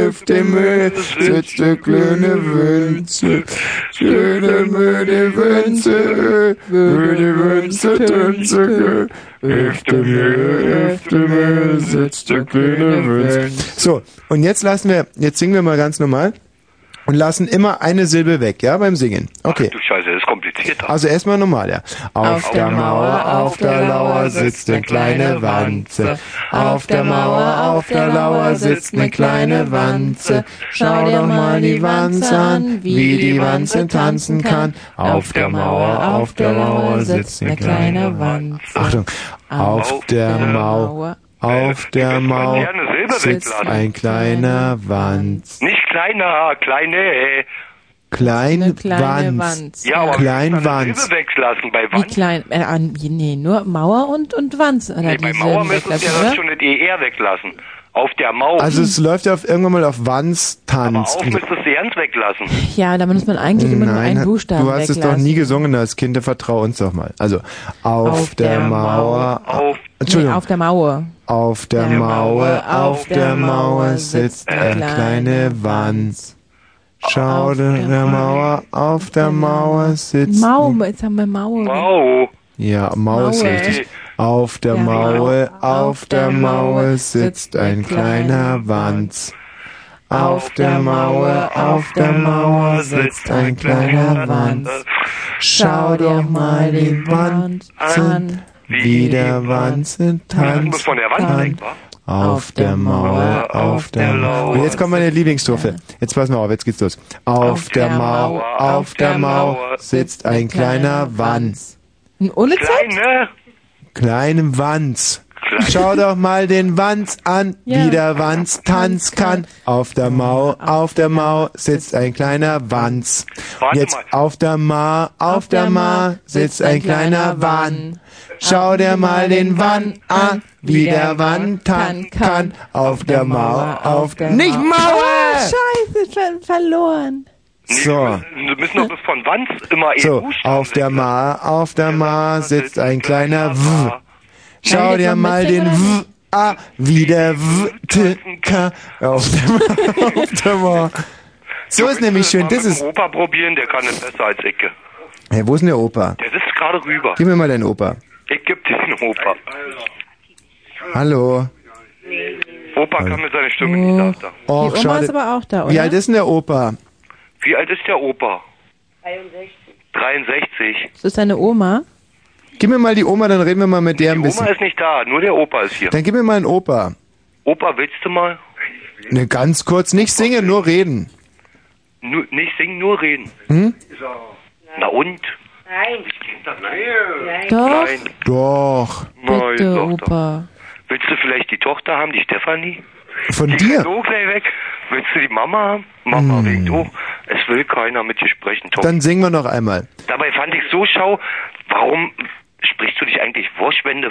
Öfte Mö, sitze kleine Wünze. Schöne Möde Wünze, Möde Wünze, Tünze. Öfte Mö, öfte Mö, sitze kleine Wünze. So, und jetzt lassen wir, jetzt singen wir mal ganz normal. Und lassen immer eine Silbe weg, ja, beim Singen. Okay. Du Komplizierter. Also erstmal normal, ja. Auf, der Mauer, auf der Lauer sitzt eine kleine Wanze. Auf der Mauer, auf der Lauer sitzt eine kleine Wanze. Schau dir mal die Wanze an, wie die Wanze tanzen kann. Auf der Mauer, auf der Mauer sitzt eine kleine Wanze. Achtung. Auf der Mauer, auf der Mauer sitzt ein kleiner Wanz. Nicht kleiner, kleine. Klein kleine Wanz. Wanz. Ja, aber Klein Wanz. Weglassen bei Wie Wanz. klein? Äh, nee, nur Mauer und, und Wanz. Oder Nee, bei Mauer müssen weglassen, ja schon das ER weglassen. Auf der Mauer. Also es läuft ja auf, irgendwann mal auf Wanz Tanz. Auf müsstest du ganz weglassen. Ja, da muss man eigentlich immer nur einen Nein, Buchstaben du hast es doch weglassen. nie gesungen als Kind, vertrau uns doch mal. Also auf, Auf der, der Mauer, Auf, Nee, Entschuldigung, auf der Mauer. auf der der Mauer, Mauer, auf der Mauer sitzt eine kleine Wanz. Schau der Mauer, auf der Mauer sitzt. Mau, jetzt haben wir Mauer. Mau. Ja, Mau ist richtig. Auf der Ja. Mauer, auf der Mauer sitzt ein kleiner Wanz. Auf der Mauer, auf der Mauer sitzt ein kleiner Wanz. Schau doch mal den Wanz an, wie der Wanze Du tanzt. bist Auf der Mauer, auf der Mauer. Und jetzt kommt meine Lieblingsstrophe. Jetzt pass mal auf, jetzt geht's los. Auf der Mauer, auf der Mauer sitzt ein kleiner Wanz. Ohne Zeit? Kleine. Kleinem Wanz. Schau doch mal den Wanz an, wie der Wanz tanz kann. Auf der Mauer, auf der Mauer sitzt ein kleiner Wanz. Jetzt auf der Ma, auf der Ma sitzt ein kleiner Wann. Schau dir mal den Wann an, wie der Wann tan kann. Auf der Mauer, auf der Nicht Mauer. Mauer! Scheiße, ver verloren. So. Wir müssen doch bis von Wanz immer So, auf der Ma, auf der Ma sitzt ein kleiner W. Schau dir mal noch den W A, wie der W T K auf der Ma, auf der Ma. So ist nämlich schön, das ist... Opa probieren, der kann es besser als ich. Hey, wo ist denn der Opa? Der sitzt gerade rüber. Gib mir mal deinen Opa. Ich geb dir den Opa. Hallo. Opa kann mit seiner Stimme nicht lauter. Och, Die Oma schade. ist aber auch da, oder? Wie alt ist denn der Opa? Wie alt ist der Opa? 63. Ist das deine Oma? Gib mir mal die Oma, dann reden wir mal mit der ein Die Oma bisschen. ist nicht da, nur der Opa ist hier. Dann gib mir mal einen Opa. Opa, willst du mal? Ne, ganz kurz, nicht singen, nur reden. Nur, nicht singen, nur reden. Hm? Na und? Nein. Nein. Doch. Nein. Doch. Nein, Bitte, doch. Opa. Willst du vielleicht die Tochter haben, die Stefanie? Von die dir? So gleich weg. Willst du die Mama haben? Mama, Hm. wegen du. Es will keiner mit dir sprechen, Tom. Dann singen wir noch einmal. Dabei fand ich so schau, warum sprichst du dich eigentlich wurscht, wenn du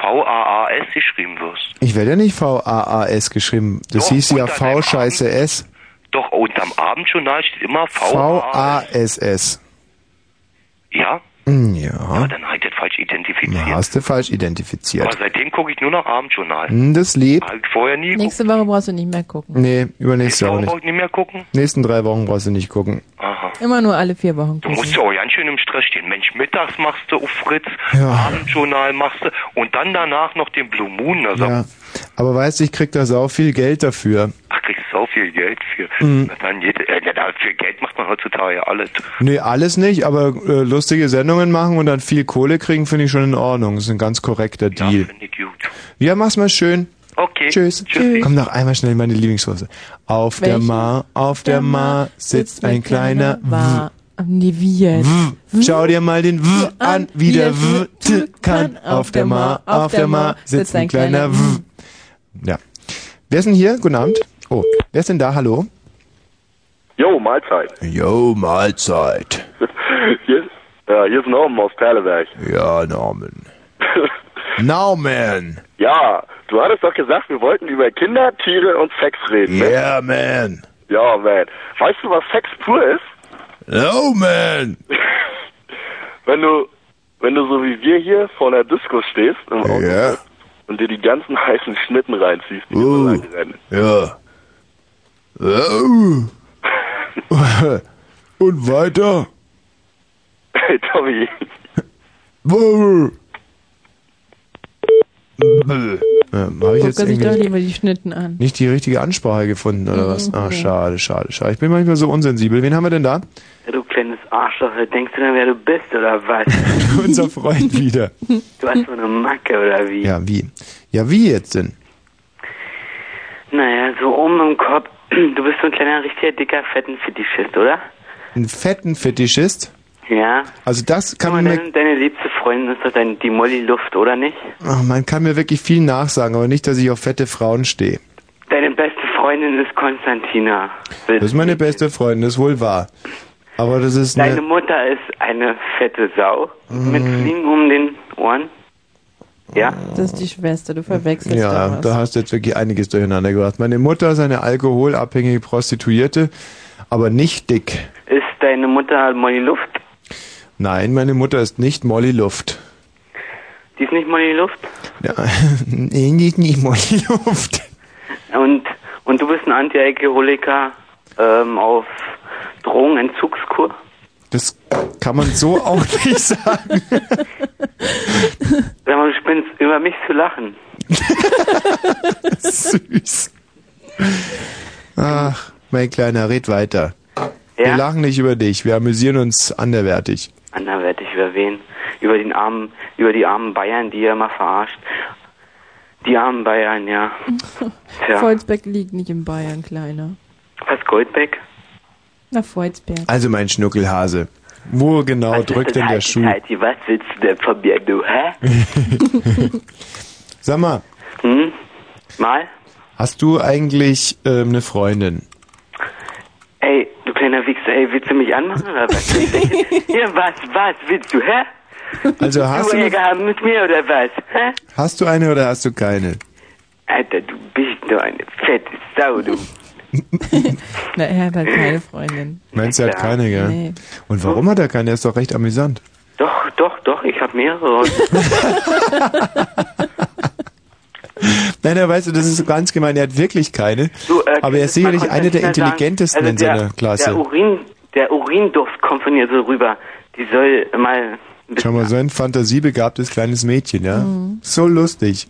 V-A-A-S geschrieben wirst? Ich werde ja nicht V-A-A-S geschrieben. Das Doch, hieß ja unter deinem V-Scheiße S. Doch, unterm Abendjournal steht immer. V-A-S-S. Ja? Hm, Ja, Ja. dann habe ich das falsch identifiziert. Na, hast du falsch Aber identifiziert. seitdem gucke ich nur noch Abendjournal. Hm, Das lebt. Hab ich vorher nie. Nächste Woche brauchst du nicht mehr gucken. Nee, übernächste Woche nicht. brauche ich nicht mehr gucken? Nächsten drei Wochen brauchst du nicht gucken. Aha. Immer nur alle vier Wochen Du gucken. musst ja auch ganz schön im Stress stehen. Mensch, mittags machst du auf Fritz, Ja. Abendjournal machst du und dann danach noch den Blue Moon. Also, Ja. Aber weißt du, ich krieg da sau viel Geld dafür. Ach, kriegst du so viel Geld für. Mhm. Na, Dann jede, äh, na, für Geld macht man heutzutage ja alles. Nee, alles nicht, aber äh, lustige Sendungen machen und dann viel Kohle kriegen, finde ich schon in Ordnung. Das ist ein ganz korrekter Deal. Finde ich gut. Ja, mach's mal schön. Okay. Tschüss. Tschüssi. Komm noch einmal schnell meine Lieblingssoße. Auf der Welche? Ma, auf der Ma sitzt ein kleiner War. Nee, wie jetzt? W. Schau dir mal den W an, wie der W t kann. Auf der Ma, auf der Ma sitzt ein kleiner W. Ja. Wer ist denn hier? Guten Abend. Oh, wer ist denn da? Hallo? Jo, Mahlzeit. Jo, Mahlzeit. Hier, ja, hier ist Norman aus Perleberg. Ja, Norman. Norman. Ja, du hattest doch gesagt, wir wollten über Kinder, Tiere und Sex reden. Ne? Yeah, man. Ja, man. Weißt du, was Sex pur ist? No, man. Wenn du, wenn du so wie wir hier vor einer Disco stehst im Auto Ja. Und dir die ganzen heißen Schnitten reinziehst, die Uh. uh. so rennen. Ja. Oh. Und weiter? Hey, Tommy. Ja, Habe ich jetzt sich doch irgendwie lieber die Schnitten an. nicht die richtige Ansprache gefunden oder was? Ach, Mhm. schade, schade, schade. Ich bin manchmal so unsensibel. Wen haben wir denn da? Ja, du kleines Arschloch, denkst du denn, wer du bist oder was? Unser Freund wieder. Du hast so eine Macke oder wie? Ja, wie? Ja, wie jetzt denn? Naja, so oben im Kopf, du bist so ein kleiner, richtiger, dicker, fetten Fetischist, oder? Ein fetten Fetischist? Ja. Also das kann man deine, deine liebste Freundin ist doch dein, die Molly Luft, oder nicht? ach, man kann mir wirklich viel nachsagen, aber nicht, dass ich auf fette Frauen stehe. Deine beste Freundin ist Konstantina. Das ist meine beste Freundin, das ist wohl wahr. Aber das ist Deine eine, Mutter ist eine fette Sau mit Mhm. Fliegen um den Ohren. Ja? Das ist die Schwester, du verwechselst ja, da was. da hast du jetzt wirklich einiges durcheinander gebracht. Meine Mutter ist eine alkoholabhängige Prostituierte, aber nicht dick. Ist deine Mutter Molly Luft? Nein, meine Mutter ist nicht Molly Luft. Die ist nicht Molly Luft? Ja, nee, nicht, nicht Molly Luft. Und, und du bist ein Anti-Alkoholiker ähm, auf Drogenentzugskur? Das kann man so auch nicht sagen. Sag mal, du spinnst, über mich zu lachen. Süß. Ach, mein Kleiner, red weiter. Wir Ja? lachen nicht über dich, wir amüsieren uns anderwertig. Anderweitig über wen? Über den armen, über die armen Bayern, die ihr immer verarscht. Die armen Bayern, ja. Tja. Volzbeck liegt nicht in Bayern, Kleiner. Was, Goldbeck? Na, Volzberg. Also mein Schnuckelhase, wo genau drückt denn der Schuh? Heidi, was willst du denn von mir, du, hä? Sag mal, Hm? Mal? hast du eigentlich ähm, eine Freundin? Ey, kleiner Wichser, ey, willst du mich anmachen oder was? ja, was, was willst du, hä? Also hast du du, eine, Ärger haben mit mir oder was, hä? hast du eine oder hast du keine? Alter, du bist doch eine fette Sau, du. Na, er hat halt keine Freundin. Meinst du, er hat keine, gell? Nee. Und warum hat er keine? Er ist doch recht amüsant. Doch, doch, doch, ich hab mehrere. Nein, er weißt du, das ist so ganz gemein, er hat wirklich keine. Du, äh, aber er ist sicherlich einer der intelligentesten sagen, in also seiner Klasse. Der, Urin, der Urinduft kommt von ihr so rüber. Die soll mal Schau mal, so ein fantasiebegabtes kleines Mädchen, ja? Mhm. So lustig.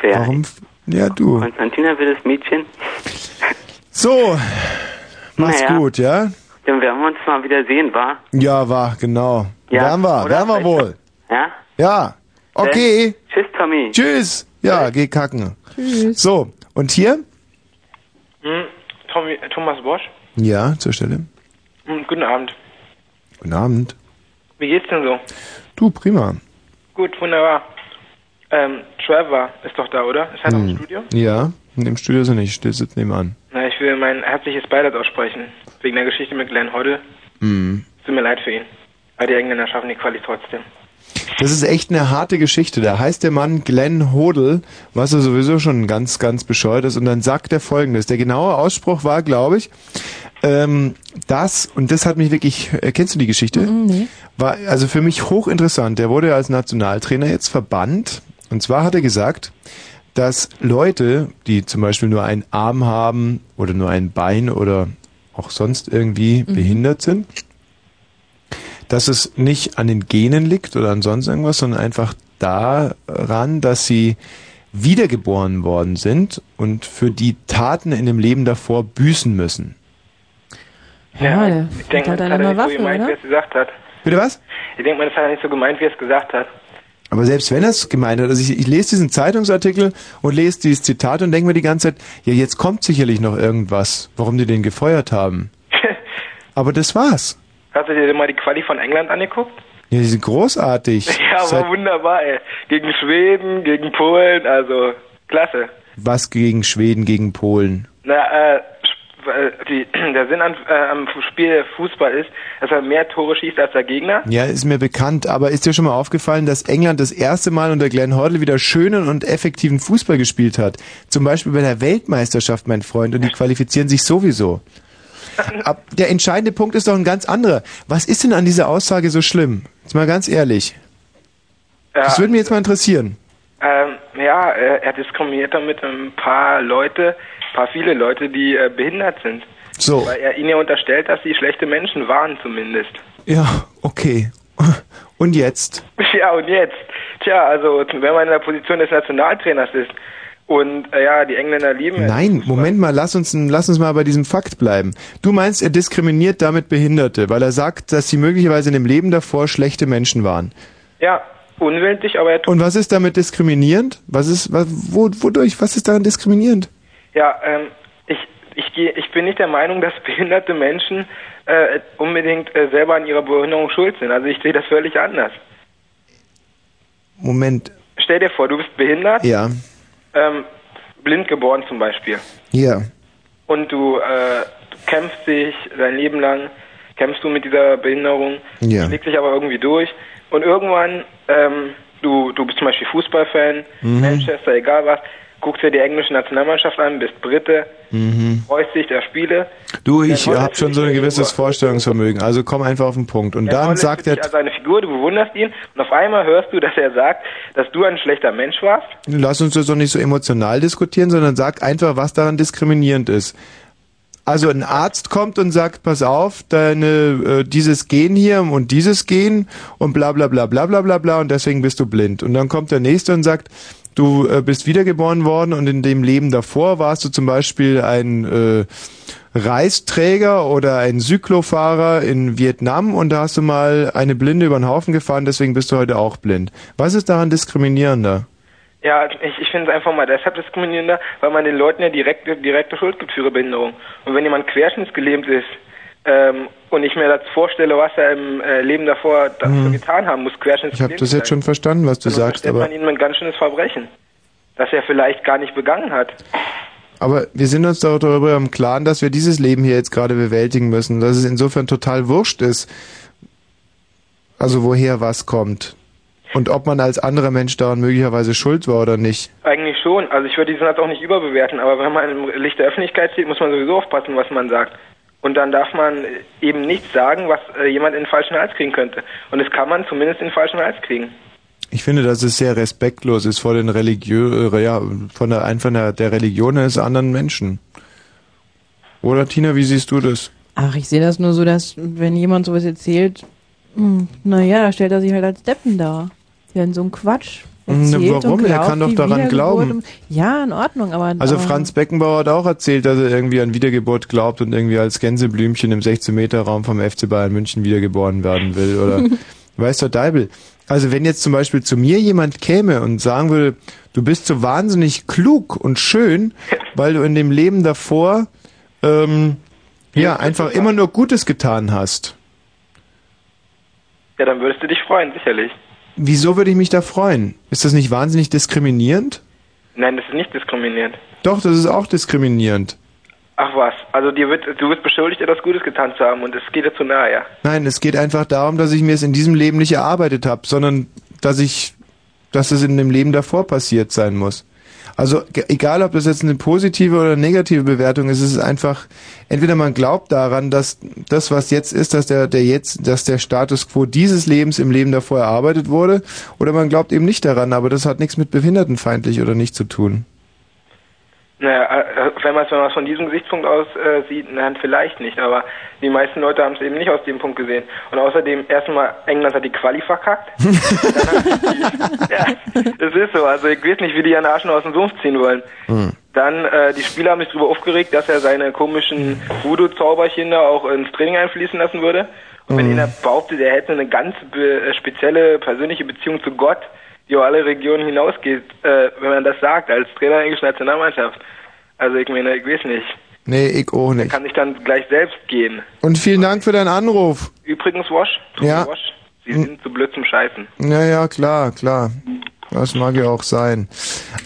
Wer? Warum? Ja, du. Konstantina will das Mädchen. So, mach's Naja. gut, ja? Dann werden wir uns mal wieder sehen, wa? Ja, war, genau. Ja, werden wir, werden wir wohl. Ja? Ja, okay. Tschüss, Tommy. Tschüss. Ja, geh kacken. Tschüss. So, und hier? Hm, Tommy, Thomas Bosch. Ja, zur Stelle. Hm, guten Abend. Guten Abend. Wie geht's denn so? Du, prima. Gut, wunderbar. Ähm, Trevor ist doch da, oder? Ist er noch im Hm. Studio? Ja, im Studio ist er nicht, der sitzt nebenan. Na, ich will mein herzliches Beileid aussprechen. Wegen der Geschichte mit Glenn Hoddle. Mhm. Tut mir leid für ihn. Aber die Engländer schaffen die Quali trotzdem. Das ist echt eine harte Geschichte. Da heißt der Mann Glenn Hodel, was er sowieso schon ganz, ganz bescheuert ist. Und dann sagt er folgendes. Der genaue Ausspruch war, glaube ich, ähm, das, und das hat mich wirklich, äh, kennst du die Geschichte? Nee. War also für mich hochinteressant. Der wurde als Nationaltrainer jetzt verbannt. Und zwar hat er gesagt, dass Leute, die zum Beispiel nur einen Arm haben oder nur ein Bein oder auch sonst irgendwie behindert sind, dass es nicht an den Genen liegt oder an sonst irgendwas, sondern einfach daran, dass sie wiedergeboren worden sind und für die Taten in dem Leben davor büßen müssen. Ja, der Ich denke, das hat eine er nicht so Waffe, gemeint, wie oder? er es gesagt hat. Bitte was? Ich denke mal, das hat er nicht so gemeint, wie er es gesagt hat. Aber selbst wenn er es gemeint hat, also ich, ich lese diesen Zeitungsartikel und lese dieses Zitat und denke mir die ganze Zeit, ja, jetzt kommt sicherlich noch irgendwas, warum die den gefeuert haben. Aber das war's. Hast du dir denn mal die Quali von England angeguckt? Ja, die sind großartig. Ja, Seit- war wunderbar, ey. Gegen Schweden, gegen Polen, also klasse. was gegen Schweden, gegen Polen. Na, äh, äh, die, der Sinn an, äh, am Spiel Fußball ist, dass er mehr Tore schießt als der Gegner. Ja, ist mir bekannt, aber ist dir schon mal aufgefallen, dass England das erste Mal unter Glenn Hoddle wieder schönen und effektiven Fußball gespielt hat? Zum Beispiel bei der Weltmeisterschaft, mein Freund, und die qualifizieren sich sowieso. Ab, der entscheidende Punkt ist doch ein ganz anderer. Was ist denn an dieser Aussage so schlimm? Jetzt mal ganz ehrlich. Das würde mich jetzt mal interessieren. Ähm, ja, äh, er diskriminiert damit ein paar Leute, ein paar viele Leute, die äh, behindert sind. So. Weil er ihnen ja unterstellt, dass sie schlechte Menschen waren zumindest. Ja, okay. Und jetzt? Ja, und jetzt? Tja, also wenn man in der Position des Nationaltrainers ist und äh, ja, die Engländer lieben es. Nein, Moment mal, lass uns, lass uns mal bei diesem Fakt bleiben. Du meinst, er diskriminiert damit Behinderte, weil er sagt, dass sie möglicherweise in dem Leben davor schlechte Menschen waren. Ja, unwillentlich, aber er tut Und was ist damit diskriminierend? Was ist, was, wo, wodurch, was ist daran diskriminierend? Ja, ähm, ich, ich, geh, ich bin nicht der Meinung, dass behinderte Menschen äh, unbedingt äh, selber an ihrer Behinderung schuld sind. Also ich sehe das völlig anders. Moment, Stell dir vor, du bist behindert, ja, ähm, blind geboren zum Beispiel. ja, Und du, äh, du kämpfst dich dein Leben lang, kämpfst du mit dieser Behinderung, Ja. schlägst dich aber irgendwie durch. Und irgendwann, ähm, du, du bist zum Beispiel Fußballfan, Mhm. Manchester, egal was, guckst dir die englische Nationalmannschaft an, bist Brite, mhm. freust dich der Spiele. Du, ich habe schon so ein gewisses Vorstellungsvermögen, also komm einfach auf den Punkt. Und Glenn dann sagt er, also eine Figur, du bewunderst ihn und auf einmal hörst du, dass er sagt, dass du ein schlechter Mensch warst. lass uns das doch nicht so emotional diskutieren, sondern sag einfach, was daran diskriminierend ist. Also ein Arzt kommt und sagt, pass auf, deine äh, dieses Gen hier und dieses Gen und bla bla bla bla bla bla bla und deswegen bist du blind. Und dann kommt der nächste und sagt, du äh, bist wiedergeboren worden und in dem Leben davor warst du zum Beispiel ein äh, Reisträger oder ein Cyklofahrer in Vietnam und da hast du mal eine Blinde über den Haufen gefahren, deswegen bist du heute auch blind. Was ist daran diskriminierender? Ja, ich, ich finde es einfach mal deshalb diskriminierender, weil man den Leuten ja direkt, direkte Schuld gibt für ihre Behinderung. Und wenn jemand querschnittsgelähmt ist ähm, und ich mir das vorstelle, was er im äh, Leben davor dafür Mhm. getan haben muss, Ich querschnittsgelähmt habe das jetzt schon verstanden, was du dann sagst, aber man ihm ein ganz schönes Verbrechen, das er vielleicht gar nicht begangen hat. Aber wir sind uns doch darüber im Klaren, dass wir dieses Leben hier jetzt gerade bewältigen müssen, dass es insofern total wurscht ist, also woher was kommt. Und ob man als anderer Mensch daran möglicherweise schuld war oder nicht. Eigentlich schon. Also ich würde diesen Satz auch nicht überbewerten, aber wenn man im Licht der Öffentlichkeit steht, muss man sowieso aufpassen, was man sagt. Und dann darf man eben nichts sagen, was äh, jemand in den falschen Hals kriegen könnte. Und das kann man zumindest in den falschen Hals kriegen. Ich finde, dass es sehr respektlos ist vor den Religiö äh, ja, von der einfach der, der Religion eines anderen Menschen. Oder Tina, wie siehst du das? Ach, ich sehe das nur so, dass wenn jemand sowas erzählt, hm, naja, da stellt er sich halt als Deppen dar. Der in so einem Quatsch warum? und Er glaubt, kann doch daran glauben. Ja, in Ordnung, aber... Also Franz Beckenbauer hat auch erzählt, dass er irgendwie an Wiedergeburt glaubt und irgendwie als Gänseblümchen im 16-Meter-Raum vom FC Bayern München wiedergeboren werden will. Oder weißt du, Deibel. Also wenn jetzt zum Beispiel zu mir jemand käme und sagen würde, du bist so wahnsinnig klug und schön, weil du in dem Leben davor ähm, ja einfach immer nur Gutes getan hast. Ja, dann würdest du dich freuen, sicherlich. Wieso würde ich mich da freuen? Ist das nicht wahnsinnig diskriminierend? Nein, das ist nicht diskriminierend. Doch, das ist auch diskriminierend. Ach was, also dir wird, du wirst beschuldigt, etwas Gutes getan zu haben und es geht dir zu nahe, ja. Nein, es geht einfach darum, dass ich mir es in diesem Leben nicht erarbeitet habe, sondern dass ich, dass es in dem Leben davor passiert sein muss. Also egal, ob das jetzt eine positive oder negative Bewertung ist, es ist einfach entweder man glaubt daran, dass das, was jetzt ist, dass der, der jetzt, dass der Status quo dieses Lebens im Leben davor erarbeitet wurde, oder man glaubt eben nicht daran. Aber das hat nichts mit behindertenfeindlich oder nicht zu tun. Naja, äh, wenn man es wenn man's von diesem Gesichtspunkt aus äh, sieht, dann vielleicht nicht, aber die meisten Leute haben es eben nicht aus dem Punkt gesehen. Und außerdem, erstmal, England hat die Quali verkackt. ja, das ist so, also ich weiß nicht, wie die ihren Arsch noch aus dem Sumpf ziehen wollen. Dann, äh, die Spieler haben sich darüber aufgeregt, dass er seine komischen Voodoo-Zauberchen da auch ins Training einfließen lassen würde. Und wenn Mhm. er behauptet, er hätte eine ganz äh, spezielle persönliche Beziehung zu Gott, über alle Regionen hinausgeht, äh, wenn man das sagt, als Trainer der englischen Nationalmannschaft. Also ich meine, ich weiß nicht. Nee, ich auch nicht. Kann ich dann gleich selbst gehen. Und vielen Dank für deinen Anruf. Übrigens, Wash, Ja. Wash, Sie sind zu blöd zum Scheißen. Naja, klar, klar. Das mag ja auch sein.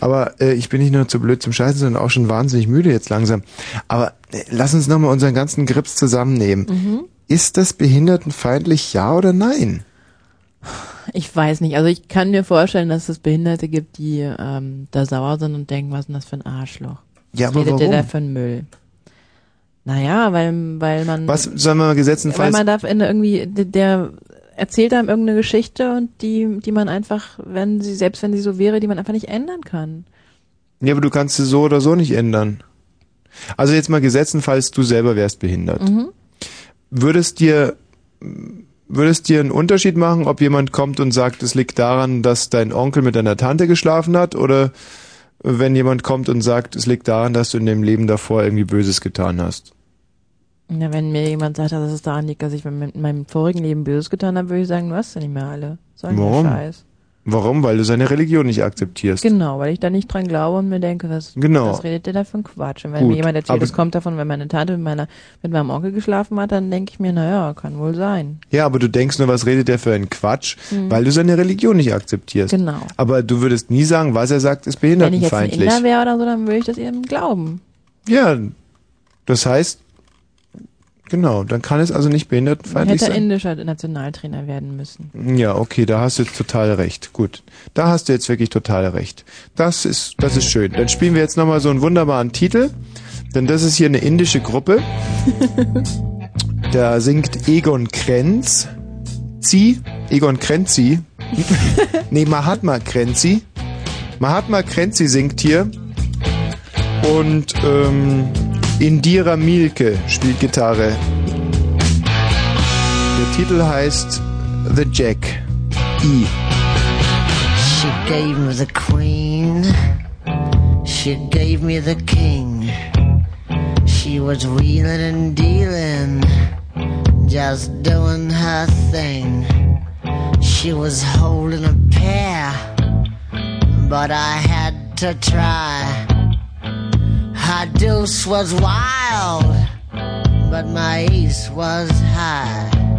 Aber äh, ich bin nicht nur zu blöd zum Scheißen, sondern auch schon wahnsinnig müde jetzt langsam. Aber äh, lass uns nochmal unseren ganzen Grips zusammennehmen. Mhm. Ist das behindertenfeindlich, ja oder nein? Ich weiß nicht. Also ich kann mir vorstellen, dass es Behinderte gibt, die ähm, da sauer sind und denken, was ist denn das für ein Arschloch? Ja, was aber redet der warum? da für ein Müll? Naja, weil, weil man... Was sollen wir mal Weil man darf in irgendwie, der, der erzählt einem irgendeine Geschichte und die, die man einfach, wenn sie, selbst wenn sie so wäre, die man einfach nicht ändern kann. Ja, aber du kannst sie so oder so nicht ändern. Also jetzt mal gesetzenfalls, du selber wärst behindert. Mhm. Würdest dir würdest dir einen Unterschied machen, ob jemand kommt und sagt, es liegt daran, dass dein Onkel mit deiner Tante geschlafen hat, oder wenn jemand kommt und sagt, es liegt daran, dass du in dem Leben davor irgendwie Böses getan hast? Ja, wenn mir jemand sagt, dass es daran liegt, dass ich in meinem vorigen Leben Böses getan habe, würde ich sagen, du hast ja nicht mehr alle. So ein Warum? Scheiß. Warum? Weil du seine Religion nicht akzeptierst. Genau, weil ich da nicht dran glaube und mir denke, was, Genau. was redet der da für ein Quatsch? Und wenn Gut, mir jemand erzählt, es kommt davon, wenn meine Tante mit meiner, mit meinem Onkel geschlafen hat, dann denke ich mir, naja, kann wohl sein. Ja, aber du denkst nur, was redet der für einen Quatsch, Mhm. weil du seine Religion nicht akzeptierst. Genau. Aber du würdest nie sagen, was er sagt, ist Wenn ich jetzt ein behindertenfeindlich. Inder wäre oder so, dann würde ich das eben glauben. Ja, das heißt, genau, dann kann es also nicht Ich behindertenfeindlich hätte sein. indischer Nationaltrainer werden müssen. Ja, okay, da hast du jetzt total recht. Gut, da hast du jetzt wirklich total recht. Das ist, das ist schön. Dann spielen wir jetzt nochmal so einen wunderbaren Titel, denn das ist hier eine indische Gruppe. Da singt Egon Krenz. Sie, Egon Krenzi. nee, Mahatma Krenzi. Mahatma Krenzi singt hier. Und ähm, Indira Mielke spielt Gitarre. Der Titel heißt The Jack. E. She gave me the queen. She gave me the king. She was wheeling and dealing. Just doing her thing. She was holding a pair. But I had to try. My deuce was wild, but my ace was high.